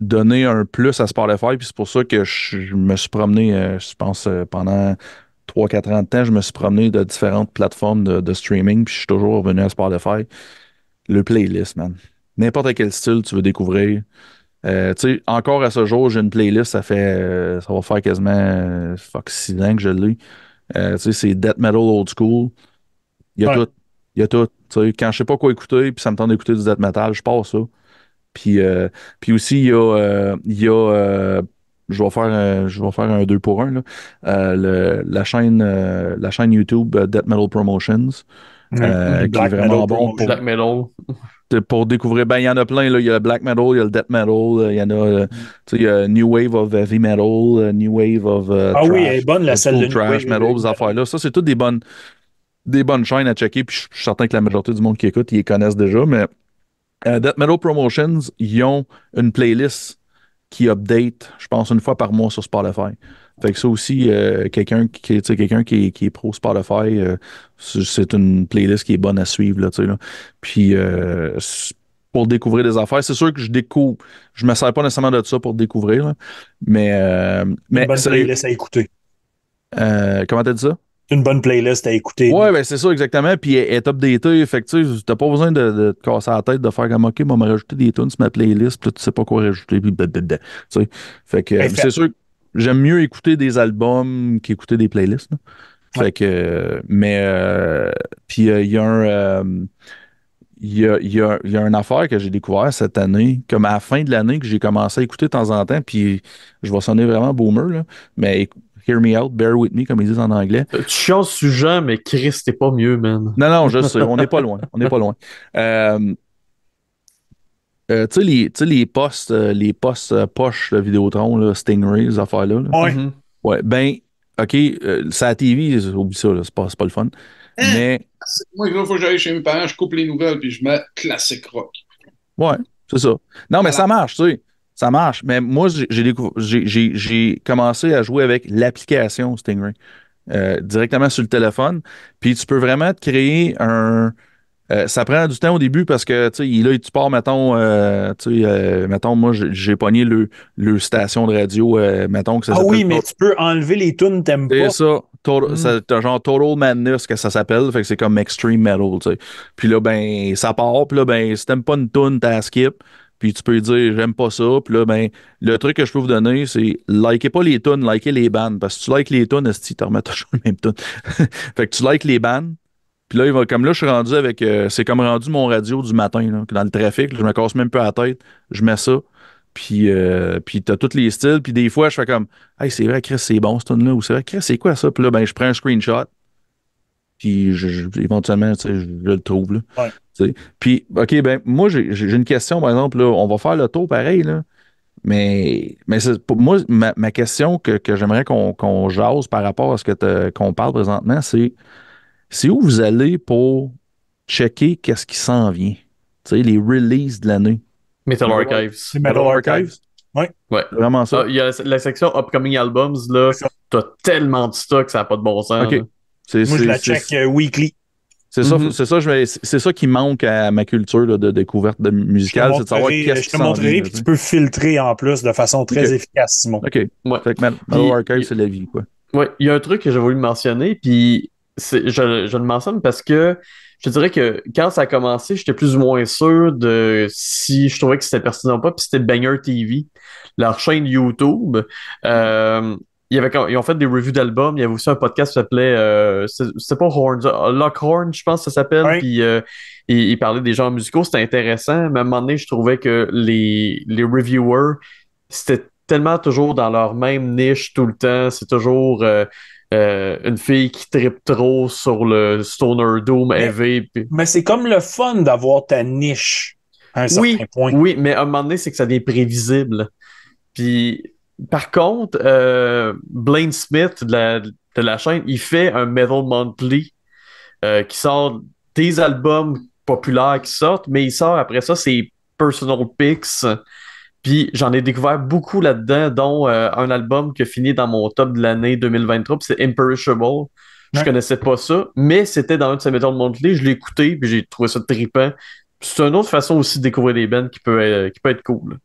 donner un plus à Spotify, puis c'est pour ça que je, me suis promené, euh, je pense, pendant 3-4 ans de temps, je me suis promené de différentes plateformes de, streaming, puis je suis toujours revenu à Spotify. Le playlist, man. N'importe quel style tu veux découvrir. Encore à ce jour, j'ai une playlist, ça fait, ça va faire quasiment, fuck, 6 ans que je l'ai. C'est Death Metal Old School. Il y a Ouais. tout. Il y a tout. Tu sais, quand je sais pas quoi écouter, puis ça me tente d'écouter du Death Metal, je passe ça. Puis, euh, puis aussi, il y a, euh, il y a euh, je vais faire, un- je vais faire un 2 pour 1, là. Euh, le- la, chaîne, euh, la chaîne YouTube Death Metal Promotions, euh, qui est vraiment Metal bon pour, Black Metal. pour découvrir. Ben, il y en a plein. Là. Il y a le Black Metal, il y a le Death Metal, il y en a, euh, tu sais, il y a New Wave of Heavy Metal, New Wave of Ah oui, trash, elle est bonne, la school de New Trash Wave, Metal, ces affaires-là. Ça, c'est toutes des bonnes, des bonnes chaînes à checker. Puis je suis certain que la majorité du monde qui écoute, ils les connaissent déjà. Mais euh, Death Metal Promotions, ils ont une playlist qui update, je pense, une fois par mois sur Spotify. Fait que ça aussi, euh, quelqu'un qui, quelqu'un qui, est- qui est pro Spotify, euh, c'est une playlist qui est bonne à suivre. Là, tu sais, là. Puis euh, pour découvrir des affaires, c'est sûr que je découvre. Je me sers pas nécessairement de ça pour découvrir, là. mais, Une mais bonne sérieux, playlist à écouter. comment t'as dit ça? Une bonne playlist à écouter. Ouais, ben c'est ça exactement. Puis elle est updatée. Fait que tu t'as pas besoin de, de te casser la tête de faire comme OK, moi, me rajouter des tunes sur ma playlist, puis là, tu sais pas quoi rajouter, puis blablabla. Tu sais. Fait que Ben, euh, c'est sûr que j'aime mieux écouter des albums qu'écouter des playlists. là. Fait Ouais. que, mais, euh, puis euh, il y a un. il y a, y a une affaire que j'ai découvert cette année, comme à la fin de l'année, que j'ai commencé à écouter de temps en temps, puis je vais sonner vraiment boomer, là, mais hear me out, bear with me, comme ils disent en anglais. Tu chiants sujet, mais Chris, t'es pas mieux, man. Non, non, je sais, on n'est pas loin. On n'est pas loin. Euh, euh, tu sais, les, tu sais, les postes, euh, les postes euh, poches de Vidéotron, là, Stingray, ces affaires-là. là. Ouais. Mhm. Ouais, ben, OK, euh, c'est à la TV, oublie ça, là, c'est pas, c'est pas le fun. Mais, Moi, il faut que j'aille chez mes parents, je coupe les nouvelles, puis je mets classique rock. ouais, c'est ça. Non, mais ça marche, tu sais. Ça marche. Mais moi, j'ai commencé à jouer avec l'application Stingray euh, directement sur le téléphone. Puis tu peux vraiment te créer un. euh, ça prend du temps au début parce que tu sais, là, tu pars, mettons, euh, tu sais, mettons, moi, j'ai- pogné le, le station de radio, mettons que ça Ah oui, mais tu peux enlever les tunes t'aimes C'est pas. ça. Total, Mm. ça- t'as genre Total Madness que ça s'appelle. Fait que c'est comme Extreme Metal, tu sais. Puis là, ben, ça part. Puis là, ben, si t'aimes pas une tune, t'as skip. Puis tu peux dire, j'aime pas ça. Puis là, ben, le truc que je peux vous donner, c'est likez pas les tunes, likez les bands. Parce que si tu likes les tunes, esti, tu remets toujours les mêmes tunes. fait que tu likes les bands. Puis là, il va, comme là, je suis rendu avec. euh, c'est comme rendu mon radio du matin, là, dans le trafic. je me casse même peu la tête. Je mets ça. Puis, euh, puis t'as tous les styles. Puis des fois, je fais comme, hey, c'est vrai, Chris, c'est bon, ce tune-là. Ou c'est vrai, Chris, c'est quoi ça? Puis là, ben, je prends un screenshot. Puis je- je- éventuellement, tu sais, je, je le trouve. Là, Ouais. Tu sais. Puis, OK, ben, moi, j'ai j'ai une question, par exemple. Là, on va faire le tour pareil. Là, mais mais c'est- pour moi, ma, ma question que, que j'aimerais qu'on qu'on jase par rapport à ce qu'on parle présentement, c'est c'est où vous allez pour checker qu'est-ce qui s'en vient? Tu sais, les releases de l'année. Metal Archives. C'est Metal Archives. Ouais. Ouais. Vraiment ça. Ah, Il y a la, la section Upcoming Albums, là. T'as tellement de stock, ça n'a pas de bon sens. OK. Moi, je c'est- la c'est- check euh, weekly. C'est ça, Mhm. c'est ça, je vais- c'est ça qui manque à ma culture là, de découverte de Je te musicale, c'est de savoir qu'est-ce je te montrerai, puis tu peux filtrer en plus de façon très Ok. efficace, Simon. OK. Ouais. Fait que Metal Archive, c'est la vie, quoi. Ouais, il y a un truc que j'ai voulu mentionner, puis c'est- je, je le mentionne parce que je dirais que quand ça a commencé, j'étais plus ou moins sûr de si je trouvais que c'était pertinent ou pas, puis c'était Banger TV, leur chaîne YouTube. Euh, il y avait, ils ont fait des reviews d'albums, il y avait aussi un podcast qui s'appelait, euh, c'est- pas Horns, euh, Lockhorn, je pense que ça s'appelle, puis euh, parlaient des genres musicaux, c'était intéressant, mais à un moment donné, je trouvais que les, les reviewers, c'était tellement toujours dans leur même niche tout le temps, c'est toujours... euh, euh, une fille qui tripe trop sur le Stoner Doom Mais- heavy. Mais c'est comme le fun d'avoir ta niche à un Oui, certain point. oui, mais à un moment donné, c'est que ça devient prévisible. Puis, par contre, euh, Blaine Smith, de la, de la chaîne, il fait un Metal Monthly euh, qui sort des albums populaires qui sortent, mais il sort après ça ses personal picks. Puis j'en ai découvert beaucoup là-dedans, dont euh, un album qui a fini dans mon top de l'année 2023, c'est Imperishable. Je connaissais pas ça, mais c'était dans un de ses Metal Monthly. Je l'ai écouté, puis j'ai trouvé ça trippant. C'est une autre façon aussi de découvrir des bands qui peut, être, qui peut être cool.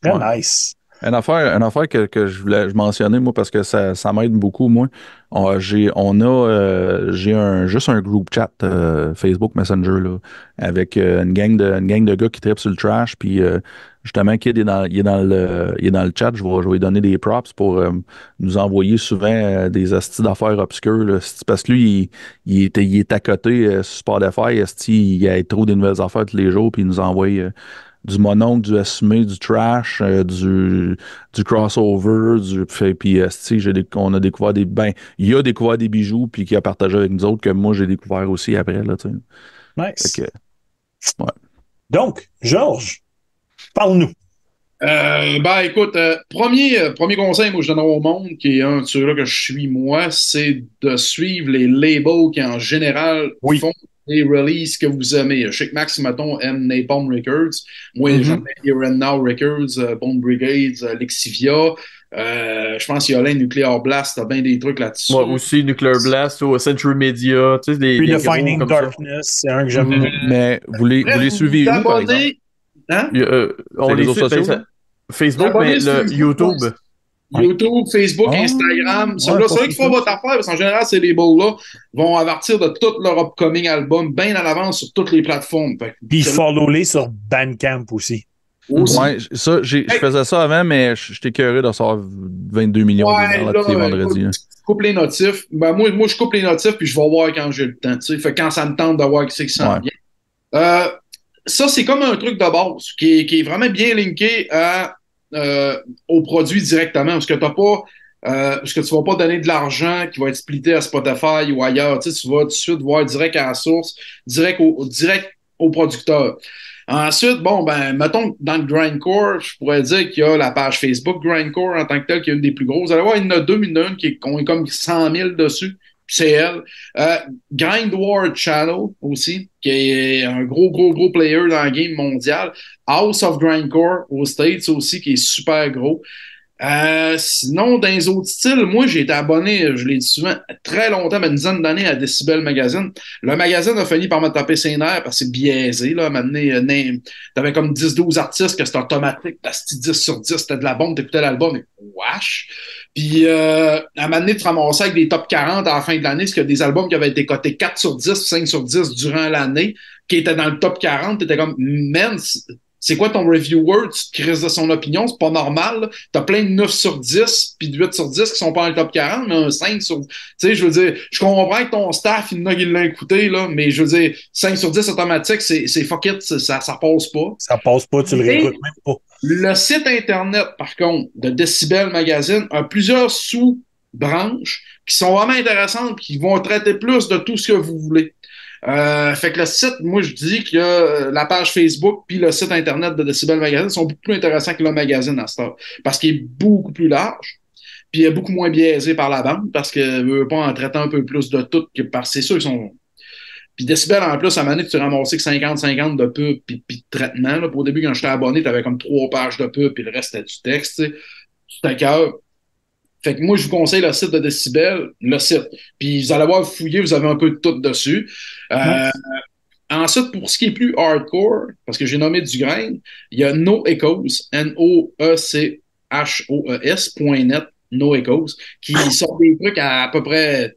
Très nice. Une affaire, une affaire que, que je voulais mentionner, moi, parce que ça, ça m'aide beaucoup, moi. On, j'ai, on a, euh, j'ai un, juste un groupe chat euh, Facebook Messenger, là, avec euh, une, gang de, une gang de gars qui tripent sur le trash, puis justement, Kid est dans, il est dans, le, il est dans le chat, je vais, je vais lui donner des props pour nous envoyer souvent des astuces d'affaires obscures, là, parce que lui, il, il, est, il est à côté sur Spotify, il a trop des nouvelles affaires tous les jours, puis il nous envoie du mononcle, du assumé, du trash, euh, du, du crossover, du puis euh, on a découvert des ben il a découvert des bijoux puis qui a partagé avec nous autres que moi j'ai découvert aussi après là, tu Nice. Donc, Georges, parle-nous. Euh, ben écoute, premier, premier conseil moi je donnerais au monde, qui est un de ceux-là que je suis moi, c'est de suivre les labels qui en général font les releases que vous aimez. Je sais que Max, mettons, aime Napalm Records. Moi, mm -hmm. j'aime Here and Now Records, uh, Bone Brigades, uh, Lexivia. Euh, je pense qu'il y a l'un Nuclear Blast, t'as bien des trucs là-dessus. Moi aussi, Nuclear Blast ou Century Media. Tu sais, des, Puis Defining Darkness, c'est un que j'aime. Mm Mais vous les, vous les suivez où, par exemple? Hein? Euh, on les, les suit, sociaux, Facebook, mais le YouTube. YouTube, Facebook, oh, Instagram. C'est ouais, là qu'ils font votre affaire, parce qu'en général, ces labels-là vont avertir de tout leur upcoming album bien à l'avance sur toutes les plateformes. Puis follow-les sur Bandcamp aussi. aussi. Ouais, ça, je faisais ça avant, mais j'étais curieux de recevoir 22 millions ouais, de tous les vendredis. coupe les notifs. Ben, moi, moi, je coupe les notifs, puis je vais voir quand j'ai le temps. T'sais. Fait quand ça me tente de voir qui c'est qui s'en vient. Euh, ça, c'est comme un truc de base qui est, qui est vraiment bien linké à euh, au produit directement, parce que t'as pas, euh, parce que tu vas pas donner de l'argent qui va être splitté à Spotify ou ailleurs. Tu, tu vas tout de suite voir direct à la source, direct au, direct au producteur. Ensuite, bon, ben, mettons dans le Grindcore, je pourrais dire qu'il y a la page Facebook Grindcore en tant que telle, qui est une des plus grosses. Vous allez voir, il y en a deux, il y en a une qui est, comme 100 000 dessus c'est elle. Euh, Grind War Channel aussi, qui est un gros, gros, gros player dans la game mondiale. House of Grindcore aux States aussi, qui est super gros. Euh, sinon, dans les autres styles, moi, j'ai été abonné, je l'ai dit souvent, très longtemps, une dizaine d'années à Decibel Magazine. Le magazine a fini par me taper ses nerfs parce que c'est biaisé, là. Maintenant, euh, t'avais comme 10-12 artistes que c'était automatique, t'as 10 sur 10, c'était de la bombe, t'écoutais l'album, et wesh. Puis, euh, à un moment donné, tu ramassais avec des top 40 à la fin de l'année, parce qu'il y a des albums qui avaient été cotés 4 sur 10, 5 sur 10 durant l'année, qui étaient dans le top 40, t'étais comme, man, c'est quoi ton reviewer? Tu te de son opinion, c'est pas normal. T'as plein de 9 sur 10 puis de 8 sur 10 qui sont pas dans le top 40, mais un 5 sur... Tu sais, je veux dire, je comprends que ton staff, il y en a qui l'ont écouté, là, mais je veux dire, 5 sur 10 automatique, c'est, c'est fuck it, ça, ça passe pas. Ça passe pas, tu le réécoutes même pas. Le site Internet, par contre, de Decibel Magazine a plusieurs sous-branches qui sont vraiment intéressantes, qui vont traiter plus de tout ce que vous voulez. Euh, fait que le site, moi je dis que euh, la page Facebook puis le site internet de Decibel Magazine sont beaucoup plus intéressants que le magazine à ce temps, parce qu'il est beaucoup plus large, puis il est beaucoup moins biaisé par la bande, parce que veut pas en traitant un peu plus de tout que par c'est sûr qu'ils sont. Puis Decibel en plus, à donné, tu ramassais que 50-50 de pub puis, puis de traitement. Là. Pour au début, quand j'étais abonné, tu avais comme trois pages de pub puis le reste c'était du texte. Tu. Fait que moi, je vous conseille le site de Decibel, le site. Puis vous allez voir, vous fouillez, vous avez un peu de tout dessus. Euh, ensuite, pour ce qui est plus hardcore, parce que j'ai nommé du grain, il y a No Echoes, N-O-E-C-H-O-E-S.net, No Echoes, qui sort des trucs à, à peu près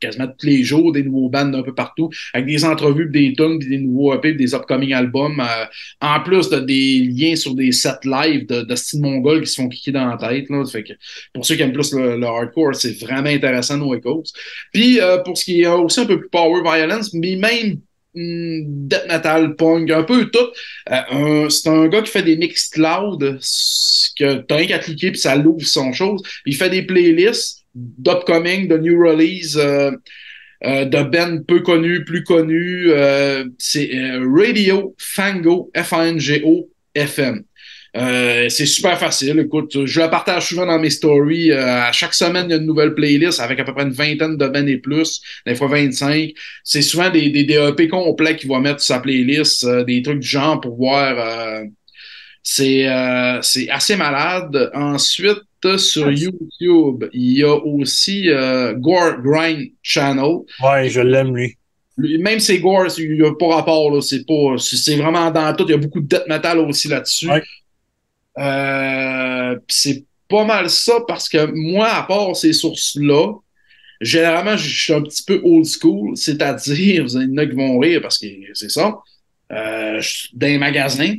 quasiment tous les jours des nouveaux bands d'un peu partout, avec des entrevues, des tunes, des nouveaux EP, des upcoming albums, euh, en plus de des liens sur des sets live de, de mongol qui se font kicker dans la tête. Là. Pour ceux qui aiment plus le, hardcore, c'est vraiment intéressant, No Echoes. Puis euh, pour ce qui est aussi un peu plus power violence, mais même hmm, death metal, punk, un peu tout. Euh, c'est un gars qui fait des mix cloud, que t'as rien qu'à cliquer puis ça l'ouvre son chose. il fait des playlists d'upcoming, de new release, euh, euh, de Ben peu connu, plus connu. Euh, c'est Radio Fango, F-A-N-G-O, FM. C'est super facile. Écoute, je la partage souvent dans mes stories. À chaque semaine, il y a une nouvelle playlist avec à peu près une vingtaine de bands et plus, des fois 25. C'est souvent des, des, des EP complets qu'il va mettre sur sa playlist, des trucs du genre pour voir. c'est c'est assez malade. Ensuite, sur YouTube, il y a aussi Gore Grind Channel. Ouais, je l'aime lui même c'est gore, il n'y a pas rapport, c'est pas. C'est vraiment dans tout. Il y a beaucoup de death metal aussi là-dessus. Euh, c'est pas mal ça parce que moi, à part ces sources-là, généralement, je suis un petit peu old school, c'est-à-dire, vous en a qui vont rire parce que c'est ça, euh, dans les magasins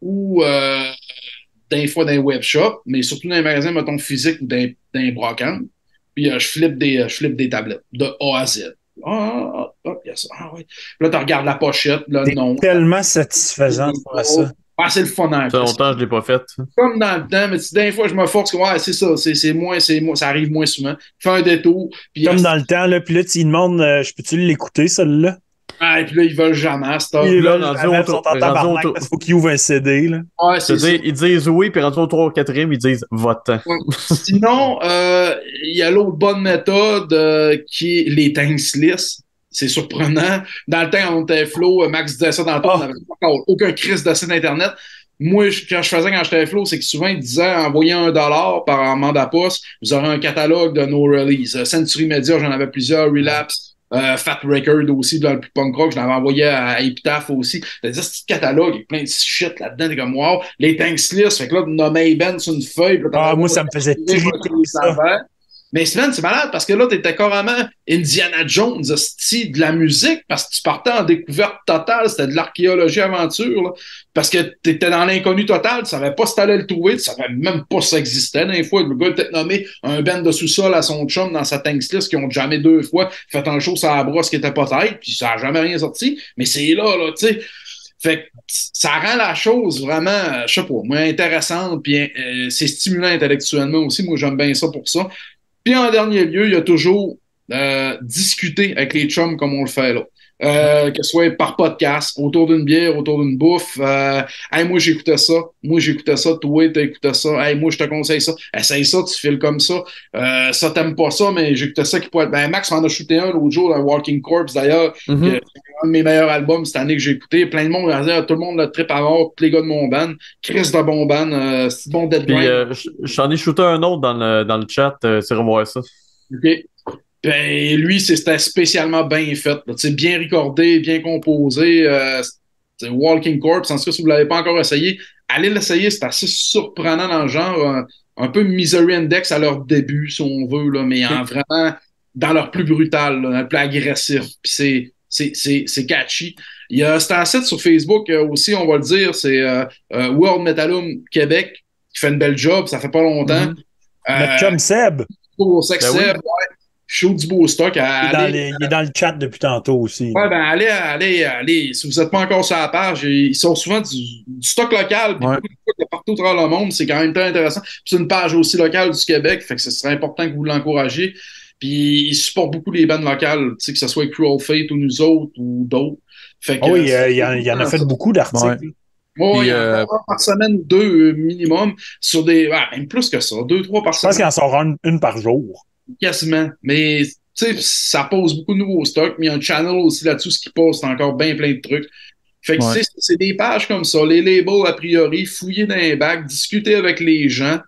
ou euh, des fois dans les web shops, mais surtout dans les magasins, mettons, physiques ou dans, dans les brocantes. Puis euh, je flippe des, je flippe des tablettes de A à Z. Ah, ah, ah, il y a ça. Ah, oui. Là, tu regardes la pochette, le nom. tellement satisfaisant de faire ça. Ah, c'est le fun. Hein, ça longtemps, je ne l'ai pas fait. Comme dans le temps, mais des fois, je me force. Ouais, c'est ça. C'est moins, moins, ça arrive moins souvent. Fais un détour. Puis, Comme dans le temps, là, puis là, tu demandes, euh, je peux-tu l'écouter, celle-là? Ah, et puis là, ils veulent jamais. Il faut qu'ils ouvrent un CD. Là. Ouais, c'est ça. Ils disent oui, puis rendu au 3 ou 4 ils disent vote. Sinon, euh, il y a l'autre bonne méthode euh, qui est les tanks c'est surprenant. Dans le temps, on était flow, Max disait ça dans le temps, on n'avait aucun crise de site Internet. Moi, quand je faisais quand j'étais flow, c'est que souvent, ils disaient envoyez un dollar par mandat poste, vous aurez un catalogue de no release. Euh, Century Media, j'en avais plusieurs, Relapse. Euh, Fat Record aussi, dans le plus punk rock, je l'avais envoyé à Epitaph aussi. cest à ce petit catalogue, il y a plein de shit là-dedans, t'es comme wow. Les Tanks List, fait que là, nommer Ben sur une feuille. ah, moi, ça me faisait triper ça. Mais Sven, c'est malade parce que là, tu étais carrément Indiana Jones, de la musique, parce que tu partais en découverte totale, c'était de l'archéologie aventure, parce que tu étais dans l'inconnu total, tu savais pas si t'allais le trouver, tu savais même pas si ça existait. Des fois, le gars était nommé un band de sous-sol à son chum dans sa tanks list qui ont jamais deux fois fait un show sur la brosse qui était pas tête, puis ça a jamais rien sorti. Mais c'est là, là, tu sais. Fait que ça rend la chose vraiment, je sais pas, moins intéressante, puis euh, c'est stimulant intellectuellement aussi. Moi, j'aime bien ça pour ça. Puis en dernier lieu, il y a toujours euh, discuter avec les chums comme on le fait là. Euh, que ce soit par podcast, autour d'une bière, autour d'une bouffe. Euh, hey, moi, j'écoutais ça. Moi, j'écoutais ça. Toi, t'as écouté ça. Hey, moi, je te conseille ça. Essaye ça, tu files comme ça. Euh, ça, t'aimes pas ça, mais j'écoutais ça qui pourrait être. Ben, Max m'en a shooté un l'autre jour, dans Walking Corpse, d'ailleurs. Mm-hmm. un de mes meilleurs albums cette année que j'ai écouté. Plein de monde, tout le monde le trip à mort, tous les gars de mon band. Chris de bon band, c'est bon euh, j'en ai shooté un autre dans le, dans le chat. c'est revoir ça. OK. Ben, lui, c'était spécialement bien fait. C'est bien recordé, bien composé. Euh, Walking Corpse, en tout cas, si vous ne l'avez pas encore essayé, allez l'essayer. C'est assez surprenant dans le genre. Un, peu Misery Index à leur début, si on veut, là, mais en vraiment dans leur plus brutal, dans le plus agressif. Puis c'est catchy. Il y a site sur Facebook euh, aussi, on va le dire, c'est euh, euh, World Metalum Québec qui fait une belle job, ça fait pas longtemps. Mm -hmm. Notre Seb. Ben show du beau stock. À il, est il, est dans le chat depuis tantôt aussi. Ouais, ben allez, allez, allez. Si vous n'êtes pas encore sur la page, ils sont souvent du, stock local, de partout dans le monde. C'est quand même très intéressant. c'est une page aussi locale du Québec, fait que ce serait important que vous l'encouragiez. Puis ils supportent beaucoup les bandes locales, que ce soit Cruel Fate ou nous autres ou d'autres. Fait que, oh oui, il, y en, a fait beaucoup d'articles. Oui, euh... par semaine ou deux euh, minimum sur des. même plus que ça, deux, trois par semaine. Je pense qu'il en sort une, une par jour. Quasiment. Mais ça pose beaucoup de nouveaux stocks, mais il y a un channel aussi là-dessus, ce qui poste encore bien plein de trucs. Fait que c'est des pages comme ça, les labels a priori, fouiller dans les bacs, discuter avec les gens,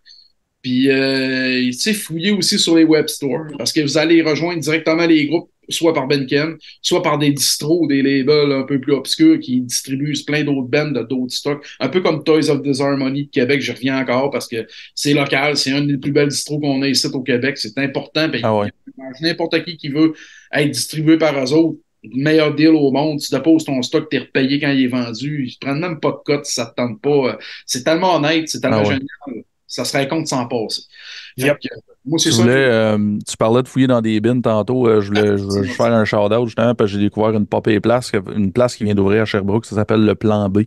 puis euh, fouiller aussi sur les web stores, parce que vous allez rejoindre directement les groupes soit par Benken, soit par des distros, des labels un peu plus obscurs qui distribuent plein d'autres bands de d'autres stocks. Un peu comme Toys of Disharmony de Québec, je reviens encore parce que c'est local, c'est un des plus belles distros qu'on a ici au Québec, c'est important. Ah N'importe qui qui veut être distribué par eux autres, meilleur deal au monde, tu déposes ton stock, t'es repayé quand il est vendu, ils prennent même pas de cote si ça te tente pas. C'est tellement honnête, c'est tellement ah génial, ça serait con de s'en passer. Moi, c'est ça. Euh, tu parlais de fouiller dans des bins tantôt. Euh, je voulais, je faire un shout-out justement parce que j'ai découvert une popée place, une place qui vient d'ouvrir à Sherbrooke. Ça s'appelle le Plan B,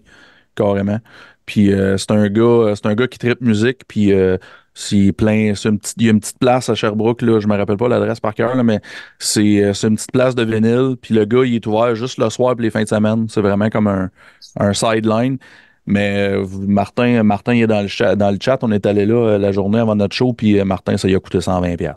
carrément. Puis euh, c'est un gars, c'est un gars qui tripe musique. Puis c'est plein, c'est une petite, il y a une petite place à Sherbrooke là. Je me rappelle pas l'adresse par cœur mais c'est, une petite place de vinyle. Puis le gars, il est ouvert juste le soir et les fins de semaine. C'est vraiment comme un, un sideline. Mais euh, Martin, Martin il est dans le, chat, dans le chat. On est allé là euh, la journée avant notre show, puis euh, Martin, ça lui a coûté 120$. Là.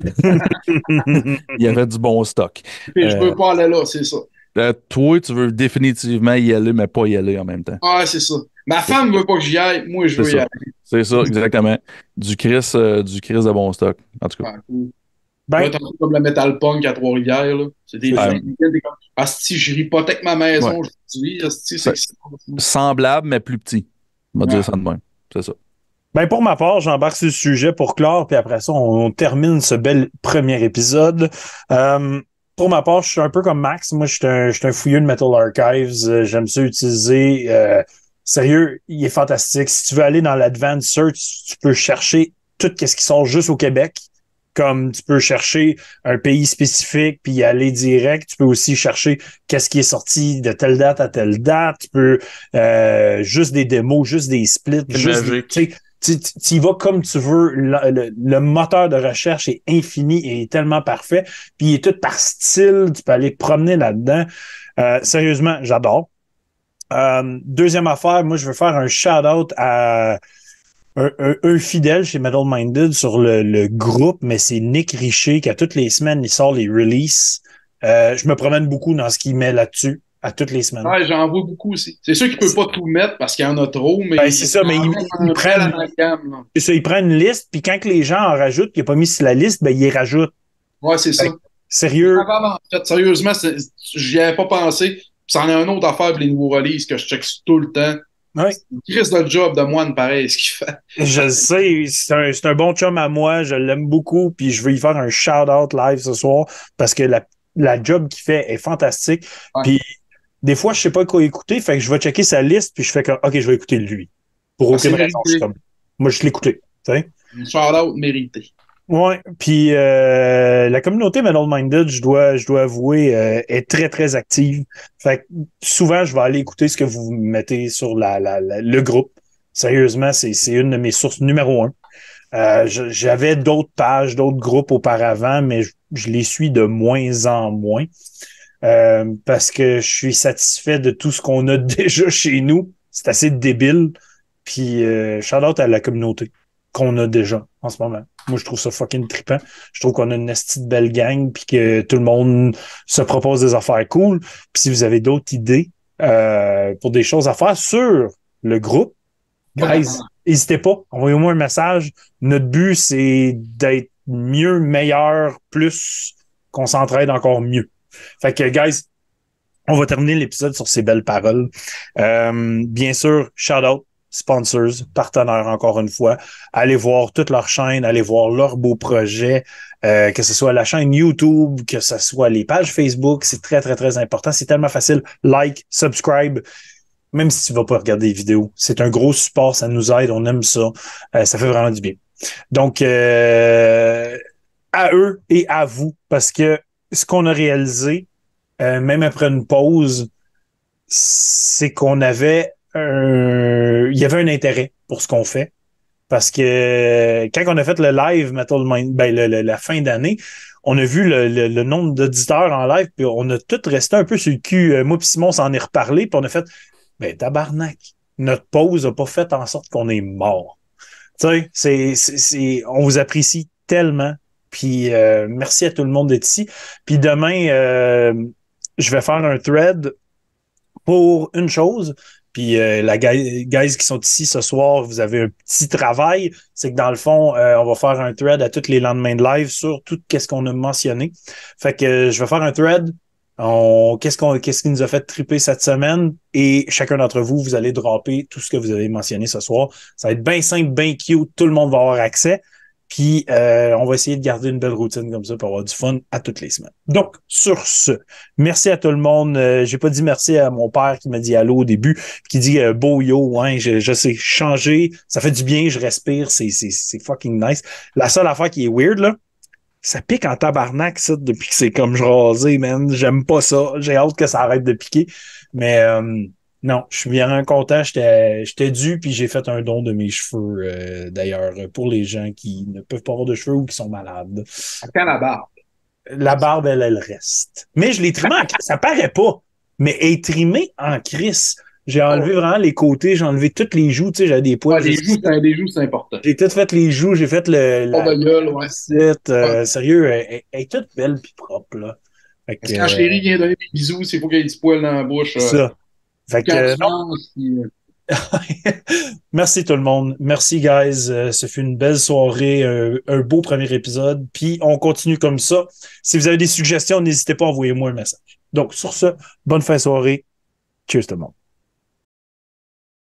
il y avait du bon stock. Puis je veux pas aller là, c'est ça. Euh, toi, tu veux définitivement y aller, mais pas y aller en même temps. Ah, c'est ça. Ma femme veut pas que j'y aille, moi je veux y aller. C'est ça, exactement. Du Chris, euh, du Chris de bon stock. En tout cas. Ah, cool. Ben, comme le Metal Punk à Trois-Rivières, là. C'est des Ah, si je hypothèque ma maison, Ouais. Ouais. c'est Semblable, mais plus petit. On va Ouais. dire ça de même. C'est ça. Ben pour ma part, j'embarque sur le sujet pour clore, puis après ça, on, on termine ce bel premier épisode. Euh, pour ma part, je suis un peu comme Max. Moi, je suis un, je suis un fouilleux de Metal Archives. J'aime ça utiliser. euh, sérieux, il est fantastique. Si tu veux aller dans l'Advanced Search, tu peux chercher tout ce qui sort juste au Québec. Comme tu peux chercher un pays spécifique puis y aller direct. Tu peux aussi chercher qu'est-ce qui est sorti de telle date à telle date. Tu peux euh, juste des démos, juste des splits, juste des- tu y vas comme tu veux. Le, le- le moteur de recherche est infini et est tellement parfait. Puis il est tout par style. Tu peux aller te promener là-dedans. Euh, sérieusement, j'adore. Euh, deuxième affaire, moi, je veux faire un shout-out à un, un- un fidèle chez Metal Minded sur le, le groupe, mais c'est Nick Richer qui, à toutes les semaines, il sort les releases. Euh, je me promène beaucoup dans ce qu'il met là-dessus, à toutes les semaines. Ouais, j'en vois beaucoup aussi. C'est sûr qu'il peut pas tout mettre parce qu'il y en a trop, mais. Ben, c'est ça, mais il- il, prend- gamme, ça, il prend une liste, puis quand que les gens en rajoutent, qu'il n'a pas mis sur la liste, ben, il les rajoute. Ouais, c'est ça. Sérieux. Avant, en fait, sérieusement, j'y avais pas pensé. C'en est un autre affaire pour les nouveaux releases que je check tout le temps. Ouais. Chris job de moine, pareil, ce qu'il fait. Je le sais, c'est un, un bon chum à moi, je l'aime beaucoup, puis je veux y faire un shout-out live ce soir parce que la, la job qu'il fait est fantastique. Ouais. Puis des fois, je sais pas quoi écouter, fait que je vais checker sa liste, puis je fais comme, OK, je vais écouter lui. Pour Ah, aucune raison. Je suis mérité. comme, moi, je sais. Un shout-out mérité. Ouais, puis euh, la communauté Metal Minded, je dois, je dois avouer, euh, est très, très active. Fait que souvent, je vais aller écouter ce que vous mettez sur la, la- le groupe. Sérieusement, c'est une de mes sources numéro un. Euh, J'avais d'autres pages, d'autres groupes auparavant, mais je, je les suis de moins en moins. Euh, parce que je suis satisfait de tout ce qu'on a déjà chez nous. C'est assez débile. Puis euh, shout out à la communauté qu'on a déjà en ce moment. Moi, je trouve ça fucking trippant. Je trouve qu'on a une esti de belle gang, puis que tout le monde se propose des affaires cool. Puis si vous avez d'autres idées euh, pour des choses à faire sur le groupe, guys, n'hésitez pas. Envoyez-moi un message. Notre but, c'est d'être mieux, meilleur, plus, qu'on s'entraide encore mieux. Fait que, guys, on va terminer l'épisode sur ces belles paroles. Euh, bien sûr, shout out, sponsors, partenaires encore une fois. Allez voir toute leur chaîne, allez voir leurs beaux projets, euh, que ce soit la chaîne YouTube, que ce soit les pages Facebook. C'est très, très, très important. C'est tellement facile. Like, subscribe. Même si tu vas pas regarder les vidéos, c'est un gros support, ça nous aide, on aime ça, Euh, ça fait vraiment du bien. Donc, euh, à eux et à vous, parce que ce qu'on a réalisé, même après une pause, c'est qu'on avait un... il y avait un intérêt pour ce qu'on fait. Parce que quand on a fait le live, ben, le- la fin d'année, on a vu le, nombre d'auditeurs en live, puis on a tout resté un peu sur le cul. Euh, Moi puis Simon s'en est reparlé, puis on a fait Ben tabarnak, notre pause a pas fait en sorte qu'on est mort. Tu sais, c'est, on vous apprécie tellement. Puis euh, merci à tout le monde d'être ici. Puis demain, euh, je vais faire un thread pour une chose. Puis euh, la guy- guys qui sont ici ce soir, vous avez un petit travail. C'est que dans le fond, euh, on va faire un thread à tous les lendemains de live sur tout ce qu'on a mentionné. Fait que euh, je vais faire un thread. Qu'est-ce qu'est-ce qui nous a fait triper cette semaine? Et chacun d'entre vous, vous allez dropper tout ce que vous avez mentionné ce soir. Ça va être bien simple, bien cute. Tout le monde va avoir accès. Puis euh, on va essayer de garder une belle routine comme ça pour avoir du fun à toutes les semaines. Donc, sur ce, merci à tout le monde. Euh, J'ai pas dit merci à mon père qui m'a dit allô au début, qui dit euh, beau yo, ouais, je, je sais changer, ça fait du bien, je respire, c'est c'est c'est fucking nice. La seule affaire qui est weird là, ça pique en tabarnak ça depuis que c'est comme rasé, man. J'aime pas ça. J'ai hâte que ça arrête de piquer, mais euh, non, je suis bien content. J'étais j'étais dû, puis j'ai fait un don de mes cheveux, euh, d'ailleurs, pour les gens qui ne peuvent pas avoir de cheveux ou qui sont malades. Quand la barbe? La barbe, elle, elle reste. Mais je l'ai trimé en crise. Ça paraît pas. Mais elle est trimée en crise. J'ai enlevé vraiment les côtés, j'ai enlevé toutes les joues, tu sais, j'avais des poils. Ouais, les joues, c'est les joues, c'est important. J'ai tout fait les joues, j'ai fait le. Pas de gueule, ouais. Site, euh, Sérieux, elle, elle- elle est toute belle puis propre, là. Que, quand euh, chérie vient donner des bisous, c'est faut qu'il y ait du poil dans la bouche. euh, ça. Fait que, Quand euh, non, euh, Merci tout le monde. Merci, guys. Euh, ce fut une belle soirée, un, un beau premier épisode. Puis on continue comme ça. Si vous avez des suggestions, n'hésitez pas à envoyer moi un message. Donc, sur ce, bonne fin de soirée. Cheers tout le monde.